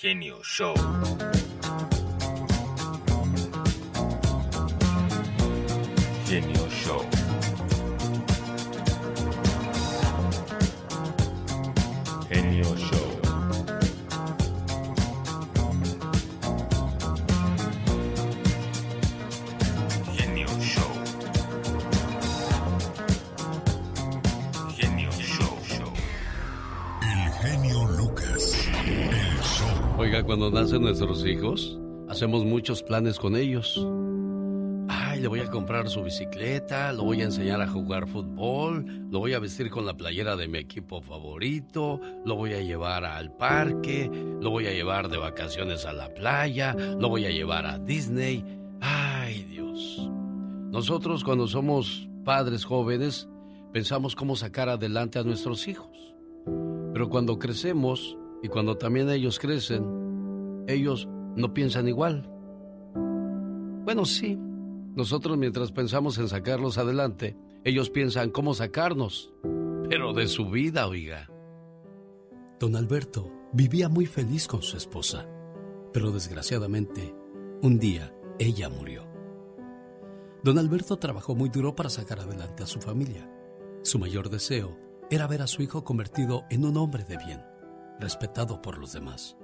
Genio Show. Genio Oiga, cuando nacen nuestros hijos, hacemos muchos planes con ellos. Ay, le voy a comprar su bicicleta, lo voy a enseñar a jugar fútbol, lo voy a vestir con la playera de mi equipo favorito, lo voy a llevar al parque, lo voy a llevar de vacaciones a la playa, lo voy a llevar a Disney. Ay, Dios. Nosotros cuando somos padres jóvenes, pensamos cómo sacar adelante a nuestros hijos. Pero cuando crecemos y cuando también ellos crecen, ellos no piensan igual. Bueno, sí, nosotros mientras pensamos en sacarlos adelante, ellos piensan cómo sacarnos, pero de su vida, oiga. Don Alberto vivía muy feliz con su esposa, pero desgraciadamente, un día ella murió. Don Alberto trabajó muy duro para sacar adelante a su familia. Su mayor deseo era ver a su hijo convertido en un hombre de bien, respetado por los demás.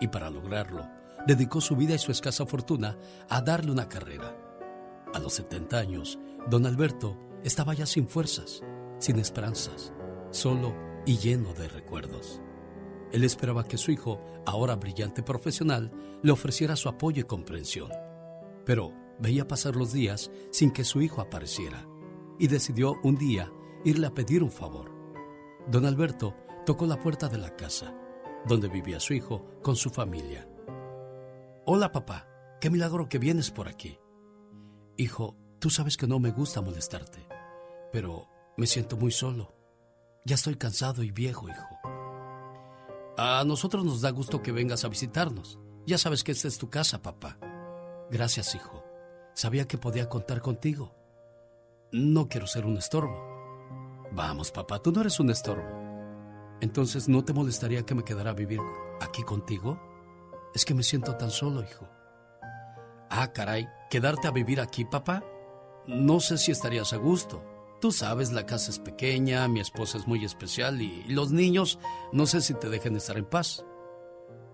Y para lograrlo, dedicó su vida y su escasa fortuna a darle una carrera. A los 70 años, don Alberto estaba ya sin fuerzas, sin esperanzas, solo y lleno de recuerdos. Él esperaba que su hijo, ahora brillante profesional, le ofreciera su apoyo y comprensión. Pero veía pasar los días sin que su hijo apareciera y decidió un día irle a pedir un favor. Don Alberto tocó la puerta de la casa, donde vivía su hijo con su familia. Hola papá, qué milagro que vienes por aquí. Hijo, tú sabes que no me gusta molestarte, pero me siento muy solo. Ya estoy cansado y viejo, hijo. A nosotros nos da gusto que vengas a visitarnos. Ya sabes que esta es tu casa, papá. Gracias, hijo. Sabía que podía contar contigo. No quiero ser un estorbo. Vamos, papá, tú no eres un estorbo. Entonces, ¿no te molestaría que me quedara a vivir aquí contigo? Es que me siento tan solo, hijo. Ah, caray, ¿quedarte a vivir aquí, papá? No sé si estarías a gusto. Tú sabes, la casa es pequeña, mi esposa es muy especial y, los niños no sé si te dejen estar en paz.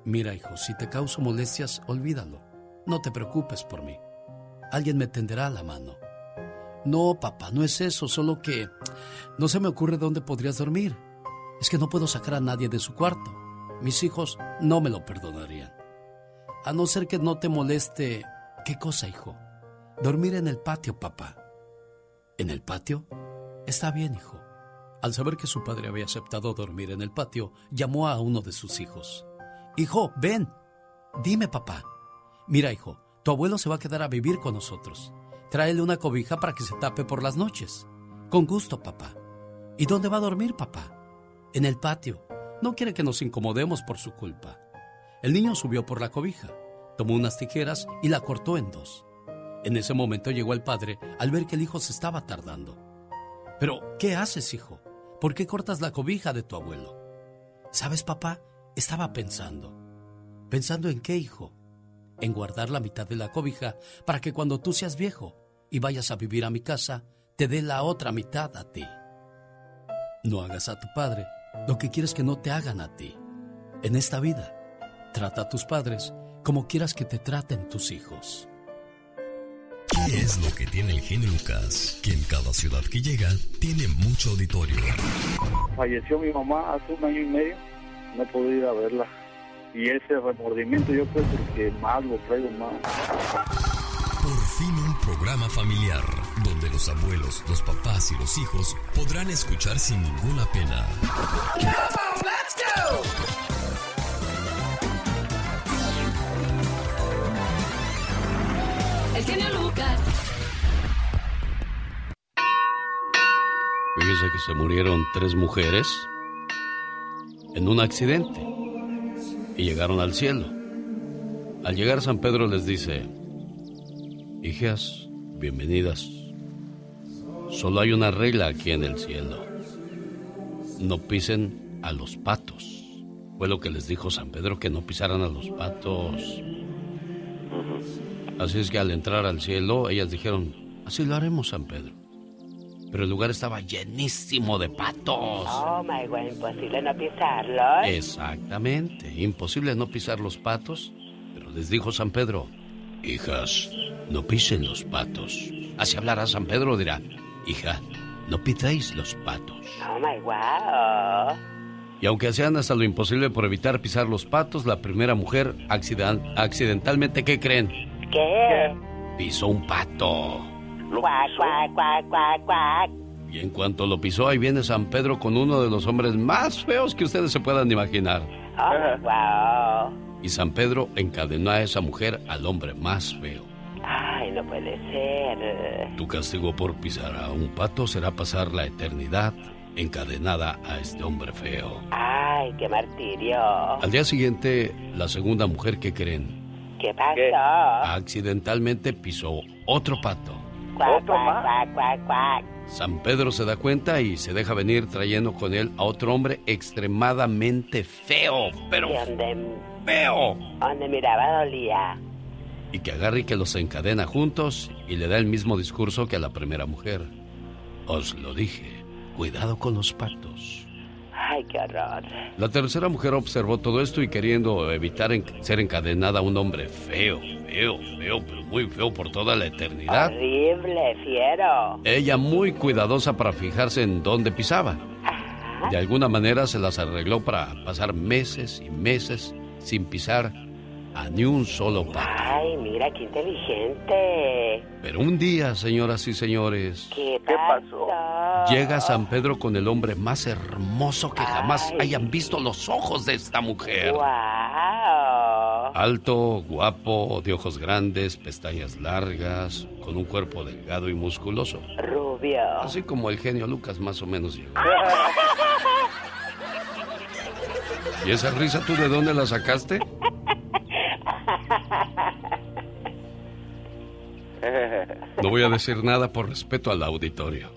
Mira, hijo, si te causo molestias, olvídalo. No te preocupes por mí. Alguien me tenderá la mano. No, papá, no es eso, solo que no se me ocurre dónde podrías dormir. Es que no puedo sacar a nadie de su cuarto. Mis hijos no me lo perdonarían. A no ser que no te moleste. ¿Qué cosa, hijo? Dormir en el patio, papá. ¿En el patio? Está bien, hijo. Al saber que su padre había aceptado dormir en el patio, llamó a uno de sus hijos. Hijo, ven. Dime, papá. Mira, hijo, tu abuelo se va a quedar a vivir con nosotros. Tráele una cobija para que se tape por las noches. Con gusto, papá. ¿Y dónde va a dormir, papá? En el patio. No quiere que nos incomodemos por su culpa. El niño subió por la cobija, tomó unas tijeras y la cortó en dos. En ese momento llegó el padre al ver que el hijo se estaba tardando. Pero, ¿qué haces, hijo? ¿Por qué cortas la cobija de tu abuelo? ¿Sabes, papá? Estaba pensando. ¿Pensando en qué, hijo? En guardar la mitad de la cobija para que cuando tú seas viejo y vayas a vivir a mi casa, te dé la otra mitad a ti. No hagas a tu padre lo que quieres que no te hagan a ti. En esta vida, trata a tus padres como quieras que te traten tus hijos. ¿Qué es lo que tiene el genio Lucas? Que en cada ciudad que llega tiene mucho auditorio. Falleció mi mamá hace un año y medio, no he podido ir a verla. Y ese remordimiento yo creo que más lo traigo más. Fin un programa familiar, donde los abuelos, los papás y los hijos podrán escuchar sin ninguna pena. El genio Lucas. Fíjese que se murieron tres mujeres en un accidente y llegaron al cielo. Al llegar San Pedro les dice, hijas, bienvenidas. Solo hay una regla aquí en el cielo. No pisen a los patos. Fue lo que les dijo San Pedro, que no pisaran a los patos. Así es que al entrar al cielo, ellas dijeron, así lo haremos, San Pedro. Pero el lugar estaba llenísimo de patos. Oh, my God, imposible no pisarlos. Exactamente, imposible no pisar los patos. Pero les dijo San Pedro, hijas, no pisen los patos. Así hablará San Pedro, dirá, hija, no pisáis los patos. Oh, my wow. Y aunque hacían hasta lo imposible por evitar pisar los patos, la primera mujer accident- accidentalmente, ¿qué creen? ¿Qué? Pisó un pato. Cuac, cuac, cuac, cuac, cuac. Y en cuanto lo pisó, ahí viene San Pedro con uno de los hombres más feos que ustedes se puedan imaginar. Oh, my wow. Y San Pedro encadenó a esa mujer al hombre más feo. Ay, no puede ser. Tu castigo por pisar a un pato será pasar la eternidad encadenada a este hombre feo. Ay, qué martirio. Al día siguiente, la segunda mujer que creen ¿Qué pasó? accidentalmente pisó otro pato. Cuac, cuac, cuac, cuac, cuac. San Pedro se da cuenta y se deja venir trayendo con él a otro hombre extremadamente feo, pero ¿Y dónde, feo. dónde miraba dolía? Y que agarra y que los encadena juntos y le da el mismo discurso que a la primera mujer. Os lo dije, cuidado con los patos. Ay, qué horror. La tercera mujer observó todo esto y queriendo evitar en- ser encadenada a un hombre feo, feo, feo, pero muy feo por toda la eternidad. Horrible, fiero. Ella muy cuidadosa para fijarse en dónde pisaba. De alguna manera se las arregló para pasar meses y meses sin pisar a ni un solo pato. Ay, mira, qué inteligente. Pero un día, señoras y señores, ¿Qué, pasó? llega San Pedro con el hombre más hermoso que jamás Ay. hayan visto los ojos de esta mujer. Wow. Alto, guapo, de ojos grandes, pestañas largas, con un cuerpo delgado y musculoso. Rubio. Así como el genio Lucas más o menos llegó. ¿Y esa risa tú de dónde la sacaste? No voy a decir nada por respeto al auditorio.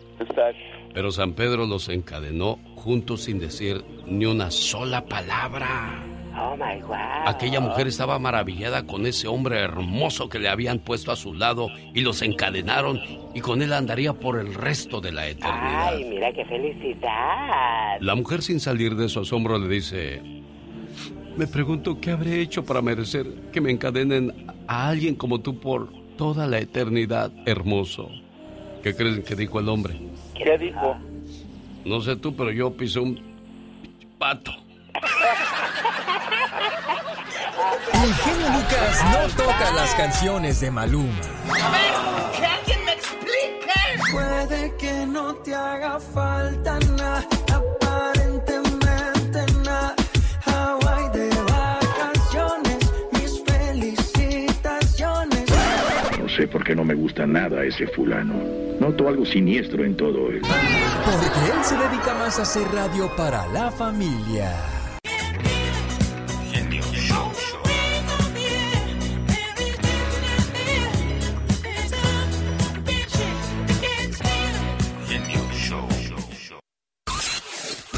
Pero San Pedro los encadenó juntos sin decir ni una sola palabra. Oh, my God. Aquella mujer estaba maravillada con ese hombre hermoso que le habían puesto a su lado y los encadenaron y con él andaría por el resto de la eternidad. Ay, mira qué felicidad. La mujer sin salir de su asombro le dice, me pregunto qué habré hecho para merecer que me encadenen a alguien como tú por toda la eternidad, hermoso. ¿Qué creen que dijo el hombre? ¿Qué dijo? No sé tú, pero yo pisé un pato. El genio Lucas no toca las canciones de Maluma. Puede que no te haga falta nada, sé por qué no me gusta nada ese fulano. Noto algo siniestro en todo él. Porque él se dedica más a hacer radio para la familia. Genio Show. Genio Show.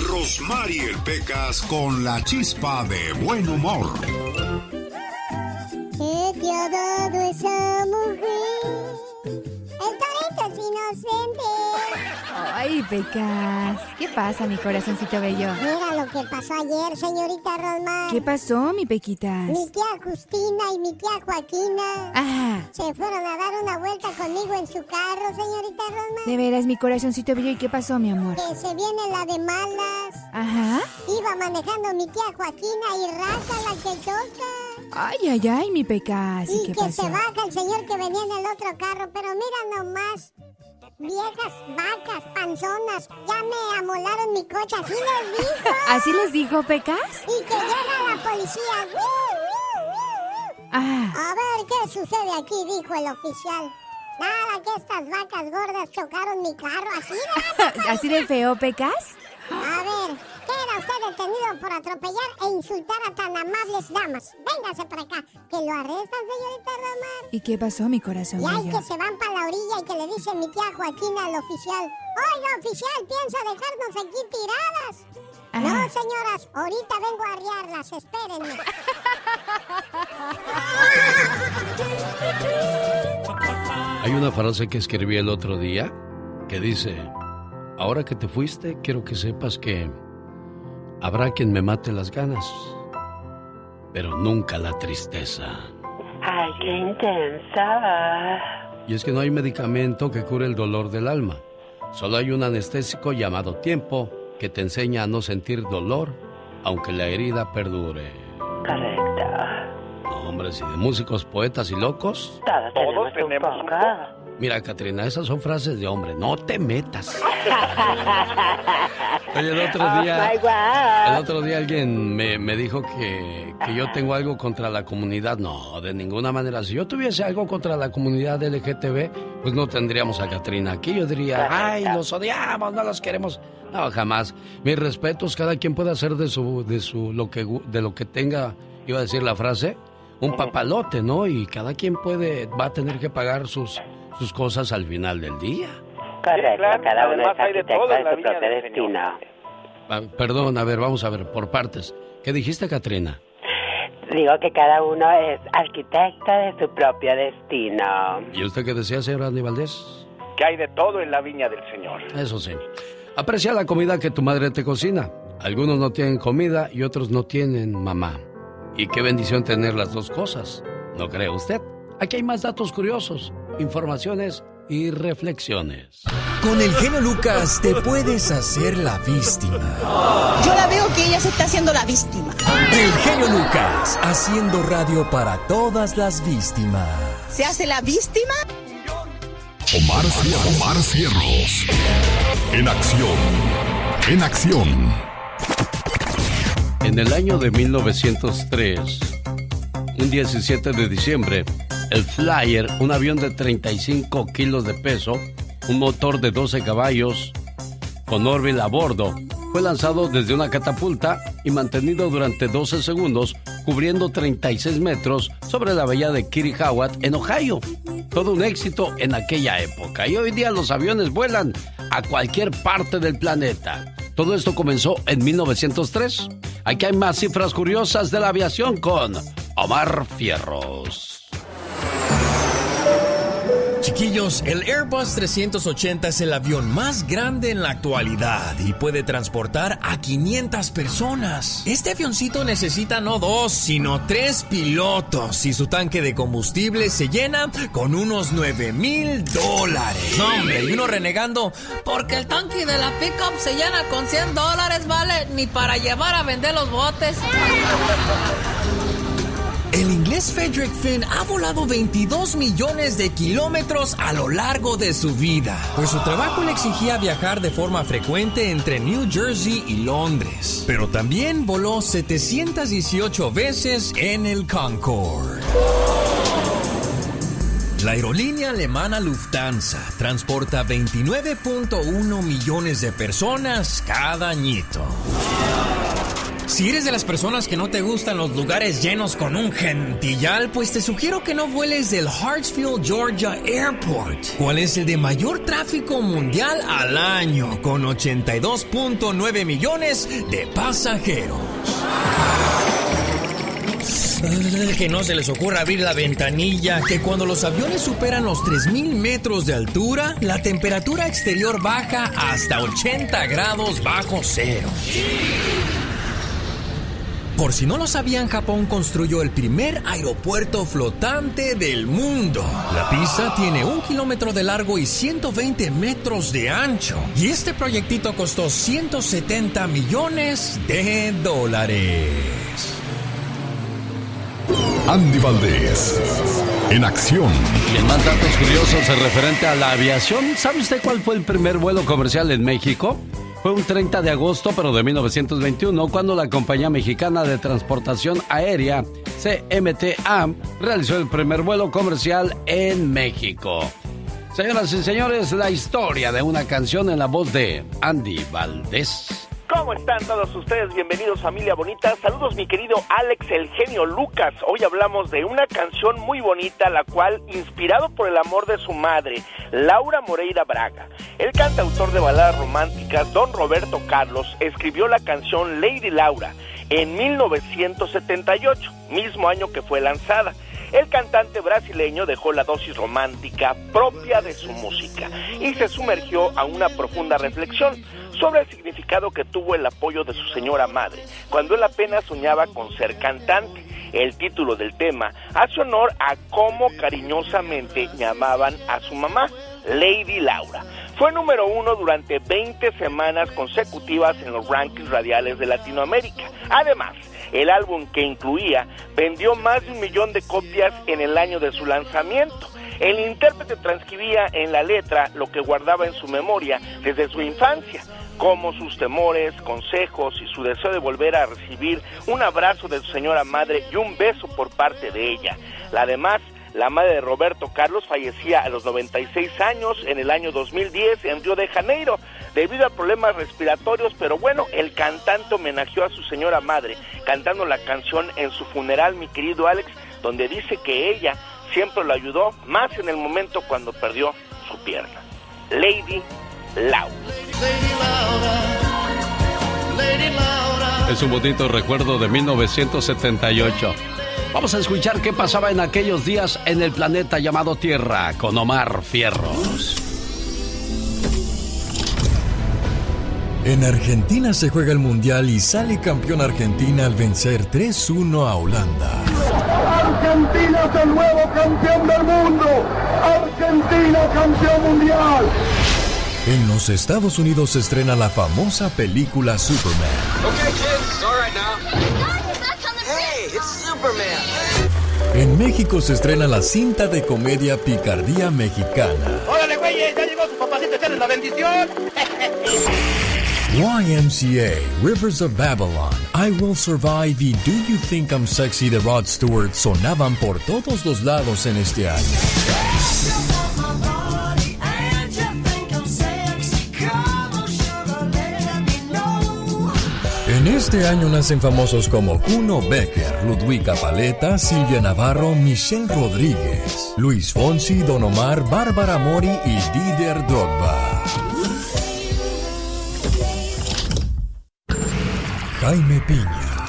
Rosmarie Pecas con la chispa de buen humor. Ay, Pecas. ¿Qué pasa, mi corazoncito bello? Mira lo que pasó ayer, señorita Rosmar. ¿Qué pasó, mi Pequitas? Mi tía Justina y mi tía Joaquina Ajá. se fueron a dar una vuelta conmigo en su carro, señorita Rosmar. De veras, mi corazoncito bello. ¿Y qué pasó, mi amor? Que se viene la de malas. Ajá. Iba manejando mi tía Joaquina y raza la que choca. Ay, ay, ay, mi Pecas. ¿Y, Y qué que pasó? se baja el señor que venía en el otro carro, pero mira nomás. Viejas vacas, panzonas, ya me amolaron mi coche, así les dijo. ¿Así les dijo, Pecas? Y que llega la policía. Ah. A ver qué sucede aquí, dijo el oficial. Nada, que estas vacas gordas chocaron mi carro, así de... ¿Así de feo, Pecas? A ver, queda usted detenido por atropellar e insultar a tan amables damas. Véngase por acá, que lo arrestan, señorita Romar. ¿Y qué pasó, mi corazón Y hay que se van para la orilla y que le dice mi tía Joaquina al oficial. Oiga, oficial, piensa dejarnos aquí tiradas. Ah. No, señoras, ahorita vengo a arriarlas, espérenme. Hay una frase que escribí el otro día que dice, ahora que te fuiste, quiero que sepas que habrá quien me mate las ganas, pero nunca la tristeza. Ay, qué intensa. Y es que no hay medicamento que cure el dolor del alma. Solo hay un anestésico llamado tiempo que te enseña a no sentir dolor, aunque la herida perdure. Correcto. No, hombre, si de músicos, poetas y locos. Todos tenemos, un poco. Mira, Katrina, esas son frases de hombre. No te metas. Oye, el otro Oh, día. El otro día alguien me, me dijo que, que yo tengo algo contra la comunidad. No, de ninguna manera. Si yo tuviese algo contra la comunidad LGTB, pues no tendríamos a Katrina aquí. Yo diría, ay, los odiamos, no los queremos. No, jamás. Mis respetos, cada quien puede hacer de su, de su, lo que, de lo que tenga, iba a decir la frase, un papalote, ¿no? Y cada quien puede, va a tener que pagar sus, sus cosas al final del día. Correcto, claro, cada uno además es hay de arquitecto de su propio destino. Ah, Perdón, a ver, vamos a ver, por partes. ¿Qué dijiste, Katrina? Digo que cada uno es arquitecto de su propio destino. ¿Y usted qué decía, señor Andy Valdés? Que hay de todo en la viña del Señor. Eso sí. Aprecia la comida que tu madre te cocina. Algunos no tienen comida y otros no tienen mamá. Y qué bendición tener las dos cosas. ¿No cree usted? Aquí hay más datos curiosos, informaciones y reflexiones. Con el genio Lucas te puedes hacer la víctima. Yo la veo que ella se está haciendo la víctima. El genio Lucas haciendo radio para todas las víctimas. ¿Se hace la víctima? Omar, Omar Cierros. En acción. En acción. En el año de 1903, un 17 de diciembre, el Flyer, un avión de 35 kilos de peso, un motor de 12 caballos, con Orville a bordo, fue lanzado desde una catapulta y mantenido durante 12 segundos, cubriendo 36 metros sobre la bahía de Kittyhawat en Ohio. Todo un éxito en aquella época. Y hoy día los aviones vuelan a cualquier parte del planeta. Todo esto comenzó en 1903. Aquí hay más cifras curiosas de la aviación con Omar Fierros. Chiquillos, el Airbus 380 es el avión más grande en la actualidad y puede transportar a 500 personas. Este avioncito necesita no dos, sino tres pilotos y su tanque de combustible se llena con unos 9 mil dólares. No, hombre, y uno renegando Porque el tanque de la pickup se llena con 100 dólares, vale, ni para llevar a vender los botes. El inglés Frederick Finn ha volado 22 millones de kilómetros a lo largo de su vida, pues su trabajo le exigía viajar de forma frecuente entre New Jersey y Londres. Pero también voló 718 veces en el Concorde. La aerolínea alemana Lufthansa transporta 29.1 millones de personas cada añito. Si eres de las personas que no te gustan los lugares llenos con un gentillal, pues te sugiero que no vueles del Hartsfield, Georgia Airport, cual es el de mayor tráfico mundial al año, con 82.9 millones de pasajeros. Que no se les ocurra abrir la ventanilla, que cuando los aviones superan los 3.000 metros de altura, la temperatura exterior baja hasta 80 grados bajo cero. Por si no lo sabían, Japón construyó el primer aeropuerto flotante del mundo. La pista tiene un kilómetro de largo y 120 metros de ancho. Y este proyectito costó 170 millones de dólares. Andy Valdés, en acción. Y en más datos curiosos referente a la aviación, ¿sabe usted cuál fue el primer vuelo comercial en México? Fue un 30 de agosto, pero de 1921, cuando la Compañía Mexicana de Transportación Aérea, CMTA, realizó el primer vuelo comercial en México. Señoras y señores, la historia de una canción en la voz de Andy Valdés. ¿Cómo están todos ustedes? Bienvenidos familia bonita. Saludos mi querido Alex el genio Lucas. Hoy hablamos de una canción muy bonita, la cual, inspirado por el amor de su madre, Laura Moreira Braga, el cantautor de baladas románticas Don Roberto Carlos escribió la canción Lady Laura en 1978, mismo año que fue lanzada. El cantante brasileño dejó la dosis romántica propia de su música y se sumergió a una profunda reflexión sobre el significado que tuvo el apoyo de su señora madre, cuando él apenas soñaba con ser cantante. El título del tema hace honor a cómo cariñosamente llamaban a su mamá, Lady Laura. Fue número uno durante 20 semanas consecutivas en los rankings radiales de Latinoamérica. Además, el álbum que incluía vendió más de un millón de copias en el año de su lanzamiento. El intérprete transcribía en la letra lo que guardaba en su memoria desde su infancia, como sus temores, consejos y su deseo de volver a recibir un abrazo de su señora madre y un beso por parte de ella. Además, la madre de Roberto Carlos fallecía a los 96 años en el año 2010 en Río de Janeiro debido a problemas respiratorios, pero bueno, el cantante homenajeó a su señora madre cantando la canción en su funeral, mi querido Alex, donde dice que ella siempre lo ayudó, más en el momento cuando perdió su pierna. Lady Laura. Es un bonito recuerdo de 1978. Vamos a escuchar qué pasaba en aquellos días en el planeta llamado Tierra con Omar Fierros. En Argentina se juega el Mundial y sale campeón Argentina al vencer 3-1 a Holanda. Argentina es el nuevo campeón del mundo. Argentina campeón mundial. En los Estados Unidos se estrena la famosa película Superman. Okay, kids, all right now. Hey, it's Superman. En México se estrena la cinta de comedia Picardía Mexicana. Órale, güey, ya llegó tu papacito, echarle la bendición. YMCA, Rivers of Babylon, I Will Survive y Do You Think I'm Sexy de Rod Stewart sonaban por todos los lados en este año. En este año nacen famosos como Kuno Becker, Ludwika Paleta, Silvia Navarro, Michelle Rodríguez, Luis Fonsi, Don Omar, Bárbara Mori y Didier Drogba. Jaime Piña,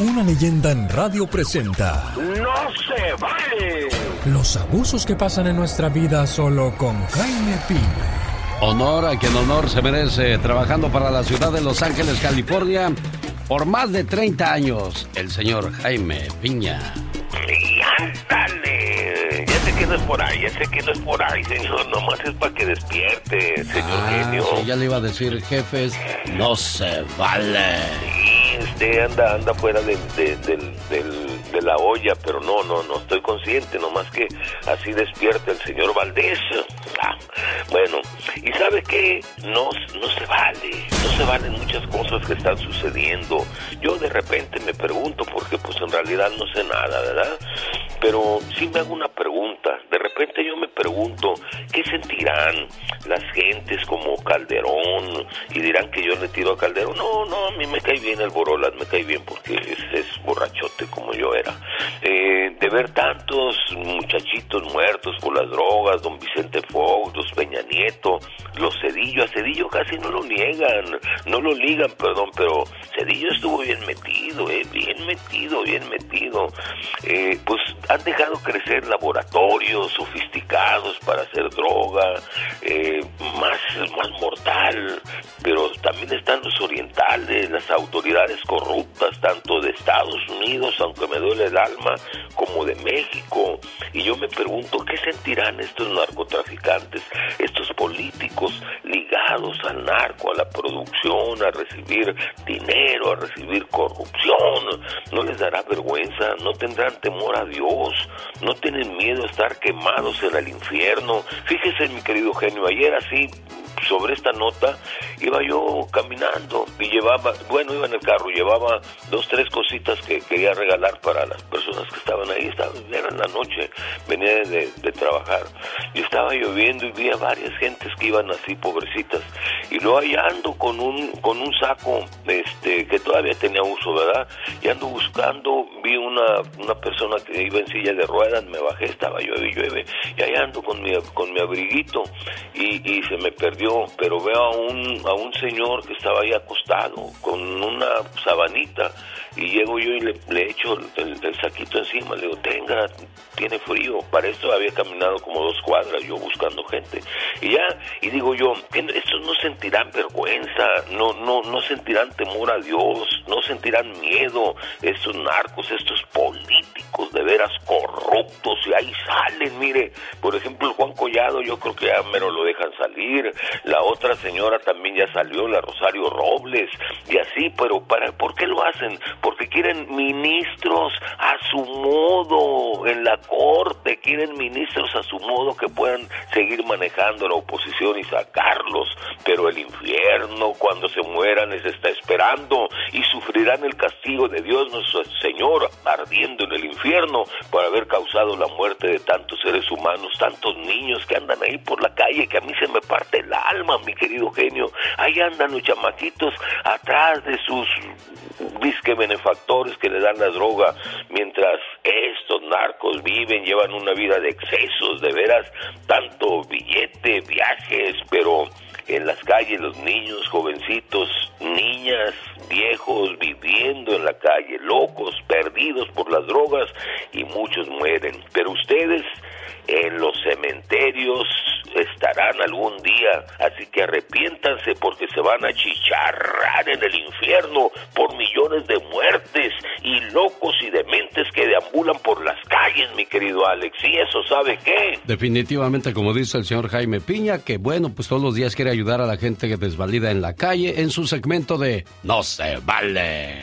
una leyenda en radio presenta ¡No se vale! Los abusos que pasan en nuestra vida solo con Jaime Piña. Honor a quien honor se merece, trabajando para la ciudad de Los Ángeles, California, por más de 30 años, el señor Jaime Piña. Y ándale. Ya sé que no es por ahí, ya sé que no es por ahí, señor. Nomás es para que despierte, señor Ah, genio. sí, ya le iba a decir, jefes, no se vale. Y usted anda, anda fuera de, la olla, pero no, no, no estoy consciente, nomás que así despierte el señor Valdés. Ah, bueno, ¿y sabe qué? No, no se vale, no se valen muchas cosas que están sucediendo. Yo de repente me pregunto, porque pues en realidad no sé nada, ¿verdad? Pero sí me hago una pregunta, de repente yo me pregunto, ¿qué sentirán las gentes como Calderón? Y dirán que yo le tiro a Calderón. No, no, a mí me cae bien el Borolas, me cae bien porque es, es borrachote como yo era. Eh, de ver tantos muchachitos muertos por las drogas, don Vicente Fox, los Peña Nieto, los Cedillo, a Cedillo casi no lo niegan, no lo ligan, perdón, pero Cedillo estuvo bien metido, eh, bien metido, bien metido. Eh, pues han dejado crecer laboratorios sofisticados para hacer droga, eh, más, más mortal, pero también están los orientales, las autoridades corruptas, tanto de Estados Unidos, aunque me duele el alma, como de México. Y yo me pregunto, ¿qué sentirán estos narcotraficantes, estos políticos ligados al narco, a la producción, a recibir dinero, a recibir corrupción? ¿No les dará vergüenza? ¿No tendrán temor a Dios? ¿No tienen miedo a estar quemados en el infierno? Fíjese, mi querido genio, ayer así sobre esta nota iba yo caminando y llevaba, bueno, iba en el carro, llevaba dos, tres cositas que quería regalar para las personas que estaban ahí, estaba, era en la noche, venía de, de trabajar y estaba lloviendo y vi a varias gentes que iban así pobrecitas y luego ahí ando con un, con un saco este, que todavía tenía uso, ¿verdad? Y ando buscando, vi una, una persona que iba en silla de ruedas, me bajé, estaba llueve y llueve y ahí ando con mi, con mi abriguito y, y se me perdió pero veo a un, a un señor que estaba ahí acostado con una sabanita y llego yo y le, le echo el, saquito encima, le digo, tenga, tiene frío, para esto había caminado como dos cuadras yo buscando gente. Y ya, y digo yo, estos no sentirán vergüenza, no, no, no sentirán temor a Dios, no sentirán miedo, estos narcos, estos políticos de veras corruptos y ahí salen, mire, por ejemplo Juan Collado yo creo que ya mero lo dejan salir, la otra señora también ya salió, la Rosario Robles, y así, pero para, ¿por qué lo hacen? Porque quieren ministros a su modo en la corte, quieren ministros a su modo que puedan seguir manejando la oposición y sacarlos, pero el infierno cuando se mueran les está esperando y sufrirán el castigo de Dios nuestro Señor ardiendo en el infierno por haber causado la muerte de tantos seres humanos, tantos niños que andan ahí por la calle que a mí se me parte el alma, mi querido genio. Ahí andan los chamaquitos atrás de sus disque benefactores que le dan la droga, mientras estos narcos viven, llevan una vida de excesos, de veras, tanto billete, viajes, pero en las calles los niños, jovencitos, niñas, viejos viviendo en la calle, locos, perdidos por las drogas y muchos mueren. Pero ustedes en los cementerios estarán algún día, así que arrepiéntanse porque se van a chicharrar en el infierno por millones de muertes y locos y dementes que deambulan por las calles, mi querido Alex. ¿Y eso sabe qué? Definitivamente, como dice el señor Jaime Piña, que bueno, pues todos los días quiere ayudar a la gente que desvalida en la calle en su segmento de No se vale.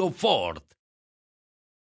Ford.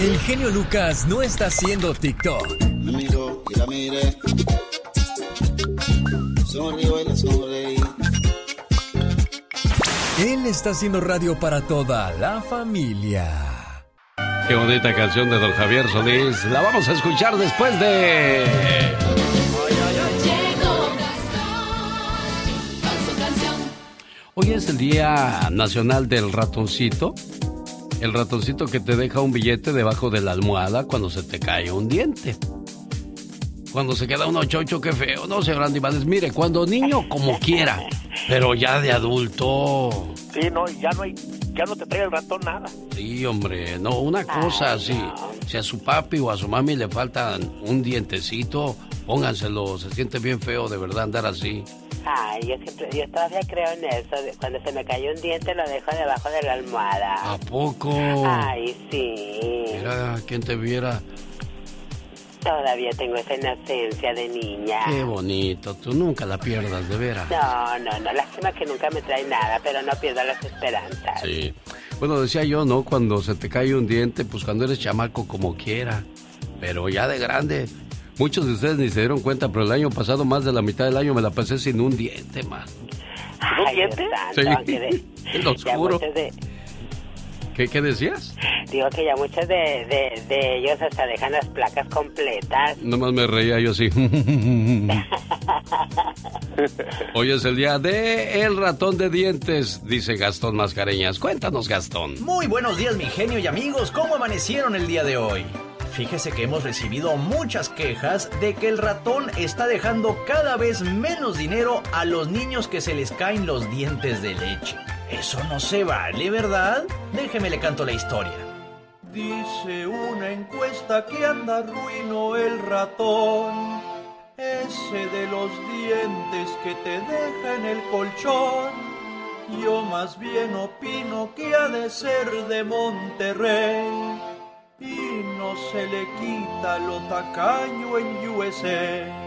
El genio Lucas no está haciendo TikTok. Me miro y la mire. Sonrío y la sonreí. Él está haciendo radio para toda la familia. Qué bonita canción de don Javier Solís. La vamos a escuchar después de... Hoy es el Día Nacional del Ratoncito. El ratoncito que te deja un billete debajo de la almohada cuando se te cae un diente. Cuando se queda uno chocho, qué feo, ¿no, señor Andy Valdés? Mire, cuando niño, como quiera. Pero ya de adulto, Sí, no, ya no hay, ya no te trae el ratón nada. Sí, hombre, no, una cosa así. Si a su papi o a su mami le faltan un dientecito, pónganselo. Se siente bien feo de verdad andar así. Ay, yo siempre, yo todavía creo en eso. Cuando se me cayó un diente lo dejo debajo de la almohada. ¿A poco? Ay, sí. Mira, quien te viera. Todavía tengo esa inocencia de niña. Qué bonito. Tú nunca la pierdas, de veras. No, no, no. Lástima que nunca me trae nada, pero no pierdo las esperanzas. Sí. Bueno, decía yo, ¿no? Cuando se te cae un diente, pues cuando eres chamaco como quiera. Pero ya de grande. Muchos de ustedes ni se dieron cuenta, pero el año pasado, más de la mitad del año, me la pasé sin un diente, man. ¿Un diente? Sí, lo juro. de, ¿Qué, ¿Qué decías? digo que ya muchos de, de, de ellos hasta dejan las placas completas. Nomás me reía yo así. Hoy es el día de el ratón de dientes, dice Gastón Mascareñas. Cuéntanos, Gastón. Muy buenos días, mi genio y amigos. ¿Cómo amanecieron el día de hoy? Fíjese que hemos recibido muchas quejas de que el ratón está dejando cada vez menos dinero a los niños que se les caen los dientes de leche. Eso no se vale, ¿verdad? Déjeme le canto la historia. Dice una encuesta que anda ruino el ratón, ese de los dientes que te deja en el colchón. Yo más bien opino que ha de ser de Monterrey y no se le quita lo tacaño en USA.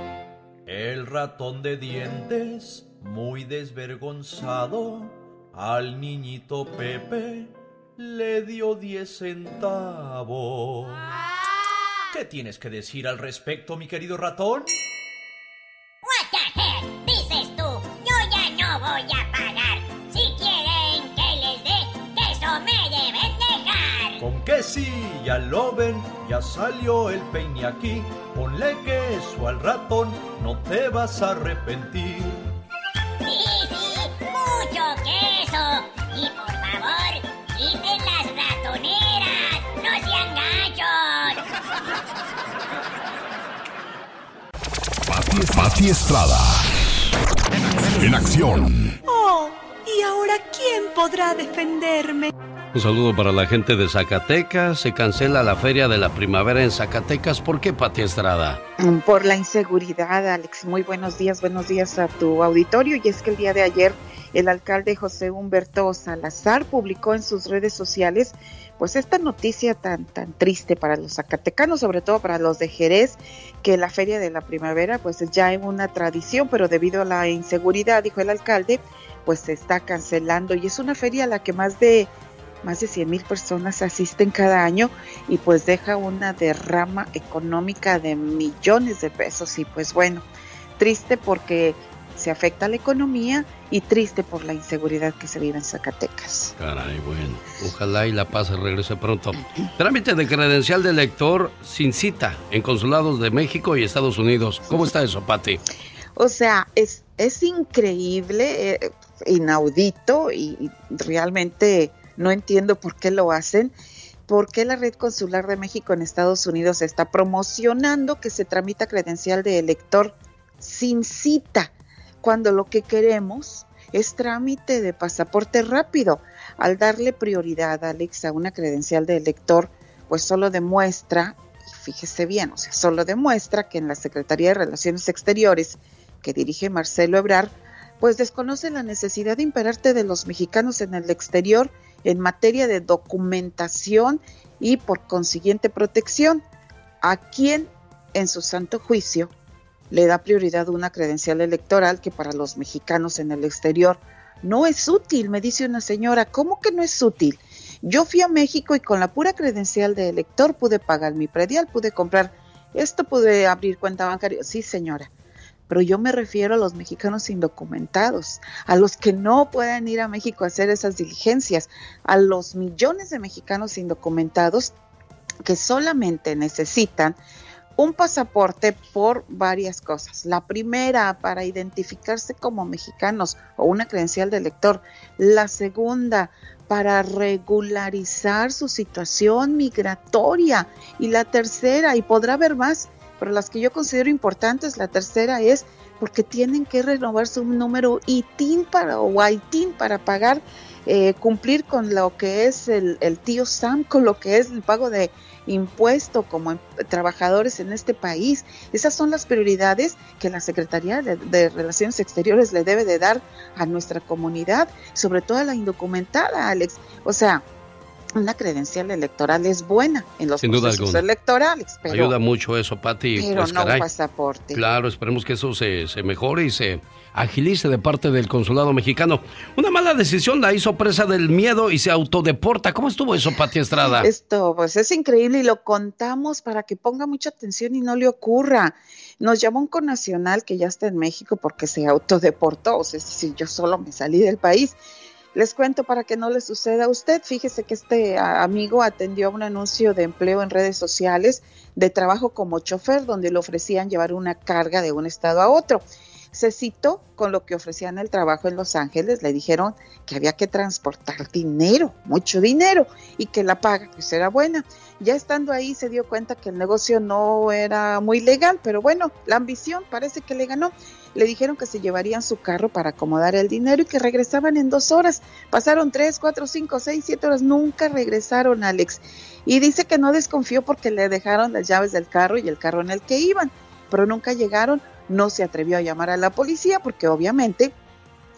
El ratón de dientes, muy desvergonzado, al niñito Pepe le dio 10 centavos. ¿Qué tienes que decir al respecto, mi querido ratón? What the heck, dices tú. Yo ya no voy a que sí, ya lo ven, ya salió el peine aquí. Ponle queso al ratón, no te vas a arrepentir. Sí, sí, mucho queso. Y por favor, quiten las ratoneras. No sean gachos. Pati, Pati Estrada. En acción. Oh, ¿y ahora quién podrá defenderme? Un saludo para la gente de Zacatecas. Se cancela la feria de la primavera en Zacatecas. ¿Por qué, Pati Estrada? Por la inseguridad, Alex. Muy buenos días, buenos días a tu auditorio. Y es que el día de ayer el alcalde José Humberto Salazar publicó en sus redes sociales pues esta noticia tan tan triste para los zacatecanos, sobre todo para los de Jerez, que la feria de la primavera pues es ya una tradición, pero debido a la inseguridad, dijo el alcalde, pues se está cancelando y es una feria a la que más de más de 100 mil personas asisten cada año y pues deja una derrama económica de millones de pesos y pues bueno, triste porque se afecta la economía y triste por la inseguridad que se vive en Zacatecas. Caray, bueno. Ojalá y la paz regrese pronto. Trámite de credencial de lector sin cita en consulados de México y Estados Unidos. ¿Cómo está eso, Pati? O sea, es, es increíble, eh, inaudito y, y realmente no entiendo por qué lo hacen. ¿Por qué la Red Consular de México en Estados Unidos está promocionando que se tramita credencial de elector sin cita? Cuando lo que queremos es trámite de pasaporte rápido. Al darle prioridad, Alex, a una credencial de elector, pues solo demuestra, y fíjese bien, o sea, solo demuestra que en la Secretaría de Relaciones Exteriores, que dirige Marcelo Ebrar, pues desconoce la necesidad de imperarte de los mexicanos en el exterior en materia de documentación y por consiguiente protección. ¿A quién en su santo juicio le da prioridad una credencial electoral que para los mexicanos en el exterior no es útil? Me dice una señora, ¿cómo que no es útil? Yo fui a México y con la pura credencial de elector pude pagar mi predial, pude comprar esto, pude abrir cuenta bancaria. Sí, señora, pero yo me refiero a los mexicanos indocumentados, a los que no pueden ir a México a hacer esas diligencias, a los millones de mexicanos indocumentados que solamente necesitan un pasaporte por varias cosas. La primera, para identificarse como mexicanos o una credencial de elector. La segunda, para regularizar su situación migratoria. Y la tercera, y podrá haber más, pero las que yo considero importantes, la tercera es porque tienen que renovar su número ITIN para, o ITIN para pagar, eh, cumplir con lo que es el, el tío Sam, con lo que es el pago de impuesto como em- trabajadores en este país. Esas son las prioridades que la Secretaría de, de Relaciones Exteriores le debe de dar a nuestra comunidad, sobre todo a la indocumentada, Alex. O sea, una credencial electoral es buena en los Sin procesos electorales, pero, Ayuda mucho eso, Pati. pero pues, no caray. pasaporte. Claro, esperemos que eso se, se mejore y se agilice de parte del consulado mexicano. Una mala decisión la hizo presa del miedo y se autodeporta. ¿Cómo estuvo eso, Pati Estrada? Esto, pues es increíble y lo contamos para que ponga mucha atención y no le ocurra. Nos llamó un connacional que ya está en México porque se autodeportó, o sea, es decir, yo solo me salí del país. Les cuento para que no le suceda a usted. Fíjese que este amigo atendió a un anuncio de empleo en redes sociales de trabajo como chofer, donde le ofrecían llevar una carga de un estado a otro. Se citó con lo que ofrecían el trabajo en Los Ángeles, le dijeron que había que transportar dinero, mucho dinero, y que la paga pues era buena. Ya estando ahí se dio cuenta que el negocio no era muy legal, pero bueno, la ambición parece que le ganó. Le dijeron que se llevarían su carro para acomodar el dinero y que regresaban en dos horas. Pasaron tres, cuatro, cinco, seis, siete horas, nunca regresaron, Alex. Y dice que no desconfió porque le dejaron las llaves del carro y el carro en el que iban, pero nunca llegaron. No se atrevió a llamar a la policía porque obviamente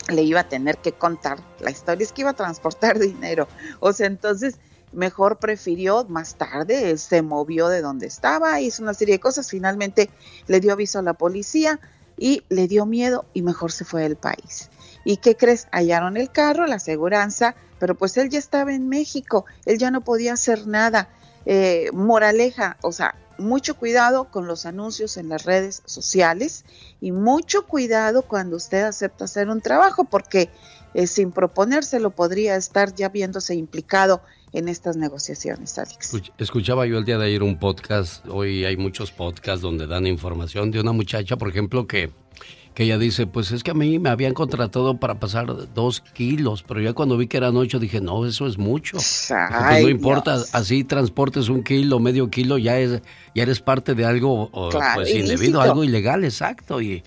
le iba a tener que contar. La historia es que iba a transportar dinero. O sea, entonces mejor prefirió más tarde, se movió de donde estaba, hizo una serie de cosas, finalmente le dio aviso a la policía y le dio miedo y mejor se fue del país. ¿Y qué crees? Hallaron el carro, la aseguranza, pero pues él ya estaba en México, él ya no podía hacer nada. Eh, moraleja, o sea, mucho cuidado con los anuncios en las redes sociales y mucho cuidado cuando usted acepta hacer un trabajo porque eh, sin proponérselo podría estar ya viéndose implicado en estas negociaciones, Alex. Escuch- Escuchaba yo el día de ayer un podcast, hoy hay muchos podcasts donde dan información de una muchacha, por ejemplo, que, que ella dice, pues es que a mí me habían contratado para pasar dos kilos, pero ya cuando vi que eran ocho dije, no, eso es mucho. Pues Ay, no importa, Dios. así transportes un kilo, medio kilo, ya, es, ya eres parte de algo Claro, pues, indebido, algo ilegal, exacto, y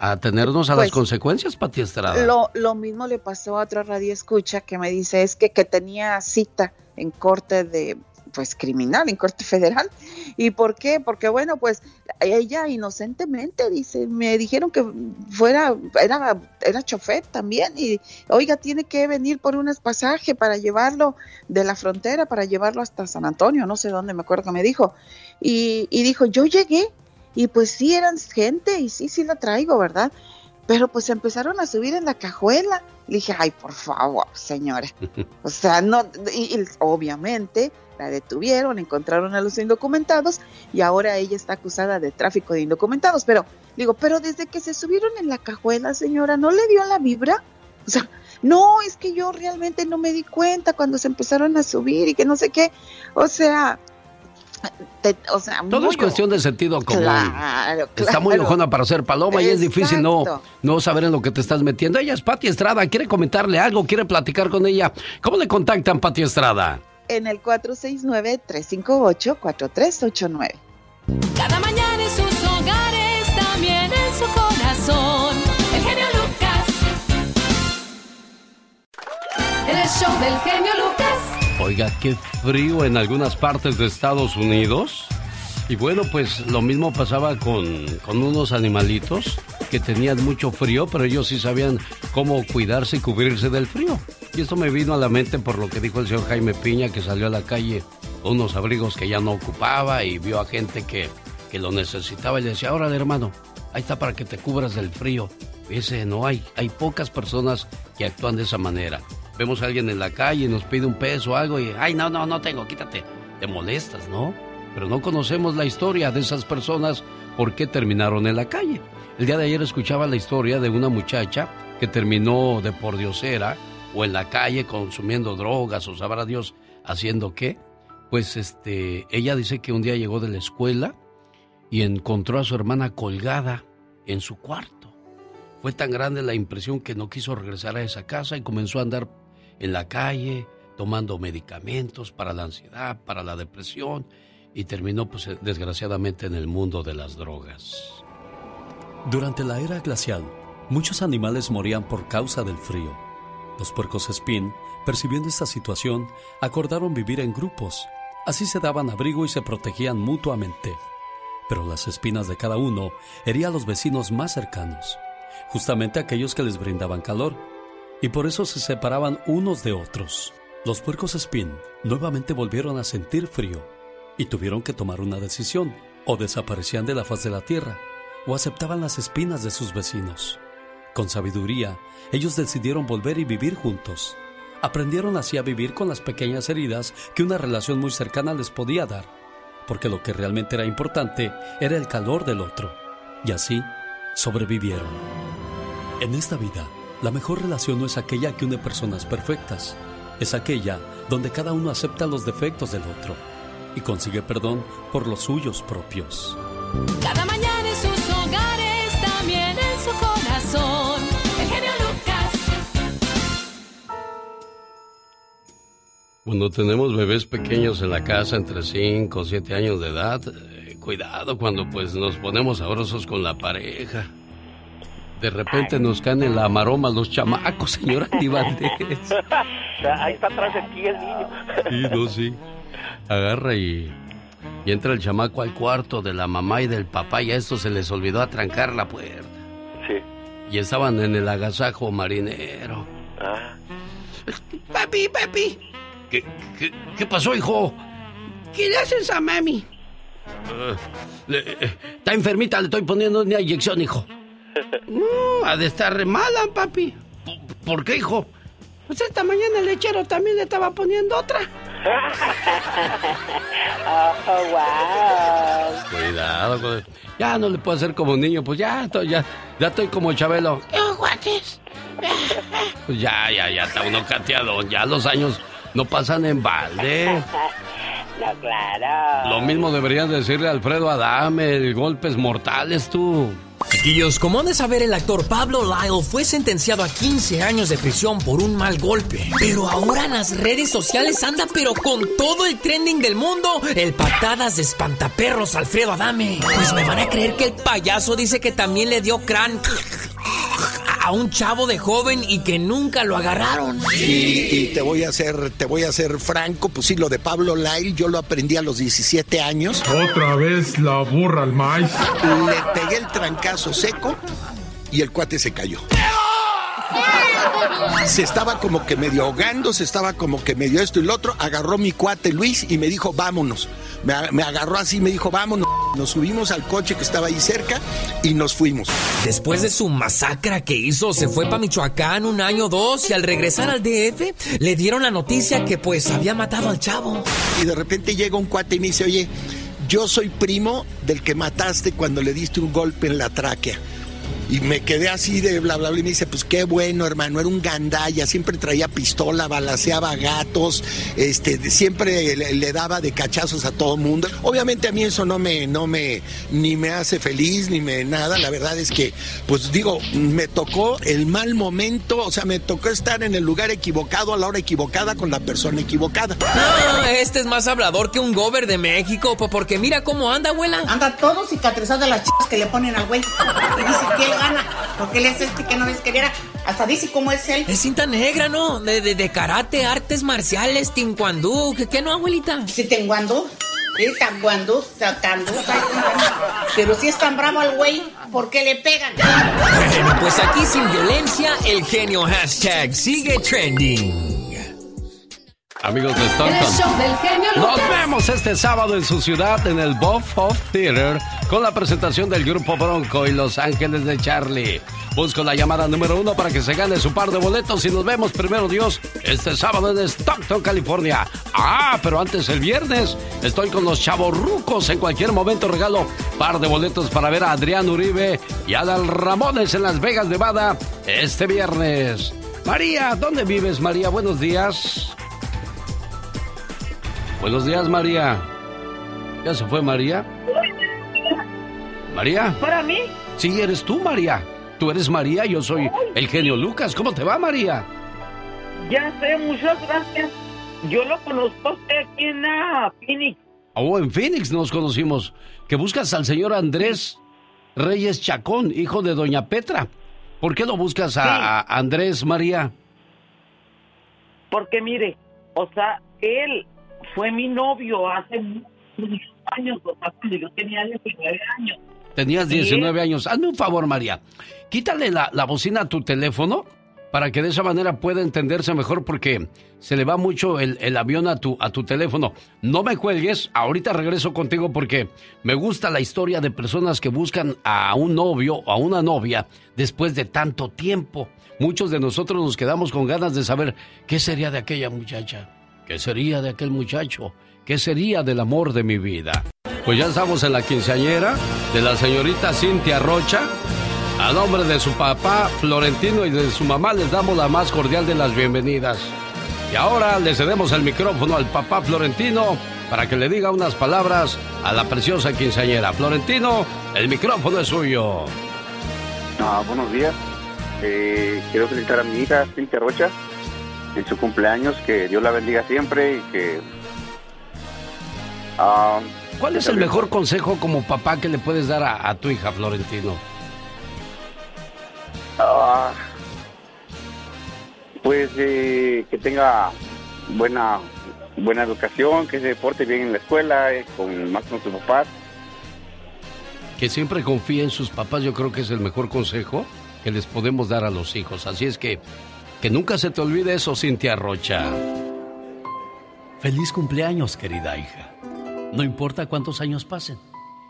a tenernos a las Pues, consecuencias, Pati Estrada. Lo, lo mismo le pasó a otra radio escucha que me dice es que, que tenía cita en corte de pues criminal, en corte federal. ¿Y por qué? Porque bueno, pues ella inocentemente dice, me dijeron que fuera, era, era chofer también y oiga, tiene que venir por un pasaje para llevarlo de la frontera, para llevarlo hasta San Antonio, no sé dónde, me acuerdo que me dijo. Y, y dijo, yo llegué y pues sí eran gente y sí, sí la traigo, ¿verdad? Pero pues empezaron a subir en la cajuela. Le dije, ay, por favor, señora. O sea, no, y, y obviamente la detuvieron, encontraron a los indocumentados y ahora ella está acusada de tráfico de indocumentados. Pero digo, pero desde que se subieron en la cajuela, señora, ¿no le dio la vibra? O sea, no, es que yo realmente no me di cuenta cuando se empezaron a subir y que no sé qué. O sea, te- o sea, Todo muy es cuestión de sentido común. Claro, Está muy ojona para ser paloma y es difícil no, no saber en lo que te estás metiendo. Ella es Pati Estrada, quiere comentarle algo, quiere platicar con ella. ¿Cómo le contactan, Pati Estrada? en el 469-358-4389. Cada mañana en sus hogares, también en su corazón. El genio Lucas. El show del genio Lucas. Oiga, qué frío en algunas partes de Estados Unidos. Y bueno, pues lo mismo pasaba con, con unos animalitos que tenían mucho frío, pero ellos sí sabían cómo cuidarse y cubrirse del frío. Y esto me vino a la mente por lo que dijo el señor Jaime Piña, que salió a la calle unos abrigos que ya no ocupaba y vio a gente que, que lo necesitaba y le decía, órale hermano, ahí está para que te cubras del frío. Ese no hay, hay pocas personas que actúan de esa manera. Vemos a alguien en la calle y nos pide un peso o algo y, ay, no, no, no tengo, quítate. Te molestas, ¿no? Pero no conocemos la historia de esas personas, por qué terminaron en la calle. El día de ayer escuchaba la historia de una muchacha que terminó de pordiosera o en la calle consumiendo drogas o sabrá Dios haciendo qué. Pues este, ella dice que un día llegó de la escuela y encontró a su hermana colgada en su cuarto. Fue tan grande la impresión que no quiso regresar a esa casa y comenzó a andar en la calle tomando medicamentos para la ansiedad, para la depresión y terminó pues desgraciadamente en el mundo de las drogas. Durante la era glacial, muchos animales morían por causa del frío. Los puercos espín, percibiendo esta situación, acordaron vivir en grupos. Así se daban abrigo y se protegían mutuamente. Pero las espinas de cada uno herían a los vecinos más cercanos, justamente aquellos que les brindaban calor, y por eso se separaban unos de otros. Los puercos espín nuevamente volvieron a sentir frío y tuvieron que tomar una decisión, o desaparecían de la faz de la tierra, o aceptaban las espinas de sus vecinos. Con sabiduría, ellos decidieron volver y vivir juntos. Aprendieron así a vivir con las pequeñas heridas que una relación muy cercana les podía dar, porque lo que realmente era importante era el calor del otro, y así sobrevivieron. En esta vida, la mejor relación no es aquella que une personas perfectas, es aquella donde cada uno acepta los defectos del otro y consigue perdón por los suyos propios. Cada mañana en sus hogares, también en su corazón. El genio Lucas. Cuando tenemos bebés pequeños en la casa entre 5 o 7 años de edad, eh, cuidado cuando pues nos ponemos sabrosos con la pareja. De repente nos caen en la maroma los chamacos, señora Andy Valdés. Ahí está atrás de ti el niño. Sí, no, sí. Agarra y, y entra el chamaco al cuarto de la mamá y del papá y a estos se les olvidó atrancar la puerta. Sí. Y estaban en el agasajo marinero. Ah. Papi, papi. ¿Qué, qué, qué pasó, hijo? ¿Qué le haces a mami? Ah, le- eh, está enfermita, le estoy poniendo una inyección, hijo. No, ha de estar re mala, papi. ¿Por- ¿Por qué, hijo? Pues esta mañana el lechero también le estaba poniendo otra. Oh, wow. Cuidado, con- ya no le puedo hacer como niño, pues ya estoy, ya, ya estoy como Chabelo. Pues ya, ya, ya está uno cateado, ya los años no pasan en balde. No, claro. Lo mismo deberías decirle a Alfredo Adame, el golpes mortales tú. Chiquillos, como han de saber, el actor Pablo Lyle fue sentenciado a 15 años de prisión por un mal golpe. Pero ahora en las redes sociales anda pero con todo el trending del mundo, el patadas de espantaperros Alfredo Adame. Pues me van a creer que el payaso dice que también le dio crán a un chavo de joven y que nunca lo agarraron. Y, y te voy a ser, te voy a ser franco, pues sí, lo de Pablo Lyle, yo lo aprendí a los 17 años. Otra vez la burra al maíz. Le pegué el trancazo seco y el cuate se cayó. Se estaba como que medio ahogando, se estaba como que medio esto y lo otro. Agarró mi cuate Luis y me dijo, vámonos. Me, me agarró así y me dijo, vámonos. Nos subimos al coche que estaba ahí cerca y nos fuimos. Después de su masacra que hizo, se fue para Michoacán un año o dos y al regresar al DF le dieron la noticia que pues había matado al chavo. Y de repente llega un cuate y me dice, oye, yo soy primo del que mataste cuando le diste un golpe en la tráquea. Y me quedé así de bla, bla, bla. Y me dice, pues qué bueno, hermano, era un gandalla, siempre traía pistola, balaseaba gatos, este, siempre le, le daba de cachazos a todo mundo. Obviamente a mí eso no me, no me, ni me hace feliz, ni me nada. La verdad es que, pues digo, me tocó el mal momento, o sea, me tocó estar en el lugar equivocado, a la hora equivocada, con la persona equivocada. No, este es más hablador que un gober de México, po- porque mira cómo anda, abuela. Anda todo cicatrizado de las chicas que le ponen al güey. Y dice que él gana. Porque él es este que no ves que era. Hasta dice cómo es él. Es cinta negra, ¿no? De, de, de karate, artes marciales, tinguandú. ¿Qué, qué no, abuelita? Sí, tenguandú. Sí, tanguandú, tacandú. Pero si es tan bravo al güey, ¿por qué le pegan? Bueno, pues aquí sin violencia, el genio hashtag sigue trending. Amigos de Stockton. Nos vemos este sábado en su ciudad en el Buff of Theater con la presentación del grupo Bronco y Los Ángeles de Charlie. Busco la llamada número uno para que se gane su par de boletos y nos vemos primero Dios este sábado en Stockton, California. Ah, pero antes el viernes estoy con los chavorrucos. En cualquier momento regalo par de boletos para ver a Adrián Uribe y Adal Ramones en Las Vegas, Nevada este viernes. María, ¿dónde vives María? Buenos días. Buenos días, María. ¿Ya se fue María? ¿María? ¿Para mí? Sí, eres tú, María. Tú eres María, yo soy el genio Lucas. ¿Cómo te va, María? Ya sé, muchas gracias. Yo lo conozco a usted aquí en Phoenix. Oh, en Phoenix nos conocimos. ¿Que buscas al señor Andrés Reyes Chacón, hijo de doña Petra. ¿Por qué lo buscas a, a Andrés María? Porque mire, o sea, él fue mi novio hace muchos años, sea, cuando yo tenía 19 años. Tenías 19 años. Hazme un favor, María. Quítale la, la bocina a tu teléfono para que de esa manera pueda entenderse mejor porque se le va mucho el, el avión a tu, a tu teléfono. No me cuelgues, ahorita regreso contigo porque me gusta la historia de personas que buscan a un novio o a una novia después de tanto tiempo. Muchos de nosotros nos quedamos con ganas de saber qué sería de aquella muchacha, qué sería de aquel muchacho, qué sería del amor de mi vida. Pues ya estamos en la quinceañera de la señorita Cintia Rocha. A nombre de su papá Florentino y de su mamá les damos la más cordial de las bienvenidas. Y ahora le cedemos el micrófono al papá Florentino para que le diga unas palabras a la preciosa quinceañera. Florentino, el micrófono es suyo. Ah, buenos días. Eh, quiero felicitar a mi hija Cintia Rocha en su cumpleaños. Que Dios la bendiga siempre y que. ah, ¿Cuál es el mejor consejo como papá que le puedes dar a, a tu hija, Florentino? ah, pues eh, que tenga buena buena educación, que se porte bien en la escuela, eh, con más con sus papás. Que siempre confíe en sus papás, yo creo que es el mejor consejo que les podemos dar a los hijos. Así es que, que nunca se te olvide eso, Cintia Rocha. Feliz cumpleaños, querida hija. No importa cuántos años pasen,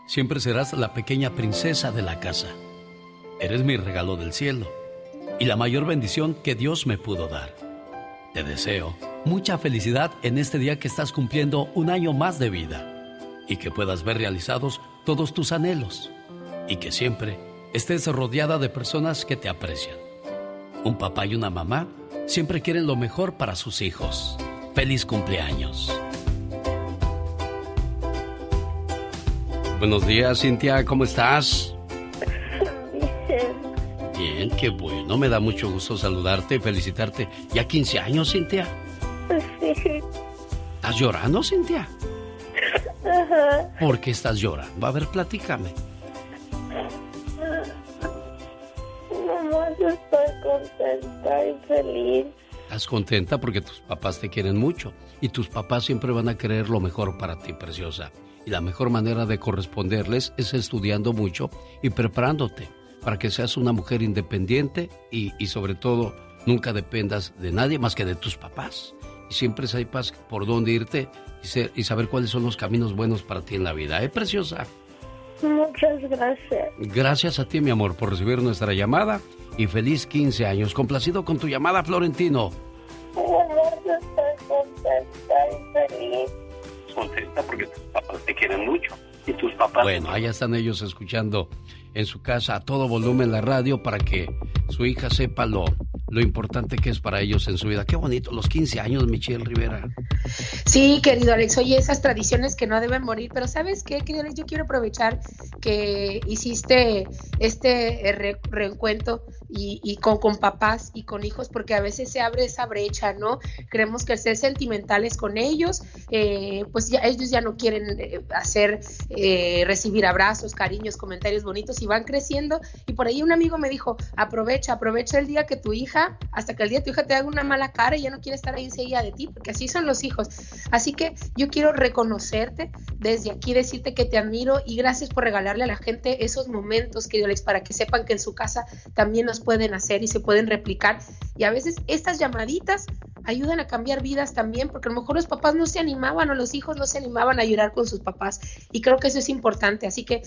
siempre serás la pequeña princesa de la casa. Eres mi regalo del cielo y la mayor bendición que Dios me pudo dar. Te deseo mucha felicidad en este día que estás cumpliendo un año más de vida y que puedas ver realizados todos tus anhelos y que siempre estés rodeada de personas que te aprecian. Un papá y una mamá siempre quieren lo mejor para sus hijos. Feliz cumpleaños. Buenos días, Cintia, ¿cómo estás? Bien, qué bueno. Me da mucho gusto saludarte y felicitarte. ¿Ya 15 años, Cintia? Sí. ¿Estás llorando, Cintia? Ajá. ¿Por qué estás llorando? A ver, platícame. Nomás estoy contenta y feliz. Estás contenta porque tus papás te quieren mucho y tus papás siempre van a querer lo mejor para ti, preciosa. Y la mejor manera de corresponderles es estudiando mucho y preparándote para que seas una mujer independiente y, y sobre todo nunca dependas de nadie más que de tus papás. Y siempre sepas por dónde irte y, ser- y saber cuáles son los caminos buenos para ti en la vida. ¿Eh, preciosa? Muchas gracias. Gracias a ti, mi amor, por recibir nuestra llamada y feliz 15 años. Complacido con tu llamada, Florentino. Nomás estoy contenta y feliz. Contenta porque tus papás te quieren mucho. Y tus papás. Bueno, allá están ellos escuchando en su casa a todo volumen la radio para que su hija sepa lo, lo importante que es para ellos en su vida. Qué bonito, los 15 años, Michelle Rivera. Sí, querido Alex, oye, esas tradiciones que no deben morir, pero ¿sabes qué, querido Alex? Yo quiero aprovechar que hiciste este eh, re- reencuentro y, y con, con papás y con hijos, porque a veces se abre esa brecha, ¿no? Creemos que el ser sentimentales con ellos, eh, pues ya ellos ya no quieren eh, hacer, eh, recibir abrazos, cariños, comentarios bonitos y van creciendo. Y por ahí un amigo me dijo, aprovecha, aprovecha el día que tu hija, hasta que el día que tu hija te haga una mala cara y ya no quiere estar ahí enseguida de ti, porque así son los hijos. Así que yo quiero reconocerte desde aquí, decirte que te admiro y gracias por regalarle a la gente esos momentos, Alex, para que sepan que en su casa también pueden hacer y se pueden replicar. Y a veces estas llamaditas ayudan a cambiar vidas también, porque a lo mejor los papás no se animaban o los hijos no se animaban a llorar con sus papás. Y creo que eso es importante. Así que,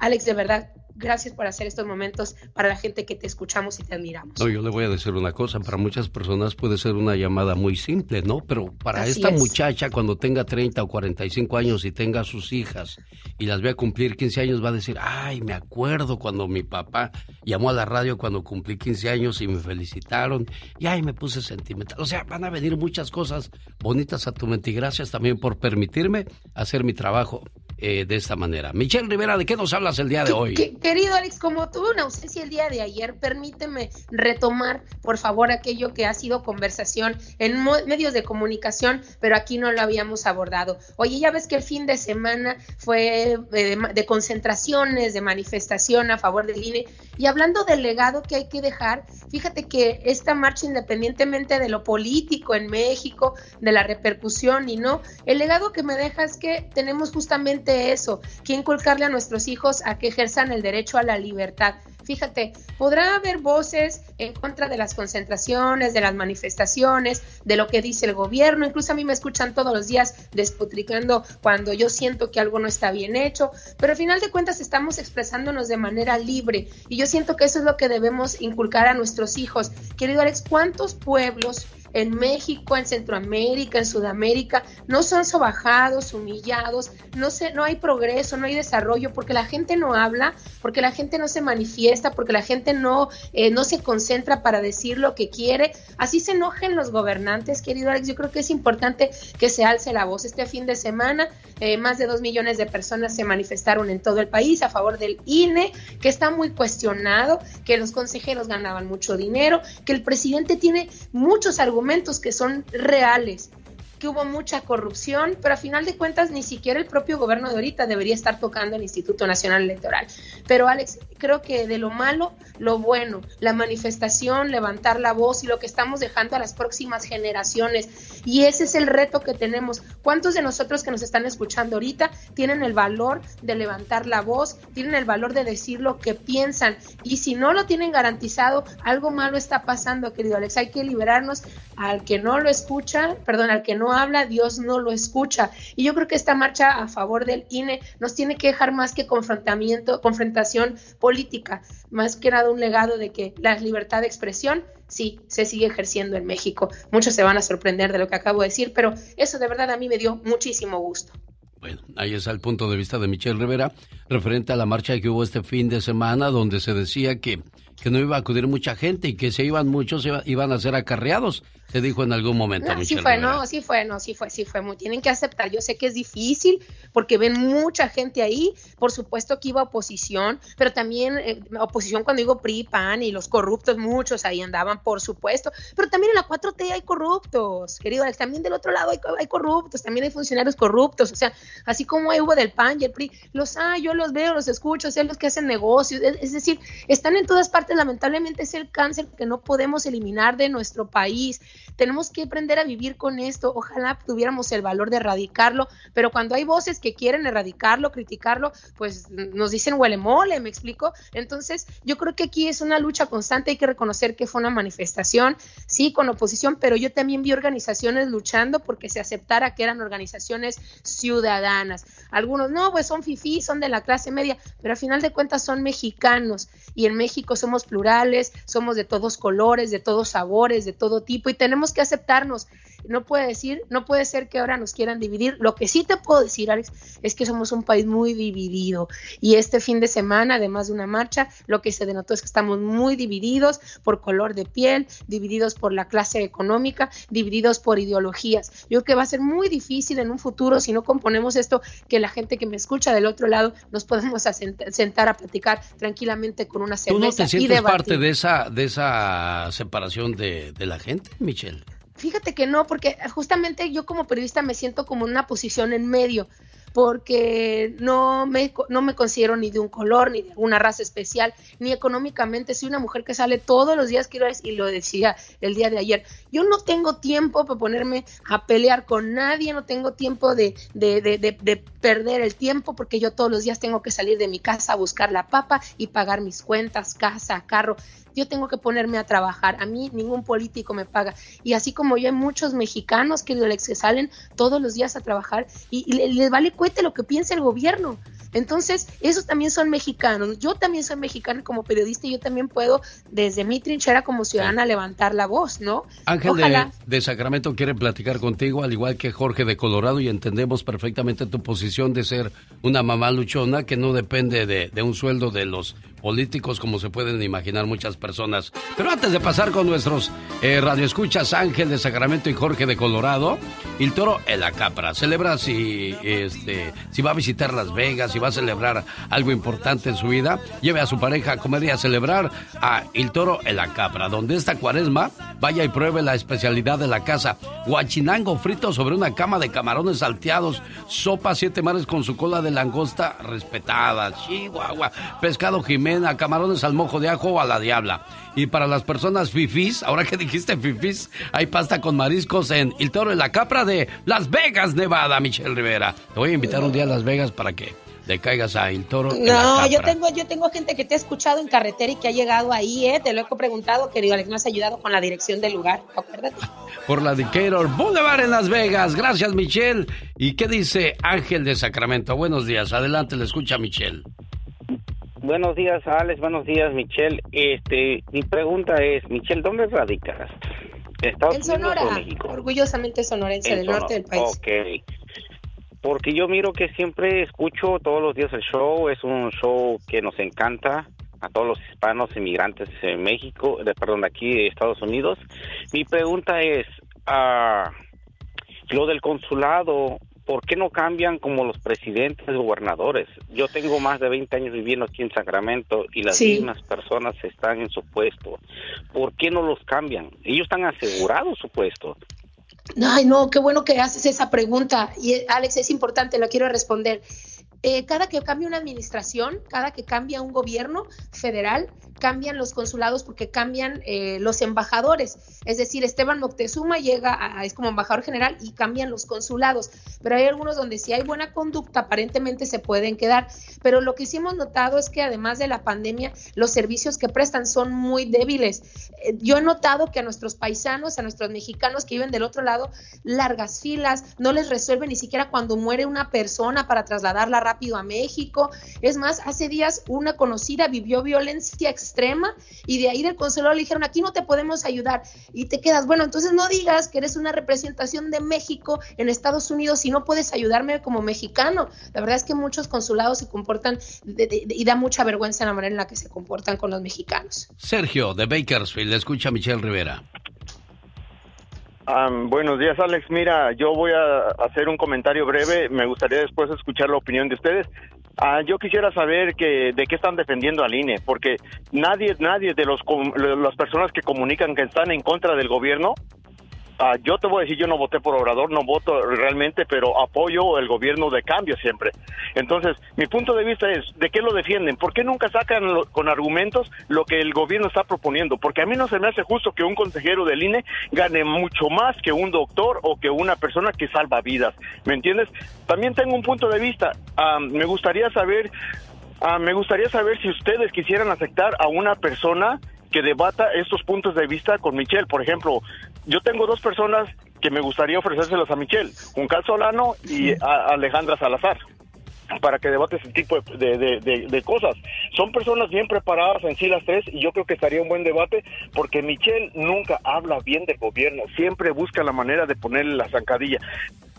Alex, de verdad, gracias por hacer estos momentos para la gente que te escuchamos y te admiramos. No, yo le voy a decir una cosa, para muchas personas puede ser una llamada muy simple, ¿no? Pero para Así esta es. muchacha cuando tenga 30 o 45 años y tenga sus hijas y las vea cumplir 15 años va a decir, ay, me acuerdo cuando mi papá llamó a la radio cuando cumplí 15 años y me felicitaron y ay, me puse sentimental. O sea, van a venir muchas cosas bonitas a tu mente y gracias también por permitirme hacer mi trabajo eh, de esta manera. Michelle Rivera, ¿de qué nos hablas el día de hoy? querido Alex, como tuve una ausencia el día de ayer, permíteme retomar, por favor, aquello que ha sido conversación en medios de comunicación, pero aquí no lo habíamos abordado. Oye, ya ves que el fin de semana fue de, de concentraciones, de manifestación a favor del INE, y hablando del legado que hay que dejar, fíjate que esta marcha, independientemente de lo político en México, de la repercusión y no, el legado que me deja es que tenemos justamente eso, que inculcarle a nuestros hijos a que ejerzan el derecho a la libertad. Fíjate, podrá haber voces en contra de las concentraciones, de las manifestaciones, de lo que dice el gobierno, incluso a mí me escuchan todos los días despotricando cuando yo siento que algo no está bien hecho, pero al final de cuentas estamos expresándonos de manera libre. Y yo siento que eso es lo que debemos inculcar a nuestros hijos. Querido Alex, ¿cuántos pueblos en México, en Centroamérica, en Sudamérica, no son sobajados, humillados, no, se, no hay progreso, no hay desarrollo, porque la gente no habla, porque la gente no se manifiesta, porque la gente no, eh, no se concentra para decir lo que quiere. Así se enojen los gobernantes, querido Alex. Yo creo que es importante que se alce la voz. Este fin de semana, eh, más de dos millones de personas se manifestaron en todo el país a favor del INE, que está muy cuestionado, que los consejeros ganaban mucho dinero, que el presidente tiene muchos argumentos argumentos que son reales que hubo mucha corrupción, pero a final de cuentas ni siquiera el propio gobierno de ahorita debería estar tocando el Instituto Nacional Electoral. Pero Alex, creo que de lo malo, lo bueno, la manifestación, levantar la voz y lo que estamos dejando a las próximas generaciones. Y ese es el reto que tenemos. ¿Cuántos de nosotros que nos están escuchando ahorita tienen el valor de levantar la voz, tienen el valor de decir lo que piensan? Y si no lo tienen garantizado, algo malo está pasando, querido Alex. Hay que liberarnos al que no lo escucha, perdón, al que no habla, Dios no lo escucha. Y yo creo que esta marcha a favor del INE nos tiene que dejar más que confrontamiento, confrontación política, más que nada un legado de que la libertad de expresión sí se sigue ejerciendo en México. Muchos se van a sorprender de lo que acabo de decir, pero eso de verdad a mí me dio muchísimo gusto. Bueno, ahí está el punto de vista de Michelle Rivera referente a la marcha que hubo este fin de semana donde se decía que, que no iba a acudir mucha gente y que se iban muchos iban a ser acarreados se dijo en algún momento. sí fue, no, sí fue, no, sí fue, sí fue. Muy, tienen que aceptar. Yo sé que es difícil porque ven mucha gente ahí. Por supuesto que iba oposición, pero también eh, oposición cuando digo PRI, PAN y los corruptos, muchos ahí andaban, por supuesto. Pero también en la 4T hay corruptos, querido Alex. También del otro lado hay, corruptos, también hay funcionarios corruptos. O sea, así como hubo del PAN y el PRI, los hay, yo los veo, los escucho, sé los que hacen negocios. es decir, están en todas partes. Lamentablemente es el cáncer que no podemos eliminar de nuestro país tenemos que aprender a vivir con esto. Ojalá tuviéramos el valor de erradicarlo, pero cuando hay voces que quieren erradicarlo, criticarlo, pues nos dicen huele mole, ¿me explico? Entonces, yo creo que aquí es una lucha constante, hay que reconocer que fue una manifestación, sí, con oposición, pero yo también vi organizaciones luchando porque se aceptara que eran organizaciones ciudadanas. Algunos, no, pues son fifí, son de la clase media, pero al final de cuentas son mexicanos y en México somos plurales, somos de todos colores, de todos sabores, de todo tipo y tenemos que aceptarnos. No puede decir, no puede ser que ahora nos quieran dividir. Lo que sí te puedo decir, Alex, es que somos un país muy dividido. Y este fin de semana, además de una marcha, lo que se denotó es que estamos muy divididos por color de piel, divididos por la clase económica, divididos por ideologías. Yo creo que va a ser muy difícil en un futuro si no componemos esto, que la gente que me escucha del otro lado nos podemos sentar a platicar tranquilamente con una cerveza. ¿Tú no te sientes parte de esa, de esa separación de, de la gente, Michelle? Fíjate que no, porque justamente yo como periodista me siento como en una posición en medio porque no me, no me considero ni de un color, ni de una raza especial, ni económicamente. Soy una mujer que sale todos los días, quiero decir, y lo decía el día de ayer. Yo no tengo tiempo para ponerme a pelear con nadie, no tengo tiempo de, de, de, de, perder el tiempo, porque yo todos los días tengo que salir de mi casa a buscar la papa y pagar mis cuentas, casa, carro yo tengo que ponerme a trabajar. A mí ningún político me paga. Y así como yo hay muchos mexicanos que, salen todos los días a trabajar y, les vale cuete lo que piensa el gobierno. Entonces, esos también son mexicanos. Yo también soy mexicana como periodista y yo también puedo, desde mi trinchera como ciudadana, levantar la voz, ¿no? Ángel de, de, Sacramento quiere platicar contigo, al igual que Jorge de Colorado, y entendemos perfectamente tu posición de ser una mamá luchona que no depende de, de un sueldo de los políticos como se pueden imaginar muchas personas. Pero antes de pasar con nuestros eh, radioescuchas Ángel de Sacramento y Jorge de Colorado, El Toro en la Capra. Celebra si, este, si va a visitar Las Vegas, va a celebrar algo importante en su vida, lleve a su pareja a comer y a celebrar a El Toro en la Capra, donde esta cuaresma vaya y pruebe la especialidad de la casa. Guachinango frito sobre una cama de camarones salteados, sopa siete mares con su cola de langosta respetada, chihuahua, pescado jimena, camarones al mojo de ajo o a la diabla. Y para las personas fifís, ahora que dijiste fifís, hay pasta con mariscos en El Toro en la Capra de Las Vegas, Nevada, Michelle Rivera. Te voy a invitar un día a Las Vegas para que le caigas a El Toro. en la No, yo tengo, yo tengo gente que te ha escuchado en carretera y que ha llegado ahí, ¿eh? Te lo he preguntado, querido Alex, me has ayudado con la dirección del lugar, acuérdate. Por la Decatur Boulevard en Las Vegas. Gracias, Michelle. ¿Y qué dice Ángel de Sacramento? Buenos días. Adelante, le escucha Michelle. Buenos días, Alex. Buenos días, Michelle. Este, mi pregunta es, Michelle, ¿dónde radicas? ¿Estados En Unidos Sonora, o México? orgullosamente sonorense En del Sonora. norte del país. Ok. Porque yo miro que siempre escucho todos los días el show. Es un show que nos encanta a todos los hispanos inmigrantes en México, de, perdón, aquí de Estados Unidos. Mi pregunta es, ah, lo del consulado, ¿por qué no cambian como los presidentes, gobernadores? Yo tengo más de 20 años viviendo aquí en Sacramento y las Sí. mismas personas están en su puesto. ¿Por qué no los cambian? Ellos están asegurados su puesto. Ay, no, qué bueno que haces esa pregunta. Y eh, Alex, es importante, lo quiero responder. Eh, cada que cambia una administración, cada que cambia un gobierno federal, cambian los consulados porque cambian eh, los embajadores. Es decir, Esteban Moctezuma llega a, es como embajador general y cambian los consulados. Pero hay algunos donde si hay buena conducta, aparentemente se pueden quedar. Pero lo que sí hemos notado es que además de la pandemia, los servicios que prestan son muy débiles. Eh, yo he notado que a nuestros paisanos, a nuestros mexicanos que viven del otro lado, largas filas, no les resuelven ni siquiera cuando muere una persona para trasladarla rápido a México. Es más, hace días una conocida vivió violencia extrema y de ahí del consulado le dijeron, aquí no te podemos ayudar. Y te quedas, bueno, entonces no digas que eres una representación de México en Estados Unidos y no puedes ayudarme como mexicano. La verdad es que muchos consulados se comportan de- de- de- y da mucha vergüenza la manera en la que se comportan con los mexicanos. Sergio de Bakersfield, escucha Michelle Rivera. Am, buenos días, Alex. Mira, yo voy a hacer un comentario breve. Me gustaría después escuchar la opinión de ustedes. Ah, yo quisiera saber que de qué están defendiendo al INE, porque nadie, nadie de los las personas que comunican que están en contra del gobierno. Ah, yo te voy a decir, yo no voté por Obrador, no voto realmente, pero apoyo el gobierno de cambio siempre. Entonces, mi punto de vista es, ¿de qué lo defienden? ¿Por qué nunca sacan con argumentos lo que el gobierno está proponiendo? Porque a mí no se me hace justo que un consejero del INE gane mucho más que un doctor o que una persona que salva vidas. ¿Me entiendes? También tengo un punto de vista. Ah, me gustaría saber, ah, me gustaría saber si ustedes quisieran aceptar a una persona que debata estos puntos de vista con Michelle. Por ejemplo, yo tengo dos personas que me gustaría ofrecérselas a Michelle, Juncal Solano y a Alejandra Salazar para que debate ese tipo de, de- de- de cosas. Son personas bien preparadas en sí las tres y yo creo que estaría un buen debate porque Michelle nunca habla bien del gobierno, siempre busca la manera de ponerle la zancadilla.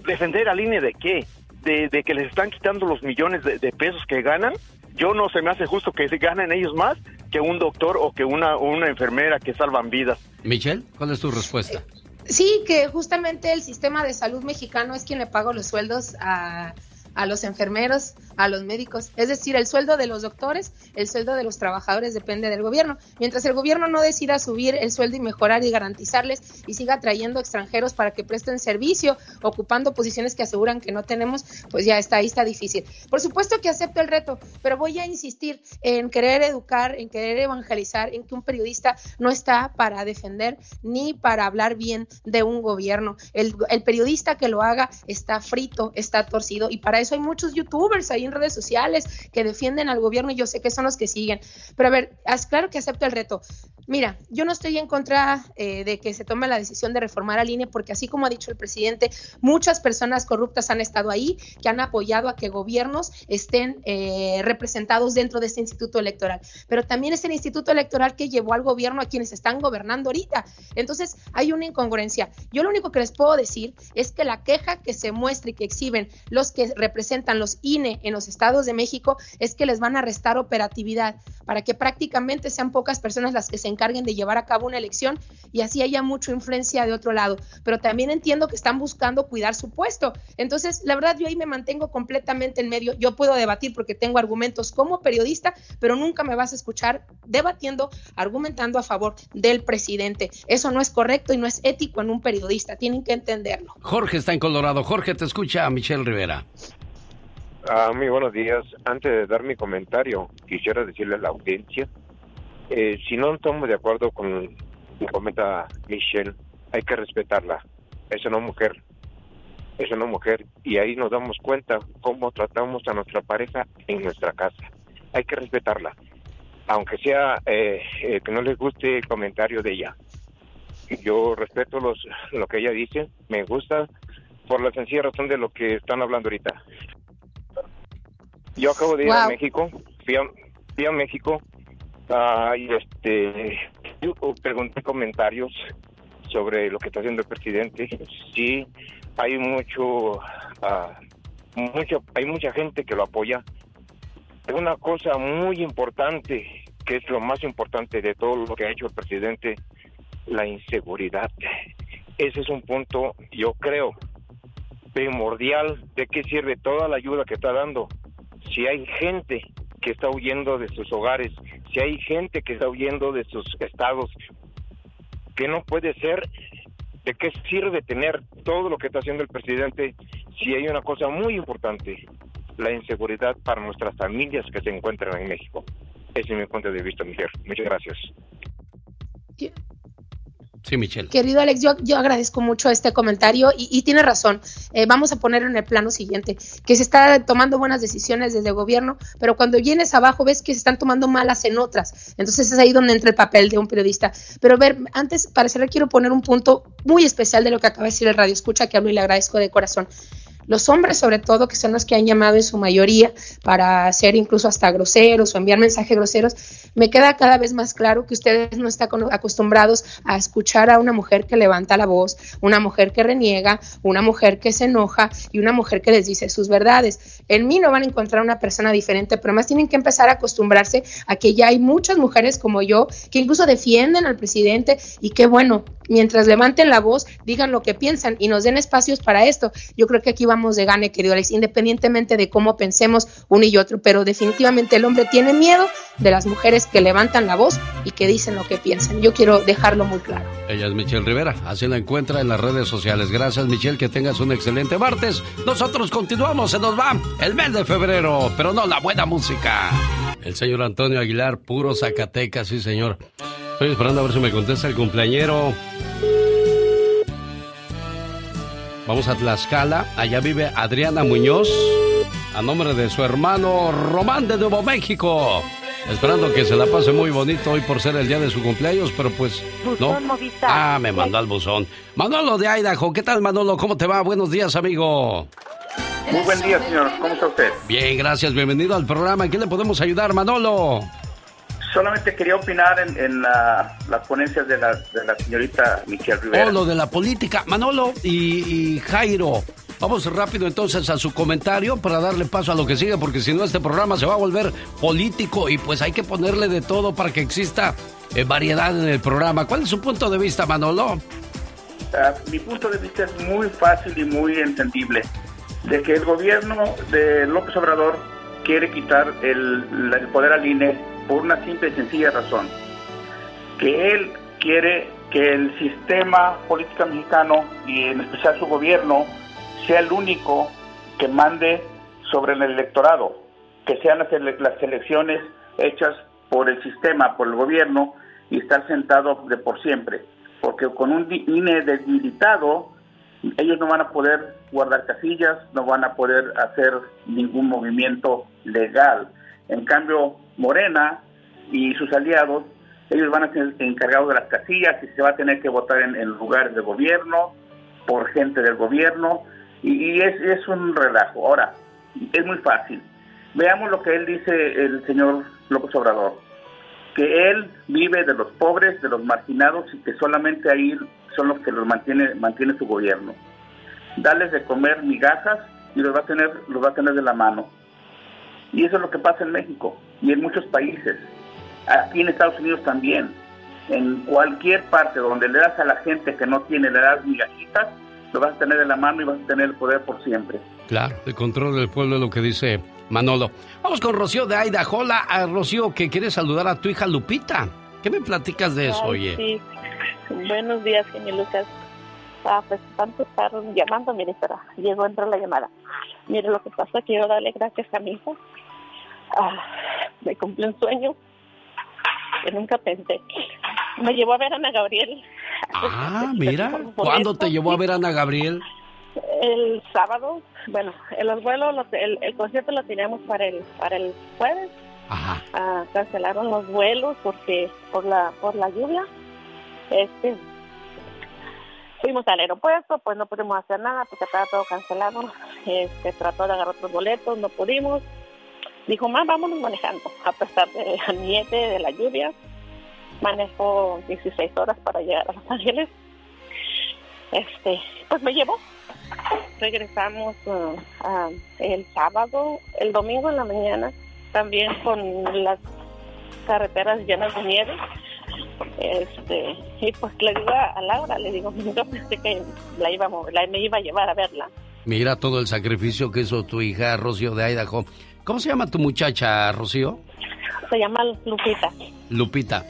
¿Defender a línea de qué? De, de que les están quitando los millones de pesos que ganan. Yo no se me hace justo que se ganen ellos más que un doctor o que una, una enfermera que salvan vidas. Michelle, ¿cuál es tu respuesta? Sí, que justamente el sistema de salud mexicano es quien le paga los sueldos a, a los enfermeros, a los médicos. Es decir, el sueldo de los doctores, el sueldo de los trabajadores depende del gobierno. Mientras el gobierno no decida subir el sueldo y mejorar y garantizarles y siga trayendo extranjeros para que presten servicio, ocupando posiciones que aseguran que no tenemos, pues ya está, ahí está difícil. Por supuesto que acepto el reto, pero voy a insistir en querer educar, en querer evangelizar, en que un periodista no está para defender ni para hablar bien de un gobierno. El, el periodista que lo haga está frito, está torcido y para eso hay muchos youtubers ahí en redes sociales que defienden al gobierno y yo sé que son los que siguen. Pero a ver, claro que acepto el reto. Mira, yo no estoy en contra eh, de que se tome la decisión de reformar al INE porque así como ha dicho el presidente, muchas personas corruptas han estado ahí, que han apoyado a que gobiernos estén eh, representados dentro de este instituto electoral. Pero también es el instituto electoral que llevó al gobierno a quienes están gobernando ahorita. Entonces hay una incongruencia. Yo lo único que les puedo decir es que la queja que se muestra y que exhiben los que representan los INE en los estados de México es que les van a restar operatividad para que prácticamente sean pocas personas las que se encarguen de llevar a cabo una elección y así haya mucha influencia de otro lado. Pero también entiendo que están buscando cuidar su puesto. Entonces, la verdad, yo ahí me mantengo completamente en medio. Yo puedo debatir porque tengo argumentos como periodista, pero nunca me vas a escuchar debatiendo, argumentando a favor del presidente. Eso no es correcto y no es ético en un periodista. Tienen que entenderlo. Jorge está en Colorado. Jorge, te escucha a Michelle Rivera. Ah, muy buenos días. Antes de dar mi comentario, quisiera decirle a la audiencia, eh, si no estamos de acuerdo con lo que comenta Michelle, hay que respetarla. Es una mujer, es una mujer, y ahí nos damos cuenta cómo tratamos a nuestra pareja en nuestra casa. Hay que respetarla, aunque sea eh, eh, que no les guste el comentario de ella. Yo respeto los, lo que ella dice, me gusta por la sencilla razón de lo que están hablando ahorita. Yo acabo de ir a. México, fui a, fui a México ah, y este, yo pregunté comentarios sobre lo que está haciendo el presidente. Sí, hay mucho, ah, mucho, hay mucha gente que lo apoya. Una cosa muy importante, que es lo más importante de todo lo que ha hecho el presidente, la inseguridad. Ese es un punto, yo creo, primordial de qué sirve toda la ayuda que está dando. Si hay gente que está huyendo de sus hogares, si hay gente que está huyendo de sus estados, que no puede ser, ¿de qué sirve tener todo lo que está haciendo el presidente si hay una cosa muy importante, la inseguridad para nuestras familias que se encuentran en México? Ese es mi punto de vista, Miguel. Muchas gracias. Sí, Michelle. Querido Alex, yo, yo agradezco mucho este comentario y, tiene razón. Eh, vamos a poner en el plano siguiente, que se está tomando buenas decisiones desde el gobierno, pero cuando vienes abajo ves que se están tomando malas en otras. Entonces es ahí donde entra el papel de un periodista. Pero ver, antes, para cerrar, quiero poner un punto muy especial de lo que acaba de decir el radio escucha, que hablo y le agradezco de corazón. Los hombres, sobre todo, que son los que han llamado en su mayoría para ser incluso hasta groseros o enviar mensajes groseros, me queda cada vez más claro que ustedes no están acostumbrados a escuchar a una mujer que levanta la voz, una mujer que reniega, una mujer que se enoja y una mujer que les dice sus verdades. En mí no van a encontrar una persona diferente, pero más tienen que empezar a acostumbrarse a que ya hay muchas mujeres como yo que incluso defienden al presidente y que bueno, mientras levanten la voz, digan lo que piensan y nos den espacios para esto. Yo creo que aquí vamos de gane, querido Alex, independientemente de cómo pensemos uno y otro, pero definitivamente el hombre tiene miedo de las mujeres que levantan la voz y que dicen lo que piensan. Yo quiero dejarlo muy claro. Ella es Michelle Rivera, así la encuentra en las redes sociales. Gracias Michelle, que tengas un excelente martes. Nosotros continuamos, se nos va el mes de febrero, pero no la buena música. El señor Antonio Aguilar, puro Zacatecas, sí señor. Estoy esperando a ver si me contesta el cumpleañero. Vamos a Tlaxcala, allá vive Adriana Muñoz, a nombre de su hermano Román de Nuevo México. Esperando que se la pase muy bonito hoy por ser el día de su cumpleaños, pero pues no. Buzón Movistar. Ah, me mandó al buzón. Manolo de Idaho, ¿qué tal Manolo? ¿Cómo te va? Buenos días, amigo. Muy buen día, señor. ¿Cómo está usted? Bien, gracias, bienvenido al programa. ¿En qué le podemos ayudar, Manolo? Solamente quería opinar en, en la- las ponencias de la, de la señorita Michelle Rivera. Oh, lo de la política. Manolo y, y Jairo. Vamos rápido entonces a su comentario para darle paso a lo que sigue, porque si no este programa se va a volver político y pues hay que ponerle de todo para que exista eh, variedad en el programa. ¿Cuál es su punto de vista, Manolo? Ah, mi punto de vista es muy fácil y muy entendible. De que el gobierno de López Obrador quiere quitar el, el poder al INE por una simple y sencilla razón. Que él quiere que el sistema político mexicano y en especial su gobierno sea el único que mande sobre el electorado, que sean las, ele- elecciones hechas por el sistema, por el gobierno y estar sentado de por siempre. Porque con un INE debilitado, ellos no van a poder guardar casillas, no van a poder hacer ningún movimiento legal. En cambio, Morena y sus aliados, ellos van a ser encargados de las casillas y se va a tener que votar en, lugares de gobierno, por gente del gobierno, y, es, es un relajo. Ahora, es muy fácil. Veamos lo que él dice el señor López Obrador, que él vive de los pobres, de los marginados y que solamente ahí son los que los mantiene, mantiene su gobierno. Darles de comer migajas y los va a tener, los va a tener de la mano. Y eso es lo que pasa en México y en muchos países. Aquí en Estados Unidos también. En cualquier parte donde le das a la gente que no tiene, le das migajitas, lo vas a tener de la mano y vas a tener el poder por siempre. Claro, el control del pueblo es lo que dice Manolo. Vamos con Rocío de Aida. Hola, a Rocío, que quiere saludar a tu hija Lupita. ¿Qué me platicas de eso, Ay, oye? Sí. Buenos días, genio Lucas. Ah, pues tanto estar llamando, mire, pero llegó, entró la llamada. Mire, lo que pasa, quiero darle gracias a mi hijo. Ah, me cumplió un sueño que nunca pensé. Me llevó a ver a Ana Gabriel Ah, mira. ¿Cuándo te llevó a ver a Ana Gabriel? el sábado. Bueno, el los vuelos, los- el, el concierto lo teníamos para el para el jueves. Ajá. Ah, cancelaron los vuelos porque por la por la lluvia. Este fuimos al aeropuerto, pues no pudimos hacer nada porque estaba todo cancelado. Este trató de agarrar otros boletos, no pudimos. Dijo, "Mamá, vámonos manejando." A pesar de la nieve, de la lluvia, manejó 16 horas para llegar a Los Ángeles. Este, pues me llevó. Regresamos ah, el sábado, el domingo en la mañana, también con las carreteras llenas de nieve. Este, y pues le digo a Laura, le digo, yo pensé que la iba a mover, la- me iba a llevar a verla. Mira todo el sacrificio que hizo tu hija Rocío de Idaho. ¿Cómo se llama tu muchacha, Rocío? Se llama Lupita. Lupita.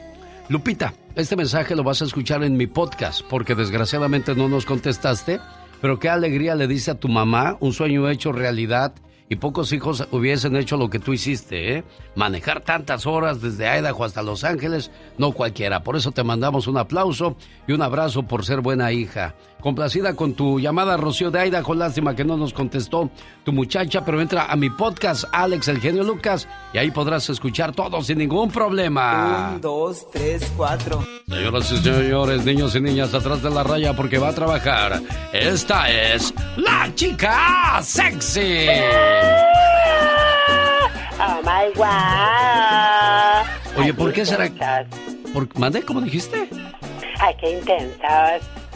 Lupita, este mensaje lo vas a escuchar en mi podcast porque desgraciadamente no nos contestaste, pero qué alegría le dice a tu mamá, un sueño hecho realidad y pocos hijos hubiesen hecho lo que tú hiciste, ¿eh? Manejar tantas horas desde Idaho hasta Los Ángeles, no cualquiera. Por eso te mandamos un aplauso y un abrazo por ser buena hija. Complacida con tu llamada, Rocío de Idaho. Lástima que no nos contestó tu muchacha, pero entra a mi podcast, Alex El Genio Lucas, y ahí podrás escuchar todo sin ningún problema. Un, dos, tres, cuatro. Señoras y señores, niños y niñas, atrás de la raya porque va a trabajar. Esta es la chica sexy. Oh my wow. Oye, ¿por qué será? ¿Por... ¿Mandé? ¿Cómo dijiste? Ay, qué intensos.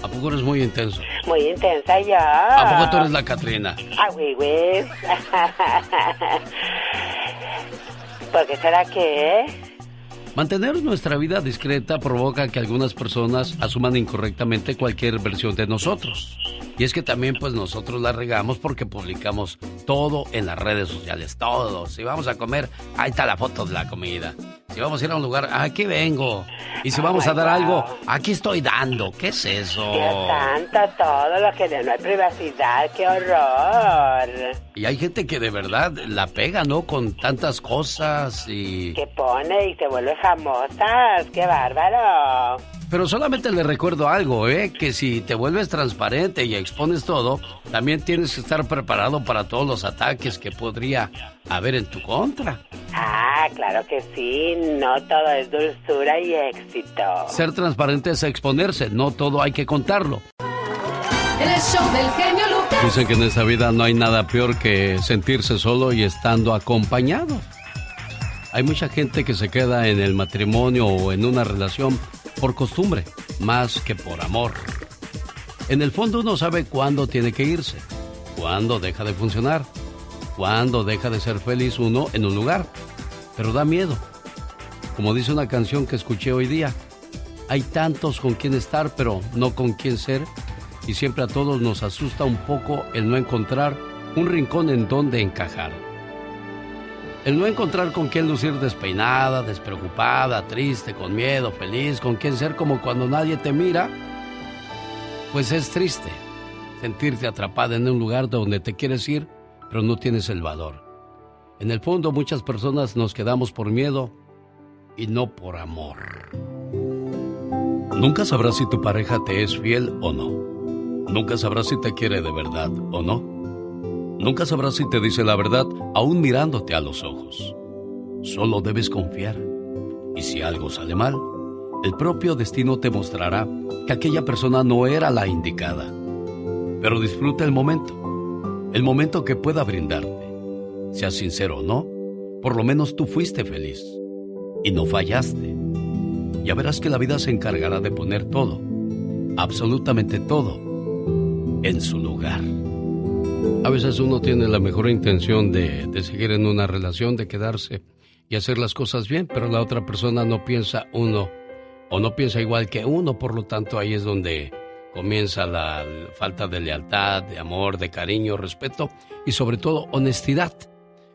¿A poco eres muy intenso? Muy intensa yo. ¿A poco tú eres la Catrina? Ah, güey, güey. ¿Por qué será que? Mantener nuestra vida discreta provoca que algunas personas asuman incorrectamente cualquier versión de nosotros. Y es que también pues nosotros la regamos porque publicamos todo en las redes sociales, todo. Si vamos a comer, ahí está la foto de la comida. Si vamos a ir a un lugar, aquí vengo. Y si vamos a dar algo, aquí estoy dando. ¿Qué es eso? Dios santo, todo lo que no hay privacidad, qué horror. Y hay gente que de verdad la pega, ¿no? Con tantas cosas y... Que pone y se vuelve famosas, qué bárbaro. Pero solamente le recuerdo algo, ¿eh? Que si te vuelves transparente y expones todo, también tienes que estar preparado para todos los ataques que podría haber en tu contra. Ah, claro que sí, no todo es dulzura y éxito. Ser transparente es exponerse, no todo hay que contarlo. El show del genio Lucas. Dicen que en esta vida no hay nada peor que sentirse solo y estando acompañado. Hay mucha gente que se queda en el matrimonio o en una relación por costumbre, más que por amor. En el fondo uno sabe cuándo tiene que irse, cuándo deja de funcionar, cuándo deja de ser feliz uno en un lugar. Pero da miedo. Como dice una canción que escuché hoy día, hay tantos con quien estar, pero no con quien ser. Y siempre a todos nos asusta un poco el no encontrar un rincón en donde encajar. El no encontrar con quién lucir despeinada, despreocupada, triste, con miedo, feliz, con quién ser como cuando nadie te mira, pues es triste sentirte atrapada en un lugar donde te quieres ir, pero no tienes el valor. En el fondo muchas personas nos quedamos por miedo y no por amor. Nunca sabrás si tu pareja te es fiel o no. Nunca sabrás si te quiere de verdad o no. Nunca sabrás si te dice la verdad aún mirándote a los ojos. Solo debes confiar. Y si algo sale mal, el propio destino te mostrará que aquella persona no era la indicada. Pero disfruta el momento. El momento que pueda brindarte. Seas sincero o no, por lo menos tú fuiste feliz. Y no fallaste. Ya verás que la vida se encargará de poner todo, absolutamente todo, en su lugar. A veces uno tiene la mejor intención de, de, seguir en una relación, de quedarse y hacer las cosas bien, pero la otra persona no piensa uno o no piensa igual que uno, por lo tanto ahí es donde comienza la falta de lealtad, de amor, de cariño, respeto y sobre todo honestidad.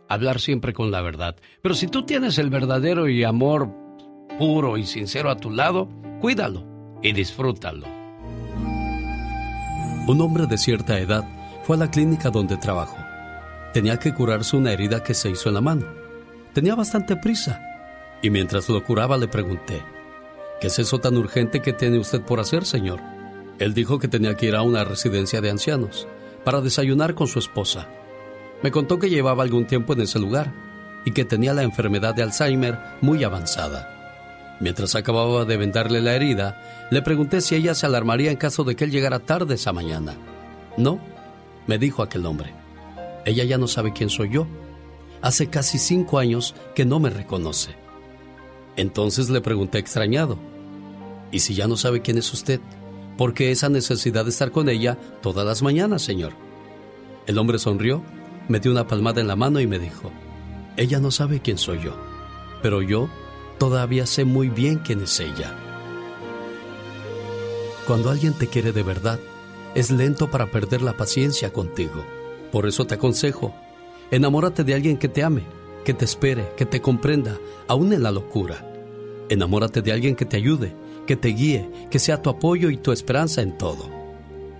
Hablar siempre con la verdad. Pero si tú tienes el verdadero y amor puro y sincero a tu lado, cuídalo y disfrútalo. Un hombre de cierta edad fue a la clínica donde trabajó. Tenía que curarse una herida que se hizo en la mano. Tenía bastante prisa. Y mientras lo curaba le pregunté, ¿qué es eso tan urgente que tiene usted por hacer, señor? Él dijo que tenía que ir a una residencia de ancianos para desayunar con su esposa. Me contó que llevaba algún tiempo en ese lugar y que tenía la enfermedad de Alzheimer muy avanzada. Mientras acababa de vendarle la herida, le pregunté si ella se alarmaría en caso de que él llegara tarde esa mañana. No, me dijo aquel hombre. Ella ya no sabe quién soy yo. Hace casi cinco años que no me reconoce. Entonces le pregunté extrañado, ¿y si ya no sabe quién es usted? ¿Por qué esa necesidad de estar con ella todas las mañanas, señor? El hombre sonrió, me dio una palmada en la mano y me dijo, ella no sabe quién soy yo, pero yo todavía sé muy bien quién es ella. Cuando alguien te quiere de verdad, es lento para perder la paciencia contigo. Por eso te aconsejo, enamórate de alguien que te ame, que te espere, que te comprenda, aún en la locura. Enamórate de alguien que te ayude, que te guíe, que sea tu apoyo y tu esperanza en todo.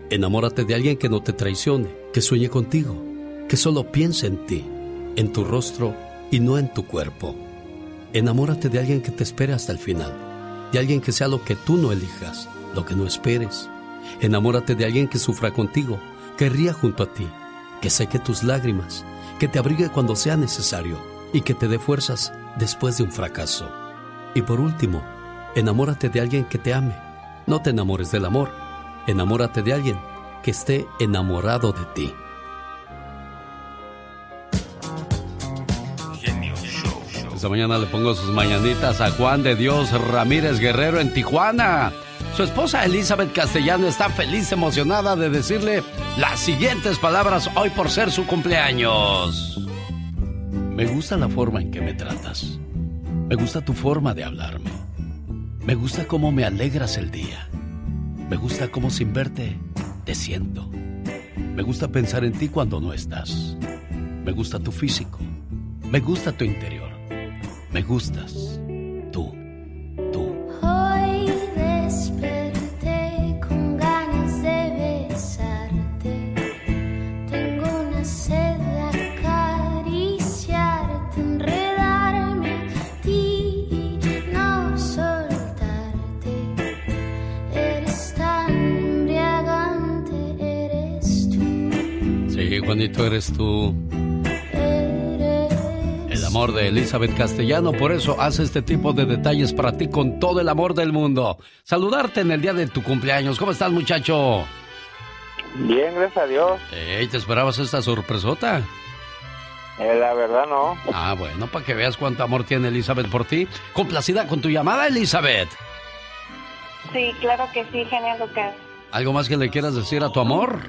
Enamórate de alguien que no te traicione, que sueñe contigo, que solo piense en ti, en tu rostro y no en tu cuerpo. Enamórate de alguien que te espere hasta el final, de alguien que sea lo que tú no elijas, lo que no esperes. Enamórate de alguien que sufra contigo, que ría junto a ti, que seque tus lágrimas, que te abrigue cuando sea necesario y que te dé fuerzas después de un fracaso. Y por último, enamórate de alguien que te ame. No te enamores del amor, enamórate de alguien que esté enamorado de ti. Esta mañana le pongo sus mañanitas a Juan de Dios Ramírez Guerrero en Tijuana. Su esposa Elizabeth Castellano está feliz, emocionada de decirle las siguientes palabras hoy por ser su cumpleaños. Me gusta la forma en que me tratas. Me gusta tu forma de hablarme. Me gusta cómo me alegras el día. Me gusta cómo sin verte te siento. Me gusta pensar en ti cuando no estás. Me gusta tu físico. Me gusta tu interior. Me gustas. Juanito, eres tú. El amor de Elizabeth Castellano, por eso hace este tipo de detalles para ti con todo el amor del mundo. Saludarte en el día de tu cumpleaños. ¿Cómo estás, muchacho? Bien, gracias a Dios. Ey, ¿te esperabas esta sorpresota? Eh, la verdad no. Ah, bueno, para que veas cuánto amor tiene Elizabeth por ti. Complacida con tu llamada, Elizabeth. Sí, claro que sí, genial Lucas. ¿Algo más que le quieras decir a tu amor?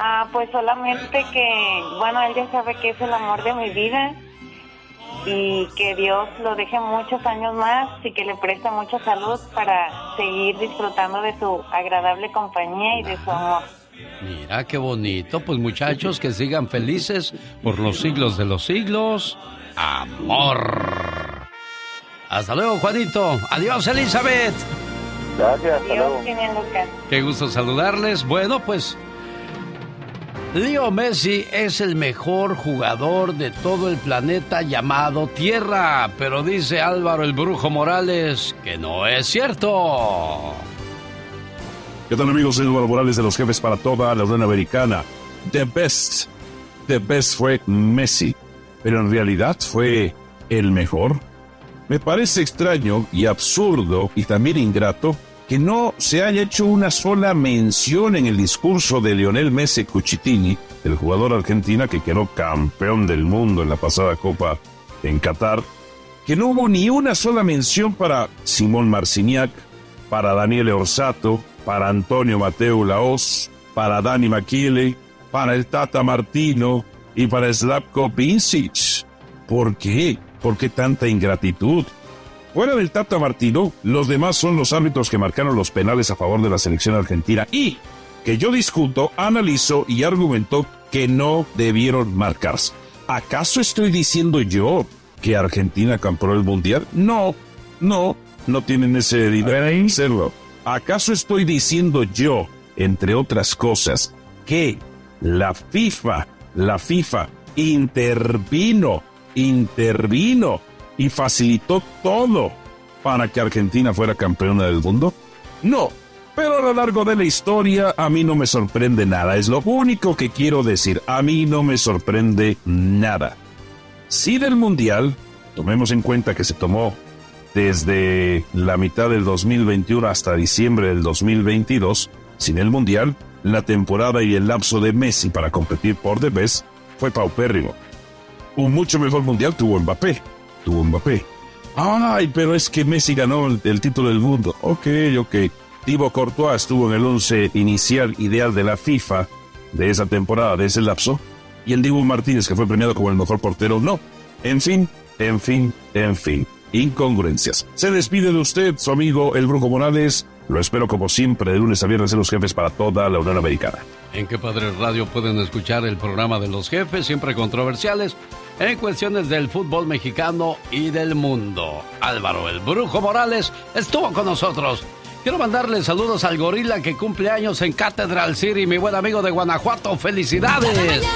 Ah, pues solamente que, bueno, él ya sabe que es el amor de mi vida y que Dios lo deje muchos años más y que le preste mucha salud para seguir disfrutando de su agradable compañía y de su amor. Mira qué bonito. Pues muchachos, que sigan felices por los siglos de los siglos. Amor. Hasta luego, Juanito. Adiós, Elizabeth. Gracias, hasta Dios, luego. Qué gusto saludarles. Bueno, pues Leo Messi es el mejor jugador de todo el planeta llamado Tierra, pero dice Álvaro el Brujo Morales que no es cierto. ¿Qué tal amigos? Soy Álvaro Morales de los jefes para toda la Unión Americana. The best. The best fue Messi. Pero en realidad fue el mejor. Me parece extraño y absurdo y también ingrato que no se haya hecho una sola mención en el discurso de Lionel Messi Cuchitini, el jugador argentina que quedó campeón del mundo en la pasada Copa en Qatar, que no hubo ni una sola mención para Simón Marciniak, para Daniele Orsato, para Antonio Mateo Laos, para Dani Maquile, para el Tata Martino y para Slavko Vincic. ¿Por qué? ¿Por qué tanta ingratitud? Fuera del Tata Martino, los demás son los árbitros que marcaron los penales a favor de la selección argentina y que yo discuto, analizo y argumento que no debieron marcarse. ¿Acaso estoy diciendo yo que Argentina compró el mundial? No, no, no tienen ese dinero hacerlo. ¿Acaso estoy diciendo yo, entre otras cosas, que la FIFA, la FIFA intervino, intervino y facilitó todo para que Argentina fuera campeona del mundo? No, pero a lo largo de la historia a mí no me sorprende nada, es lo único que quiero decir, a mí no me sorprende nada. Si del Mundial, tomemos en cuenta que se tomó desde la mitad del 2021 hasta diciembre del 2022, sin el Mundial, la temporada y el lapso de Messi para competir por The Best fue paupérrimo. Un mucho mejor Mundial tuvo Mbappé, tuvo Mbappé. Ay, pero es que Messi ganó el, título del mundo. Ok, ok. Thibaut Courtois estuvo en el once inicial ideal de la FIFA de esa temporada, de ese lapso. Y el Dibu Martínez, que fue premiado como el mejor portero, no. En fin, en fin, en fin. Incongruencias. Se despide de usted, su amigo El Brujo Morales. Lo espero como siempre de lunes a viernes en los jefes para toda la Unión Americana. En qué padre radio pueden escuchar el programa de los jefes, siempre controversiales, en cuestiones del fútbol mexicano y del mundo. Álvaro el Brujo Morales estuvo con nosotros. Quiero mandarle saludos al gorila que cumple años en Cathedral City, mi buen amigo de Guanajuato. ¡Felicidades!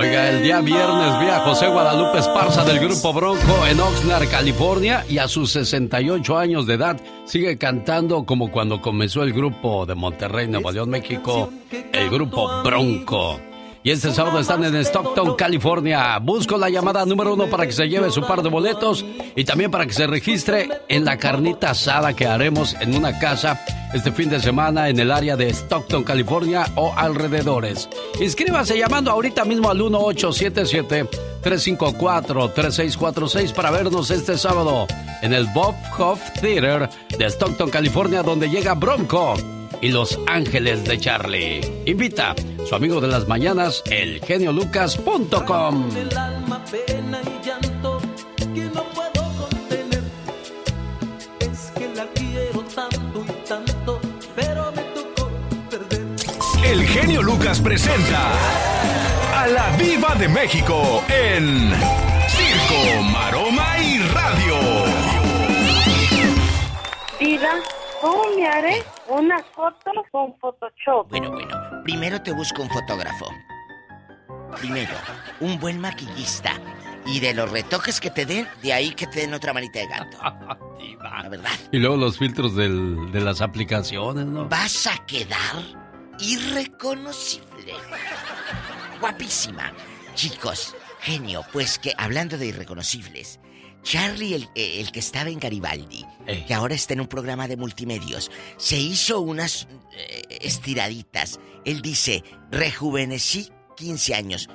Oiga, el día viernes vi a José Guadalupe Esparza del Grupo Bronco en Oxnard, California, y a sus 68 años de edad sigue cantando como cuando comenzó el grupo de Monterrey, Nuevo León, México, el Grupo Bronco. Y este sábado están en Stockton, California. Busco la llamada número uno para que se lleve su par de boletos y también para que se registre en la carnita asada que haremos en una casa este fin de semana en el área de Stockton, California o alrededores. Inscríbase llamando ahorita mismo al 1877-354-3646 para vernos este sábado en el Bob Hoff Theater de Stockton, California, donde llega Bronco y Los Ángeles de Charlie. Invita su amigo de las mañanas, elgeniolucas.com. El alma, pena y llanto que no puedo contener. Es que la quiero tanto y tanto, pero me tocó perder. El genio Lucas presenta a la Viva de México en Circo, Maroma y Radio. Diva, ¿cómo me haré una foto con Photoshop? Bueno, bueno, primero te busco un fotógrafo. Primero, un buen maquillista. Y de los retoques que te den, de ahí que te den otra manita de gato. La verdad. Y luego los filtros del- de las aplicaciones, ¿no? Vas a quedar irreconocible. Guapísima. Chicos, genio, pues que hablando de irreconocibles, Charlie, el, eh, el que estaba en Garibaldi, que ahora está en un programa de multimedios, se hizo unas eh, estiraditas. Él dice, rejuvenecí 15 años.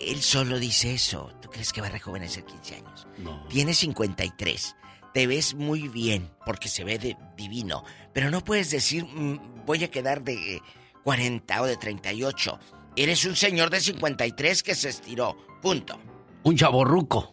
Él solo dice eso. ¿Tú crees que va a rejuvenecer 15 años? No. Tiene 53. Te ves muy bien porque se ve de divino. Pero no puedes decir, "Mm, voy a quedar de eh, 40 o de 38. Eres un señor de 53 que se estiró. Punto. Un chaborruco.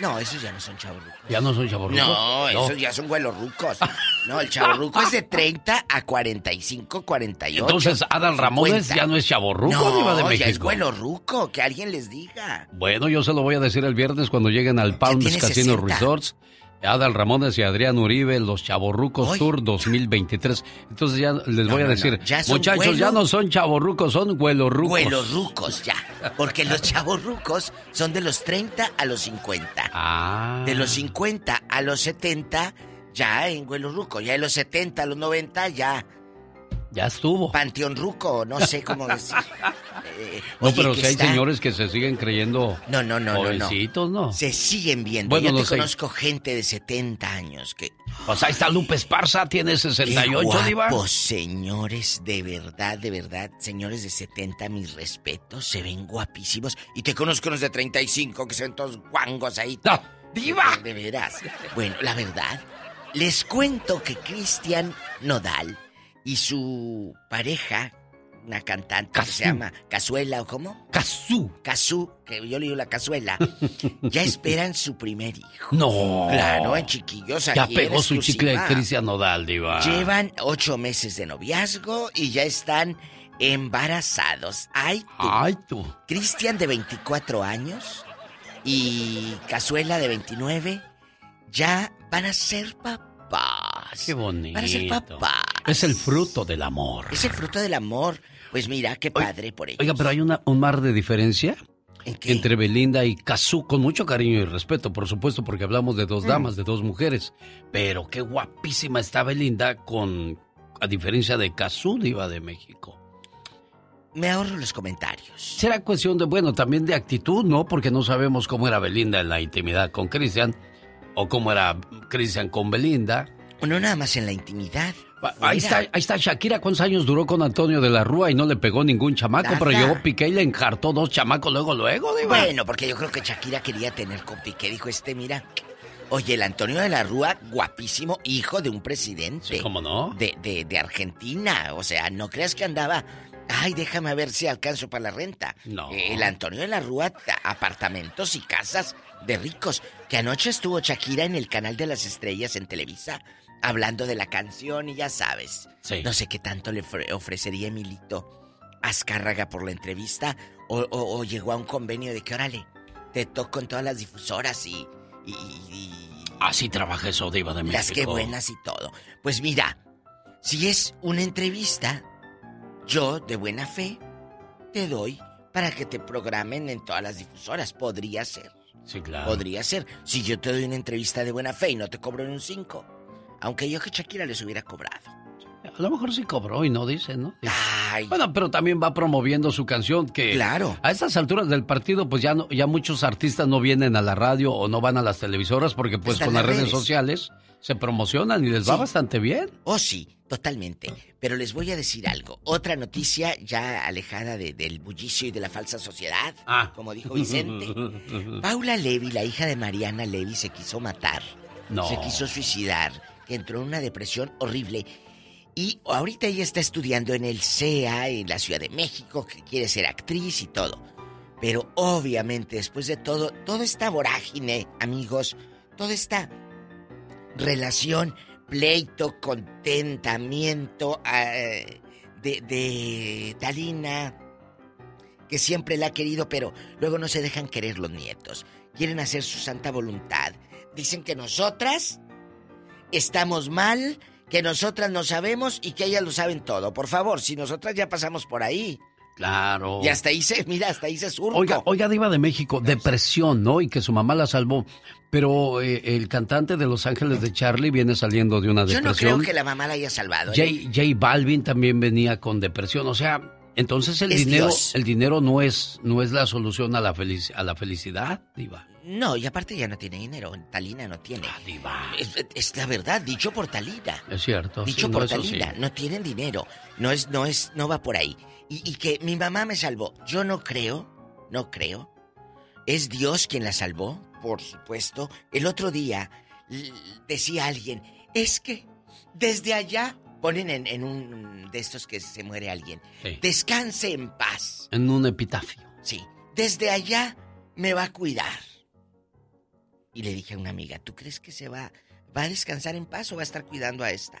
No, esos ya no son chavorrucos. ¿Ya no son chaborrucos? No, esos ya son rucos. No, el chavorruco es de 30 a 45, 48. Entonces, Adal Ramones 50. ya no es chaborruco, no, de ya es México. ruco, que alguien les diga. Bueno, yo se lo voy a decir el viernes cuando lleguen al Palms Casino 60. Resorts. Adal Ramones y Adrián Uribe, los Chaborrucos Tour 2023. Entonces ya les voy a no, no, decir, ya son muchachos, ya güelo- no son chaborrucos, son huelorrucos. Huelorrucos, ya. Porque los chavorrucos son de los 30 a los 50. Ah. De los 50 a los 70, ya en huelorruco. Ya de los 70 a los 90, ya. Ya estuvo. Panteón ruco, no sé cómo decir. Eh, No, oye, pero si hay está- señores que se siguen creyendo No, no, no, no, no. jovencitos, ¿no? Se siguen viendo. Bueno, Yo te no sé. conozco gente de 70 años que... Pues ahí está Lupe Esparza, tiene 68, Qué Diva. guapos, señores, de verdad, de verdad, señores de 70, mis respetos, se ven guapísimos. Y te conozco unos de 35 que ven todos guangos ahí. ¡Diva! De veras. Bueno, la verdad, les cuento que Cristian Nodal y su pareja, una cantante que se llama Cazuela o cómo? Cazú. Cazú, que yo le digo la cazuela, ya esperan su primer hijo. No. Claro, en chiquillos Ya aquí pegó su chicle de. Cristian Nodal, Diva. Llevan ocho meses de noviazgo y ya están embarazados. Ay, tú. Ay, tú. Cristian de 24 años y Cazuela de 29 ya van a ser papás. Qué bonito. Van a ser papás. Es el fruto del amor. Es el fruto del amor. Pues mira, qué padre por ellos. Oiga, pero hay una, un mar de diferencia entre Belinda y Cazú, con mucho cariño y respeto, por supuesto, porque hablamos de dos Mm. damas, de dos mujeres. Pero qué guapísima está Belinda con, a diferencia de Cazú, diva de México. Me ahorro los comentarios. Será cuestión de, bueno, también de actitud, ¿no? Porque no sabemos cómo era Belinda en la intimidad con Cristian, o cómo era Cristian con Belinda. No nada más en la intimidad. Ahí está, ahí está Shakira, ¿cuántos años duró con Antonio de la Rúa y no le pegó ningún chamaco? Pero llegó Piqué y le encartó dos chamacos luego, luego, diva. Bueno, porque yo creo que Shakira quería tener con Piqué. Dijo este, mira. Oye, el Antonio de la Rúa, guapísimo, hijo de un presidente. ¿cómo no? De, de, de Argentina. O sea, no creas que andaba. Ay, déjame ver si alcanzo para la renta. No. Eh, El Antonio de la Rúa, ta- apartamentos y casas de ricos. Que anoche estuvo Shakira en el canal de las estrellas en Televisa, hablando de la canción y ya sabes. Sí. No sé qué tanto le ofre- ofrecería Emilito Azcárraga por la entrevista o, o- o llegó a un convenio de que, órale, te toco con todas las difusoras y, y- y- Así trabaja eso, diva de México. las que buenas y todo. Pues mira, si es una entrevista, yo de buena fe te doy para que te programen en todas las difusoras. Podría ser. Sí, claro. Podría ser. Si yo te doy una entrevista de buena fe y no te cobro en un 5. Aunque yo que Shakira les hubiera cobrado. A lo mejor sí cobró y no dice, ¿no? Ay. Bueno, pero también va promoviendo su canción que... Claro. A estas alturas del partido, pues ya, no, ya muchos artistas no vienen a la radio o no van a las televisoras porque pues Están con las redes redes. sociales se promocionan y les va bastante bien. Oh, sí, totalmente. Pero les voy a decir algo. Otra noticia ya alejada de- del bullicio y de la falsa sociedad, Ah. como dijo Vicente. Paula Levy, la hija de Mariana Levy, se quiso matar. No. Se quiso suicidar, entró en una depresión horrible. Y ahorita ella está estudiando en el CEA, en la Ciudad de México, que quiere ser actriz y todo. Pero obviamente, después de todo, toda esta vorágine, amigos, toda esta relación, pleito, contentamiento eh, de, de Talina, que siempre la ha querido, pero luego no se dejan querer los nietos. Quieren hacer su santa voluntad. Dicen que nosotras estamos mal, que nosotras no sabemos y que ellas lo saben todo. Por favor, si nosotras ya pasamos por ahí. Claro. Y hasta ahí se, mira, hasta ahí se surco. Oiga, oiga, Diva de México, depresión, ¿no? Y que su mamá la salvó. Pero eh, el cantante de Los Ángeles de Charlie viene saliendo de una Yo no depresión. creo que la mamá la haya salvado. ¿eh? J, J Balvin también venía con depresión. O sea, entonces el Es dinero, Dios. el dinero no es, no es la solución a la felici- a la felicidad, Diva. No, y aparte ya no tiene dinero. Talina no tiene. Es, es la verdad, dicho por Talina. Es cierto. Dicho sí, no, por sí. Talina, no tienen dinero. No es, no es, no va por ahí. Y, y que mi mamá me salvó. Yo no creo, no creo. Es Dios quien la salvó, por supuesto. El otro día decía alguien, es que desde allá ponen en, en un de estos que se muere alguien. Sí. Descanse en paz. En un epitafio. Sí, desde allá me va a cuidar. Y le dije a una amiga, ¿tú crees que se va, va a descansar en paz o va a estar cuidando a esta?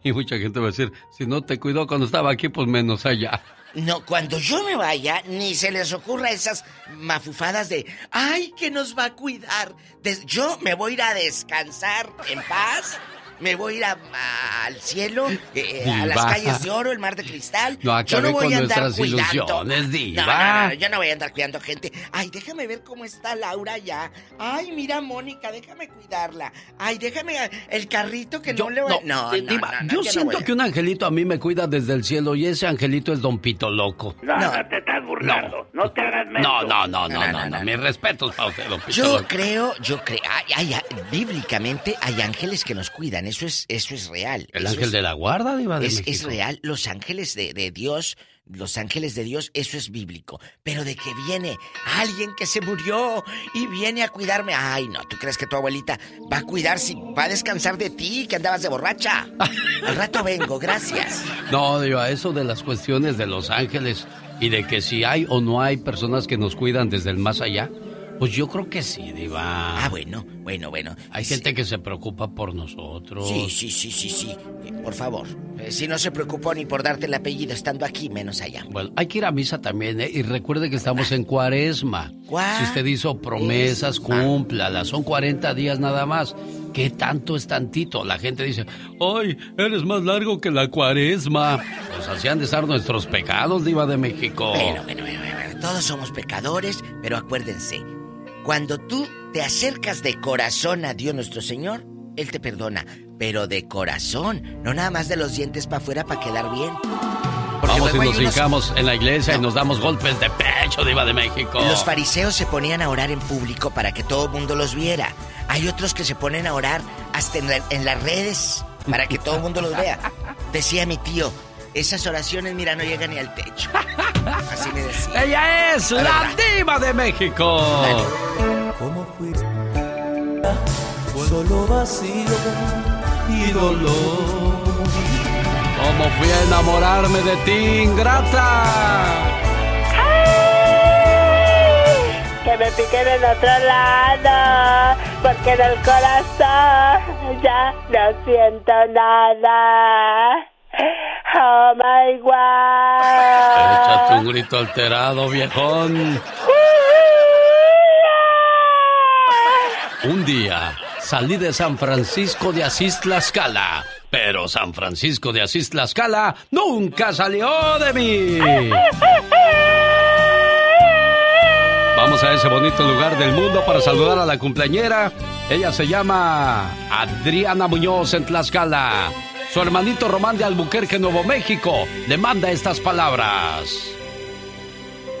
Y mucha gente va a decir, si no te cuidó cuando estaba aquí, pues menos allá. No, cuando yo me vaya, ni se les ocurra esas mafufadas de, ay, que nos va a cuidar. Yo me voy a ir a descansar en paz. Me voy a ir a- al cielo, eh, a las calles de oro, el mar de cristal. No yo no voy con a andar cuidando. diva. No, no, no, yo no voy a andar cuidando gente. Ay, déjame ver cómo está Laura ya. Ay, mira, Mónica, déjame cuidarla. Ay, déjame el carrito que no le voy a... No, no, Eh, Diva, no, no, yo no siento a- que un angelito a mí me cuida desde el cielo y ese angelito es Don Pito Loco. No, no te estás burlando. No, te hagas. No, no, no, no, no, no. Mis respetos para usted, Don Pito Yo creo, yo creo, bíblicamente hay ángeles que nos cuidan, eso es, eso es real. El Eso ángel es- de la guarda, Diva de es, México. es real, los ángeles de, de Dios, los ángeles de Dios, eso es bíblico. Pero de que viene alguien que se murió y viene a cuidarme, ay no, ¿tú crees que tu abuelita va a cuidar si va a descansar de ti, que andabas de borracha? Al rato vengo, gracias. No, Diva, eso de las cuestiones de los ángeles y de que si hay o no hay personas que nos cuidan desde el más allá, pues yo creo que sí, Diva. Ah, bueno, bueno, bueno. Hay gente que se preocupa por nosotros. Sí, sí, sí, sí, sí. Eh, Por favor, eh, si no se preocupó ni por darte el apellido estando aquí, menos allá. Bueno, hay que ir a misa también, ¿eh? Y recuerde que estamos en cuaresma. Si usted hizo promesas, cúmplalas. Son 40 días nada más. ¿Qué tanto es tantito? La gente dice, ¡ay, eres más largo que la cuaresma! Pues así han de estar nuestros pecados, Diva de México. Bueno, bueno, bueno, bueno, todos somos pecadores, pero acuérdense, cuando tú te acercas de corazón a Dios nuestro Señor, Él te perdona, pero de corazón, no nada más de los dientes para afuera para quedar bien. Porque Vamos y nos unos- hincamos en la iglesia y nos damos golpes de pecho, Diva de México. Los fariseos se ponían a orar en público para que todo el mundo los viera. Hay otros que se ponen a orar hasta en, la- en las redes para que todo el mundo los vea. Decía mi tío, esas oraciones, mira, no llegan ni al techo. Así me decía. Ella es la Diva de México. ¿Cómo fuiste? Solo vacío y dolor. ¿Cómo fui a enamorarme de ti, ingrata? Que me piquen en otro lado, porque en el corazón ya no siento nada. Oh my god. Échate un grito alterado, viejón. Un día salí de San Francisco de Asís Tlaxcala, pero San Francisco de Asís Tlaxcala nunca salió de mí. Vamos a ese bonito lugar del mundo para saludar a la cumpleañera. Ella se llama Adriana Muñoz en Tlaxcala. Su hermanito Román de Albuquerque, Nuevo México, le manda estas palabras.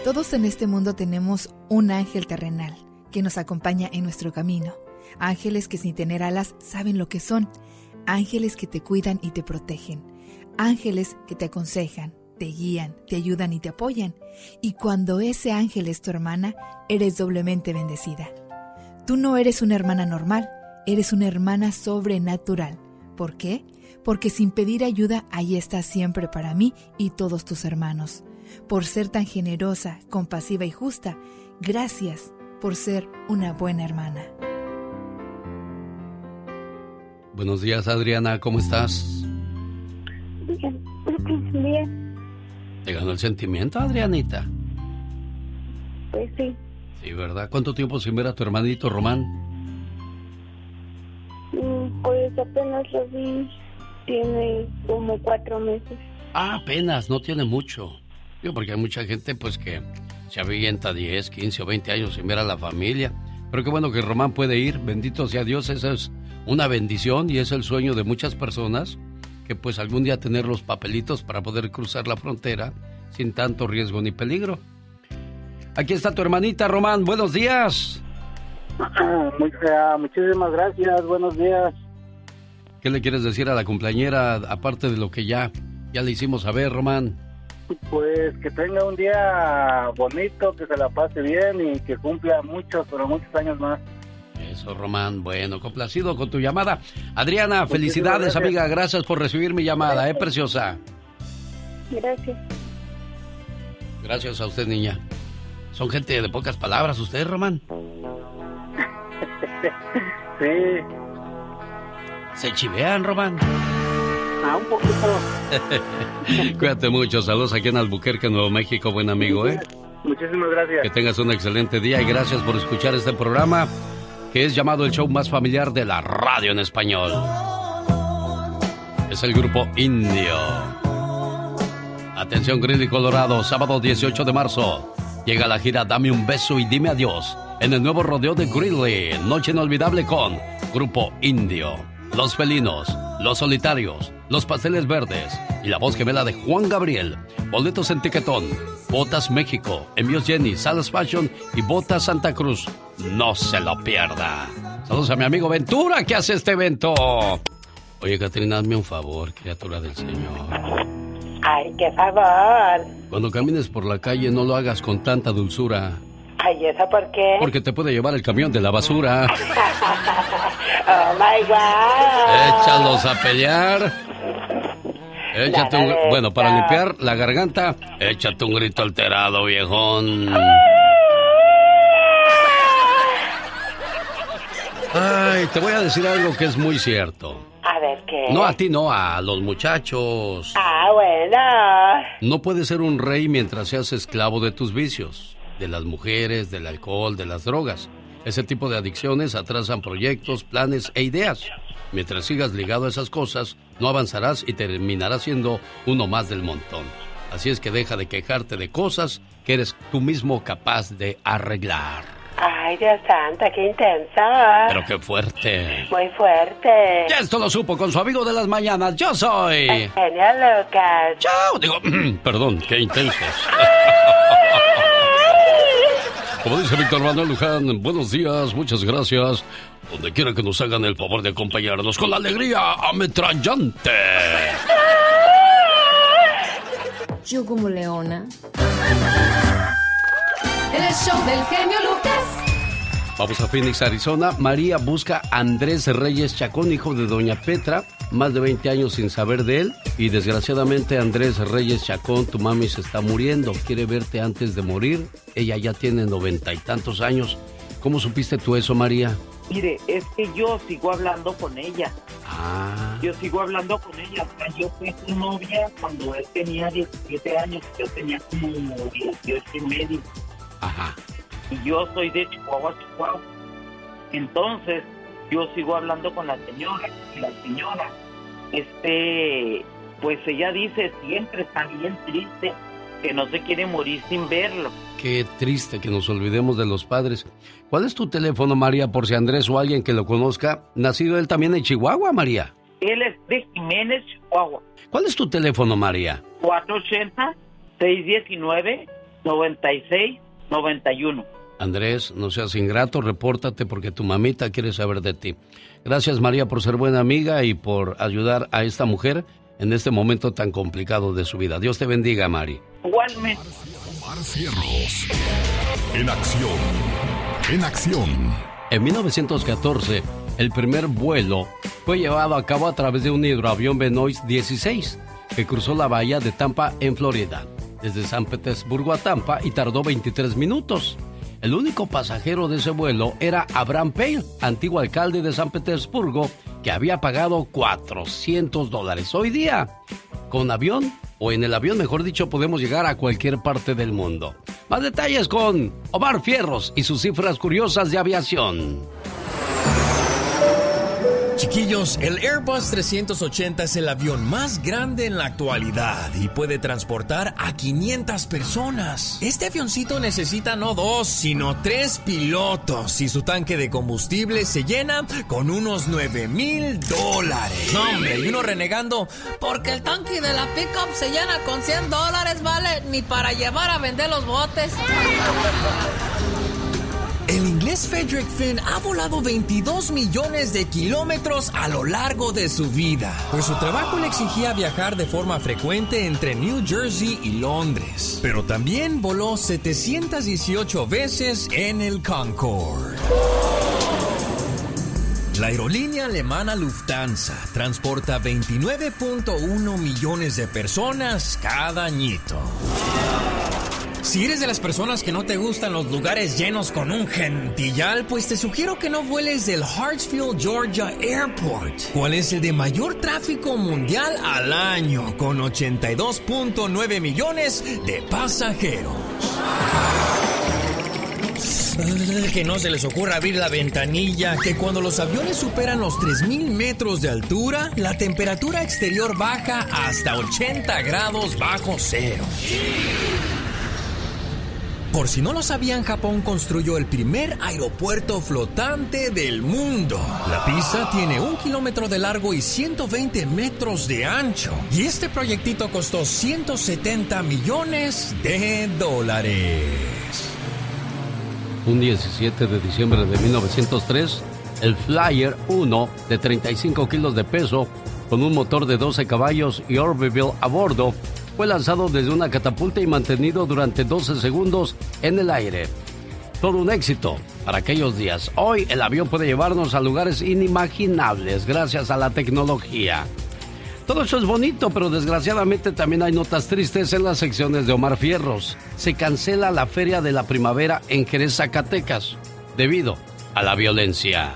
Todos en este mundo tenemos un ángel terrenal que nos acompaña en nuestro camino. Ángeles que sin tener alas saben lo que son. Ángeles que te cuidan y te protegen. Ángeles que te aconsejan, te guían, te ayudan y te apoyan. Y cuando ese ángel es tu hermana, eres doblemente bendecida. Tú no eres una hermana normal, eres una hermana sobrenatural. ¿Por qué? Porque sin pedir ayuda, ahí estás siempre para mí y todos tus hermanos. Por ser tan generosa, compasiva y justa, gracias por ser una buena hermana. Buenos días, Adriana, ¿cómo estás? Bien, bien, ¿Te ganó el sentimiento, Adrianita? pues sí. Sí, ¿verdad? ¿Cuánto tiempo sin ver a tu hermanito Román? Mm, Pues apenas lo vi, tiene como cuatro meses. Ah, apenas, no tiene mucho. Digo, porque hay mucha gente, pues, que se avienta 10, 15 o 20 años sin ver a la familia. Pero qué bueno que Román puede ir, bendito sea Dios, esa es una bendición y es el sueño de muchas personas que pues algún día tener los papelitos para poder cruzar la frontera sin tanto riesgo ni peligro. Aquí está tu hermanita Román, buenos días. Muy muchísimas gracias, buenos días. ¿Qué le quieres decir a la cumpleañera aparte de lo que ya, ya le hicimos saber, Román? Pues que tenga un día bonito, que se la pase bien y que cumpla muchos, pero muchos años más. Eso, Román. Bueno, complacido con tu llamada. Adriana, Muchísimas felicidades, gracias. amiga. Gracias por recibir mi llamada, ¿eh, preciosa? Gracias. Gracias a usted, niña. Son gente de pocas palabras, ¿usted, Román? Sí. ¿Se chivean, Román? Ah, un poquito. Cuídate mucho. Saludos aquí en Albuquerque, Nuevo México, buen amigo, ¿eh? Muchísimas gracias. Que tengas un excelente día y gracias por escuchar este programa que es llamado el show más familiar de la radio en español. Es el grupo Indio. Atención, Greeley, Colorado, sábado 18 de marzo. Llega la gira Dame un beso y dime adiós en el nuevo rodeo de Greeley. Noche inolvidable con Grupo Indio, Los Felinos, Los Solitarios, Los Pasteles Verdes y la voz gemela de Juan Gabriel. Boletos en Tiquetón, Botas México, Envíos Jenny, Salas Fashion y Botas Santa Cruz. No se lo pierda. Saludos a mi amigo Ventura que hace este evento. Oye, Catrina, hazme un favor, criatura del Señor. Ay, qué favor. Cuando camines por la calle no lo hagas con tanta dulzura. Ay, ¿eso por qué? Porque te puede llevar el camión de la basura. oh my God. Échalos a pelear. Échate un, bueno, para limpiar la garganta, échate un grito alterado, viejón. Ay, te voy a decir algo que es muy cierto. A ver qué. No a ti, no, a los muchachos. Ah, bueno. No puedes ser un rey mientras seas esclavo de tus vicios, de las mujeres, del alcohol, de las drogas. Ese tipo de adicciones atrasan proyectos, planes e ideas. Mientras sigas ligado a esas cosas, no avanzarás y terminarás siendo uno más del montón. Así es que deja de quejarte de cosas que eres tú mismo capaz de arreglar. Ay, Dios santo, qué intensa. Pero qué fuerte. Muy fuerte. Ya esto lo supo con su amigo de las mañanas. Yo soy. Genial, Lucas. Chao. Digo, perdón, qué intensos. Como dice Víctor Manuel Luján, buenos días, muchas gracias. Donde quiera que nos hagan el favor de acompañarnos con la alegría ametrallante. Yo como leona. El show del genio Lucas. Vamos a Phoenix, Arizona. María busca a Andrés Reyes Chacón, hijo de Doña Petra, más de 20 años sin saber de él. Y desgraciadamente Andrés Reyes Chacón, tu mami se está muriendo. Quiere verte antes de morir. Ella ya tiene noventa y tantos años. ¿Cómo supiste tú eso, María? Mire, es que yo sigo hablando con ella. Ah. Yo sigo hablando con ella. O sea, yo fui su novia cuando él tenía 17 años. Yo tenía como 18 y medio. Ajá. Y yo soy de Chihuahua, Chihuahua. Entonces, yo sigo hablando con la señora. Y la señora, este, pues ella dice, siempre está bien triste, que no se quiere morir sin verlo. Qué triste que nos olvidemos de los padres. ¿Cuál es tu teléfono, María, por si Andrés o alguien que lo conozca, nacido él también en Chihuahua, María? Él es de Jiménez, Chihuahua. ¿Cuál es tu teléfono, María? 480-619-9691. Andrés, no seas ingrato, repórtate porque tu mamita quiere saber de ti. Gracias, María, por ser buena amiga y por ayudar a esta mujer en este momento tan complicado de su vida. Dios te bendiga, Mari. Igualmente. Omar Cierros. En acción. En acción. En 1914, el primer vuelo fue llevado a cabo a través de un hidroavión Benoist 16 que cruzó la bahía de Tampa en Florida, desde San Petersburgo a Tampa y tardó 23 minutos. El único pasajero de ese vuelo era Abraham Pale, antiguo alcalde de San Petersburgo, que había pagado 400 dólares. Hoy día, con avión, o en el avión, mejor dicho, podemos llegar a cualquier parte del mundo. Más detalles con Omar Fierros y sus cifras curiosas de aviación. Chiquillos, el Airbus 380 es el avión más grande en la actualidad y puede transportar a 500 personas. Este avioncito necesita no dos, sino tres pilotos y su tanque de combustible se llena con unos 9 mil dólares. Hombre, y uno renegando porque el tanque de la pickup se llena con 100 dólares, vale, ni para llevar a vender los botes. El inglés Frederick Finn ha volado 22 millones de kilómetros a lo largo de su vida, pues su trabajo le exigía viajar de forma frecuente entre New Jersey y Londres. Pero también voló 718 veces en el Concorde. La aerolínea alemana Lufthansa transporta 29.1 millones de personas cada añito. Si eres de las personas que no te gustan los lugares llenos con un gentillal, pues te sugiero que no vueles del Hartsfield, Georgia Airport, cual es el de mayor tráfico mundial al año, con 82.9 millones de pasajeros. Que no se les ocurra abrir la ventanilla, que cuando los aviones superan los 3.000 metros de altura, la temperatura exterior baja hasta 80 grados bajo cero. Por si no lo sabían, Japón construyó el primer aeropuerto flotante del mundo. La pista tiene un kilómetro de largo y 120 metros de ancho. Y este proyectito costó 170 millones de dólares. Un 17 de diciembre de 1903, el Flyer 1 de 35 kilos de peso, con un motor de 12 caballos y Orbital a bordo, fue lanzado desde una catapulta y mantenido durante 12 segundos en el aire. Todo un éxito para aquellos días. Hoy el avión puede llevarnos a lugares inimaginables gracias a la tecnología. Todo eso es bonito, pero desgraciadamente también hay notas tristes en las secciones de Omar Fierros. Se cancela la Feria de la Primavera en Jerez, Zacatecas, debido a la violencia.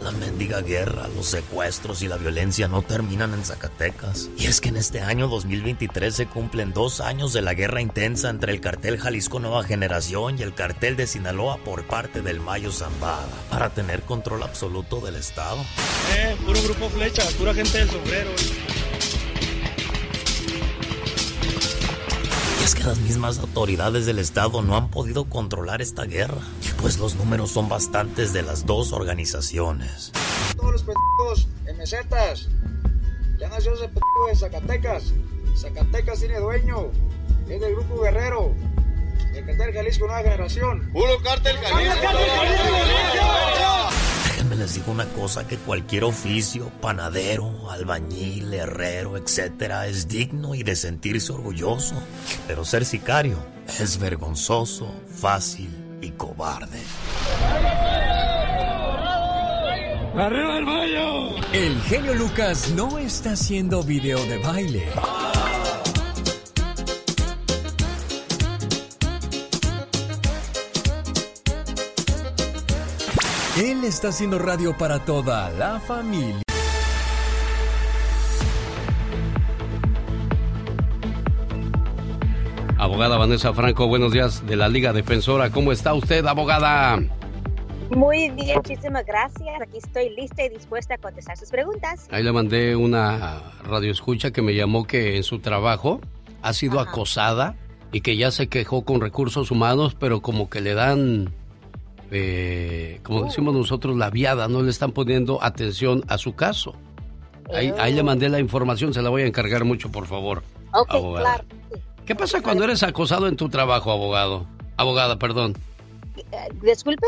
La mendiga guerra, los secuestros y la violencia no terminan en Zacatecas. Y es que en este año 2023 se cumplen dos años de la guerra intensa entre el cartel Jalisco Nueva Generación y el cartel de Sinaloa por parte del Mayo Zambada, para tener control absoluto del Estado. Eh, puro grupo flecha, pura gente del sombrero. Y es que las mismas autoridades del Estado no han podido controlar esta guerra, pues los números son bastantes de las dos organizaciones. Todos los pendejos en mesetas. Ya nació ese pendejo de Zacatecas. Zacatecas tiene dueño. Es del grupo Guerrero. El cartel Jalisco Nueva Generación. ¡Puro cártel Jalisco! Déjenme les digo una cosa, que cualquier oficio, panadero, albañil, herrero, etcétera, es digno y de sentirse orgulloso. Pero ser sicario es vergonzoso, fácil y cobarde. ¡Arriba el baño! El genio Lucas no está haciendo video de baile. Él está haciendo radio para toda la familia. Abogada Vanessa Franco, buenos días de la Liga Defensora. ¿Cómo está usted, abogada? Muy bien, muchísimas gracias. Aquí estoy lista y dispuesta a contestar sus preguntas. Ahí le mandé una radio escucha que me llamó que en su trabajo ha sido acosada y que ya se quejó con recursos humanos, pero como que le dan, eh, como decimos nosotros, la viada, no le están poniendo atención a su caso. Ahí, ahí le mandé la información, se la voy a encargar mucho, por favor. Ok, abogada. claro. ¿Qué pasa cuando eres acosado en tu trabajo, abogado? Abogada, perdón. Eh, disculpe.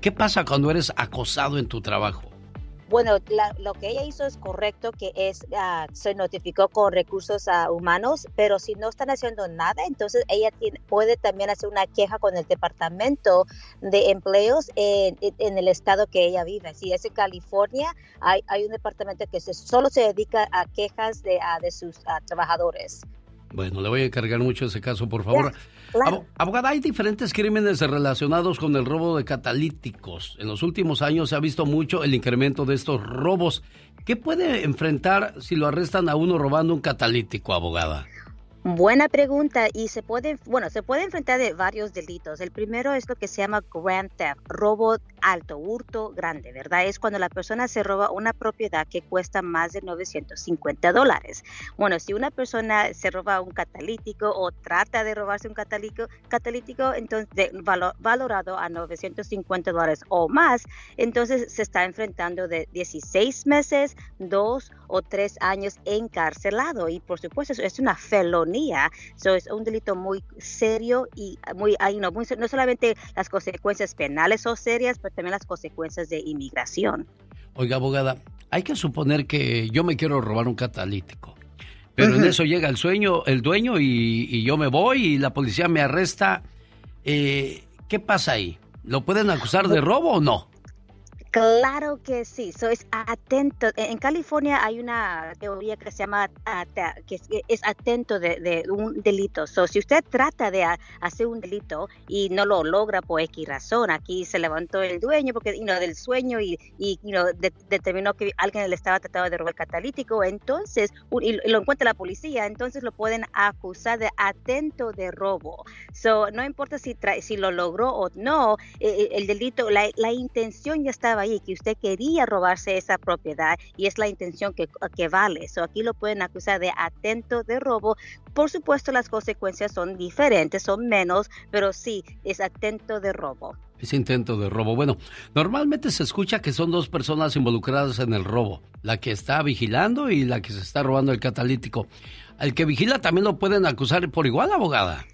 ¿Qué pasa cuando eres acosado en tu trabajo? Bueno, la- lo que ella hizo es correcto, que es ah, se notificó con recursos ah, humanos, pero si no están haciendo nada, entonces ella tiene- puede también hacer una queja con el departamento de empleos en, en- en el estado que ella vive. Si es en California, hay, hay un departamento que se, solo se dedica a quejas de, ah, de sus ah, trabajadores. Bueno, le voy a encargar mucho ese caso, por favor. Abogada, hay diferentes crímenes relacionados con el robo de catalíticos. En los últimos años se ha visto mucho el incremento de estos robos. ¿Qué puede enfrentar si lo arrestan a uno robando un catalítico, abogada? Buena pregunta y se puede, bueno, se enfrentar de varios delitos. El primero es lo que se llama grand theft, robo alto, hurto grande, ¿verdad? Es cuando la persona se roba una propiedad que cuesta más de 950 dólares. Bueno, si una persona se roba un catalítico o trata de robarse un catalítico, catalítico entonces valorado a 950 dólares o más, entonces se está enfrentando de 16 meses, dos o tres años encarcelado y por supuesto es una felonía, eso es un delito muy serio y muy, ay, no, muy- no solamente las consecuencias penales son serias, pero también las consecuencias de inmigración. Oiga, abogada, hay que suponer que yo me quiero robar un catalítico. Pero en Ujú. eso llega el sueño, el dueño y, y yo me voy y la policía me arresta. Eh, ¿Qué pasa ahí? ¿Lo pueden acusar de robo o no? Claro que sí, so es atento. En California hay una teoría que se llama que es, atento de, un delito. So, si usted trata de hacer un delito y no lo logra por X razón, aquí se levantó el dueño porque you del sueño y, y determinó que alguien le estaba tratando de robar catalítico, entonces y lo encuentra la policía, entonces lo pueden acusar de atento de robo. So, no importa si si lo logró o no, eh, eh, el delito, la, la intención ya estaba ahí, que usted quería robarse esa propiedad y es la intención que, vale. So, aquí lo pueden acusar de atento de robo. Por supuesto, las consecuencias son diferentes, son menos, pero sí, es atento de robo. Es intento de robo. Bueno, normalmente se escucha que son dos personas involucradas en el robo, la que está vigilando y la que se está robando el catalítico. Al que vigila también lo pueden acusar por igual, abogada.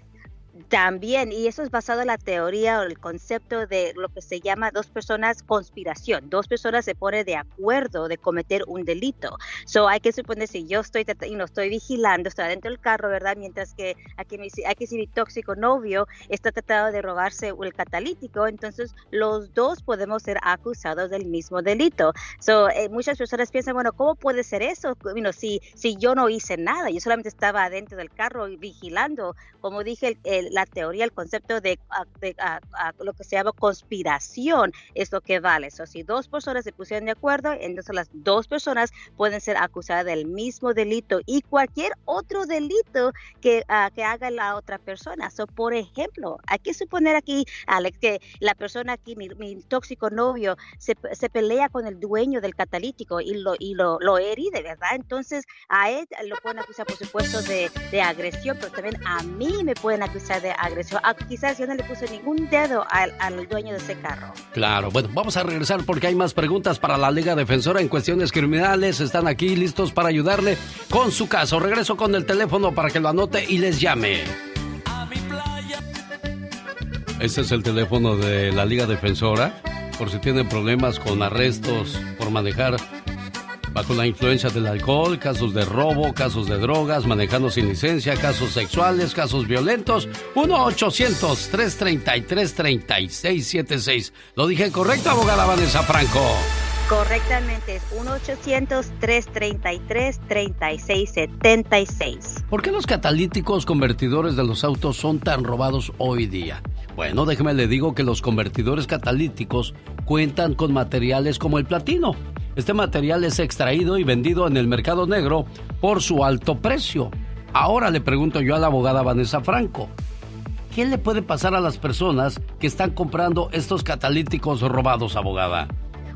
También, y eso es basado en la teoría o el concepto de lo que se llama dos personas conspiración. Dos personas se ponen de acuerdo de cometer un delito. So hay que suponer si yo estoy y no estoy vigilando, estoy dentro del carro, ¿verdad? Mientras que aquí, aquí si mi tóxico novio está tratando de robarse el catalítico, entonces los dos podemos ser acusados del mismo delito. So, eh, muchas personas piensan, bueno, ¿cómo puede ser eso? si, si yo no hice nada, yo solamente estaba dentro del carro vigilando. Como dije, el, la teoría, el concepto de, lo que se llama conspiración es lo que vale. So, si dos personas se pusieron de acuerdo, entonces las dos personas pueden ser acusadas del mismo delito y cualquier otro delito que, que haga la otra persona. So, por ejemplo, hay que suponer aquí, Alex, que la persona aquí, mi, tóxico novio, se, pelea con el dueño del catalítico y lo, y lo, lo heride, ¿verdad? Entonces a él lo pueden acusar, por supuesto, de agresión, pero también a mí me pueden acusar de agresión. Ah, quizás yo no le puse ningún dedo al, dueño de ese carro. Claro, bueno, vamos a regresar porque hay más preguntas para la Liga Defensora en cuestiones criminales. Están aquí listos para ayudarle con su caso. Regreso con el teléfono para que lo anote y les llame. Este es el teléfono de la Liga Defensora por si tienen problemas con arrestos por manejar bajo la influencia del alcohol, casos de robo, casos de drogas, manejando sin licencia, casos sexuales, casos violentos. 1-800-333-3676. ¿Lo dije correcto, abogada Vanessa Franco? Correctamente, es 1-800-333-3676. ¿Por qué los catalíticos convertidores de los autos son tan robados hoy día? Bueno, déjeme le digo que los convertidores catalíticos cuentan con materiales como el platino este material es extraído y vendido en el mercado negro por su alto precio. Ahora le pregunto yo a la abogada Vanessa Franco, ¿qué le puede pasar a las personas que están comprando estos catalíticos robados, abogada?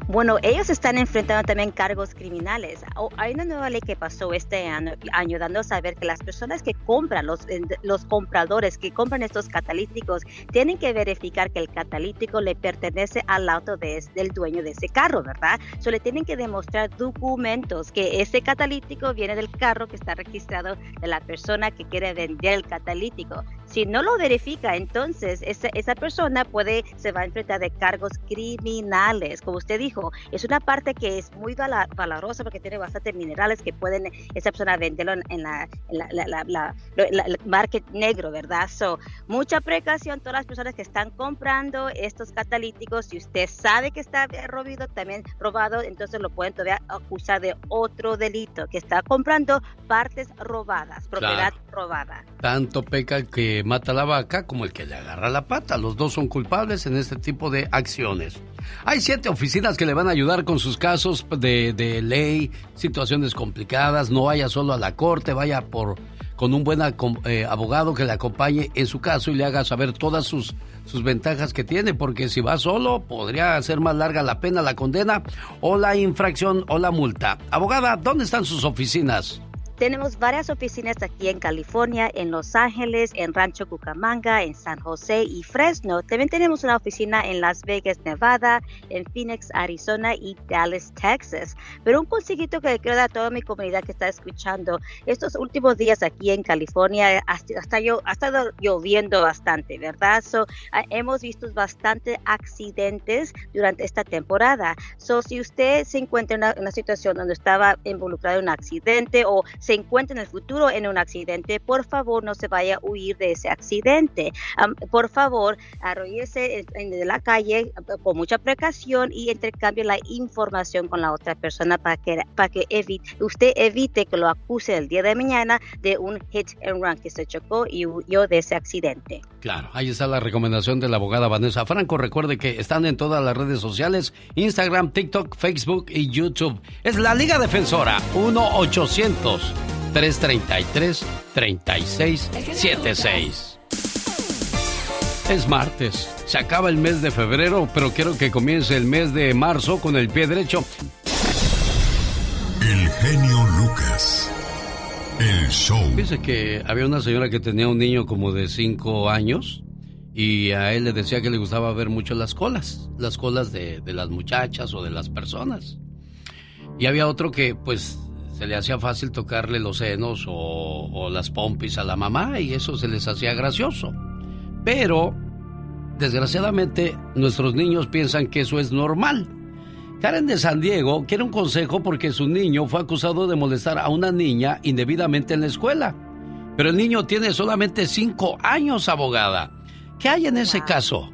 Bueno, ellos están enfrentando también cargos criminales. Hay una nueva ley que pasó este año, ayudando a saber que las personas que compran, los, los compradores que compran estos catalíticos, tienen que verificar que el catalítico le pertenece al auto de, del dueño de ese carro, ¿verdad? So, le tienen que demostrar documentos que ese catalítico viene del carro que está registrado de la persona que quiere vender el catalítico. Si no lo verifica, entonces esa, esa persona puede, se va a enfrentar de cargos criminales. Como usted dijo, es una parte que es muy valorosa porque tiene bastantes minerales que pueden esa persona venderlo en, la, market negro, ¿verdad? So, mucha precaución, todas las personas que están comprando estos catalíticos, si usted sabe que está robado, también robado, entonces lo pueden todavía acusar de otro delito, que está comprando partes robadas, propiedad robada. Tanto peca que mata la vaca como el que le agarra la pata. Los dos son culpables en este tipo de acciones. Hay siete oficinas que le van a ayudar con sus casos de, ley, situaciones complicadas. No vaya solo a la corte, vaya por con un buen eh, abogado que le acompañe en su caso y le haga saber todas sus, sus ventajas que tiene, porque si va solo podría ser más larga la pena, la condena o la infracción o la multa. Abogada, ¿dónde están sus oficinas? Tenemos varias oficinas aquí en California, en Los Ángeles, en Rancho Cucamonga, en San José y Fresno. También tenemos una oficina en Las Vegas, Nevada, en Phoenix, Arizona y Dallas, Texas. Pero un consejito que quiero dar a toda mi comunidad que está escuchando, estos últimos días aquí en California hasta, yo, ha estado lloviendo bastante, ¿verdad? So, ah, hemos visto bastante accidentes durante esta temporada. So, si usted se encuentra en una, una situación donde estaba involucrado en un accidente o se encuentre en el futuro en un accidente, por favor no se vaya a huir de ese accidente. Por favor, arrollese en en la calle con mucha precaución y intercambie la información con la otra persona para que, para que evite, usted evite que lo acuse el día de mañana de un hit and run que se chocó y huyó de ese accidente. Claro, ahí está la recomendación de la abogada Vanessa Franco. Recuerde que están en todas las redes sociales, Instagram, TikTok, Facebook y YouTube. Es la Liga Defensora 1-800-333-3676. Es martes, se acaba el mes de febrero, pero quiero que comience el mes de marzo con el pie derecho. El genio Lucas. El show. Dice que había una señora que tenía un niño como de 5 años y a él le decía que le gustaba ver mucho las colas, las colas de, de las muchachas o de las personas. Y había otro que pues se le hacía fácil tocarle los senos o, o las pompis a la mamá y eso se les hacía gracioso. Pero, desgraciadamente, nuestros niños piensan que eso es normal. Karen de San Diego quiere un consejo porque su niño fue acusado de molestar a una niña indebidamente en la escuela. Pero el niño tiene solamente cinco años, abogada. ¿Qué hay en ese caso?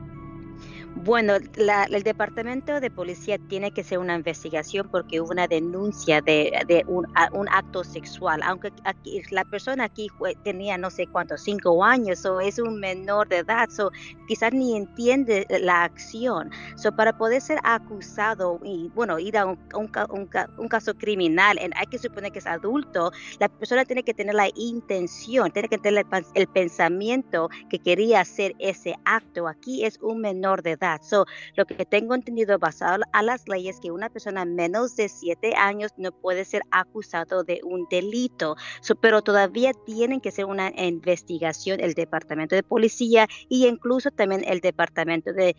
Bueno, la- el departamento de policía tiene que hacer una investigación porque hubo una denuncia de, un, acto sexual, aunque aquí, la persona aquí tenía no sé cuántos, cinco años, o es un menor de edad, so, quizás ni entiende la acción. So, para poder ser acusado y, bueno, ir a un, un ca- un ca- un caso criminal, hay que suponer que es adulto, la persona tiene que tener la intención, tiene que tener el, el pensamiento que quería hacer ese acto. Aquí es un menor de edad. So, lo que tengo entendido basado a las leyes que una persona menos de siete años no puede ser acusado de un delito. So, pero todavía tienen que hacer una investigación el departamento de policía y incluso también el departamento de,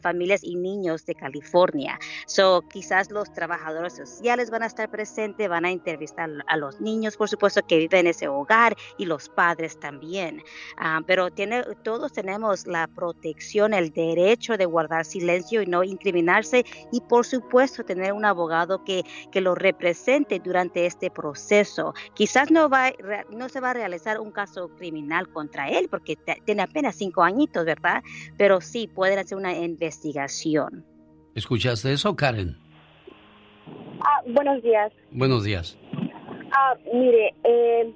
familias y niños de California. So, quizás los trabajadores sociales van a estar presentes, van a entrevistar a los niños, por supuesto, que viven en ese hogar y los padres también. Ah, pero tiene, todos tenemos la protección, el derecho de guardar silencio y no incriminarse y por supuesto tener un abogado que, que lo represente durante este proceso. Quizás no, va, no se va a realizar un caso criminal contra él porque tiene apenas cinco añitos, ¿verdad? Pero sí pueden hacer una investigación. ¿Escuchaste eso, Karen? Ah, buenos días. Buenos días. Ah, mire, eh,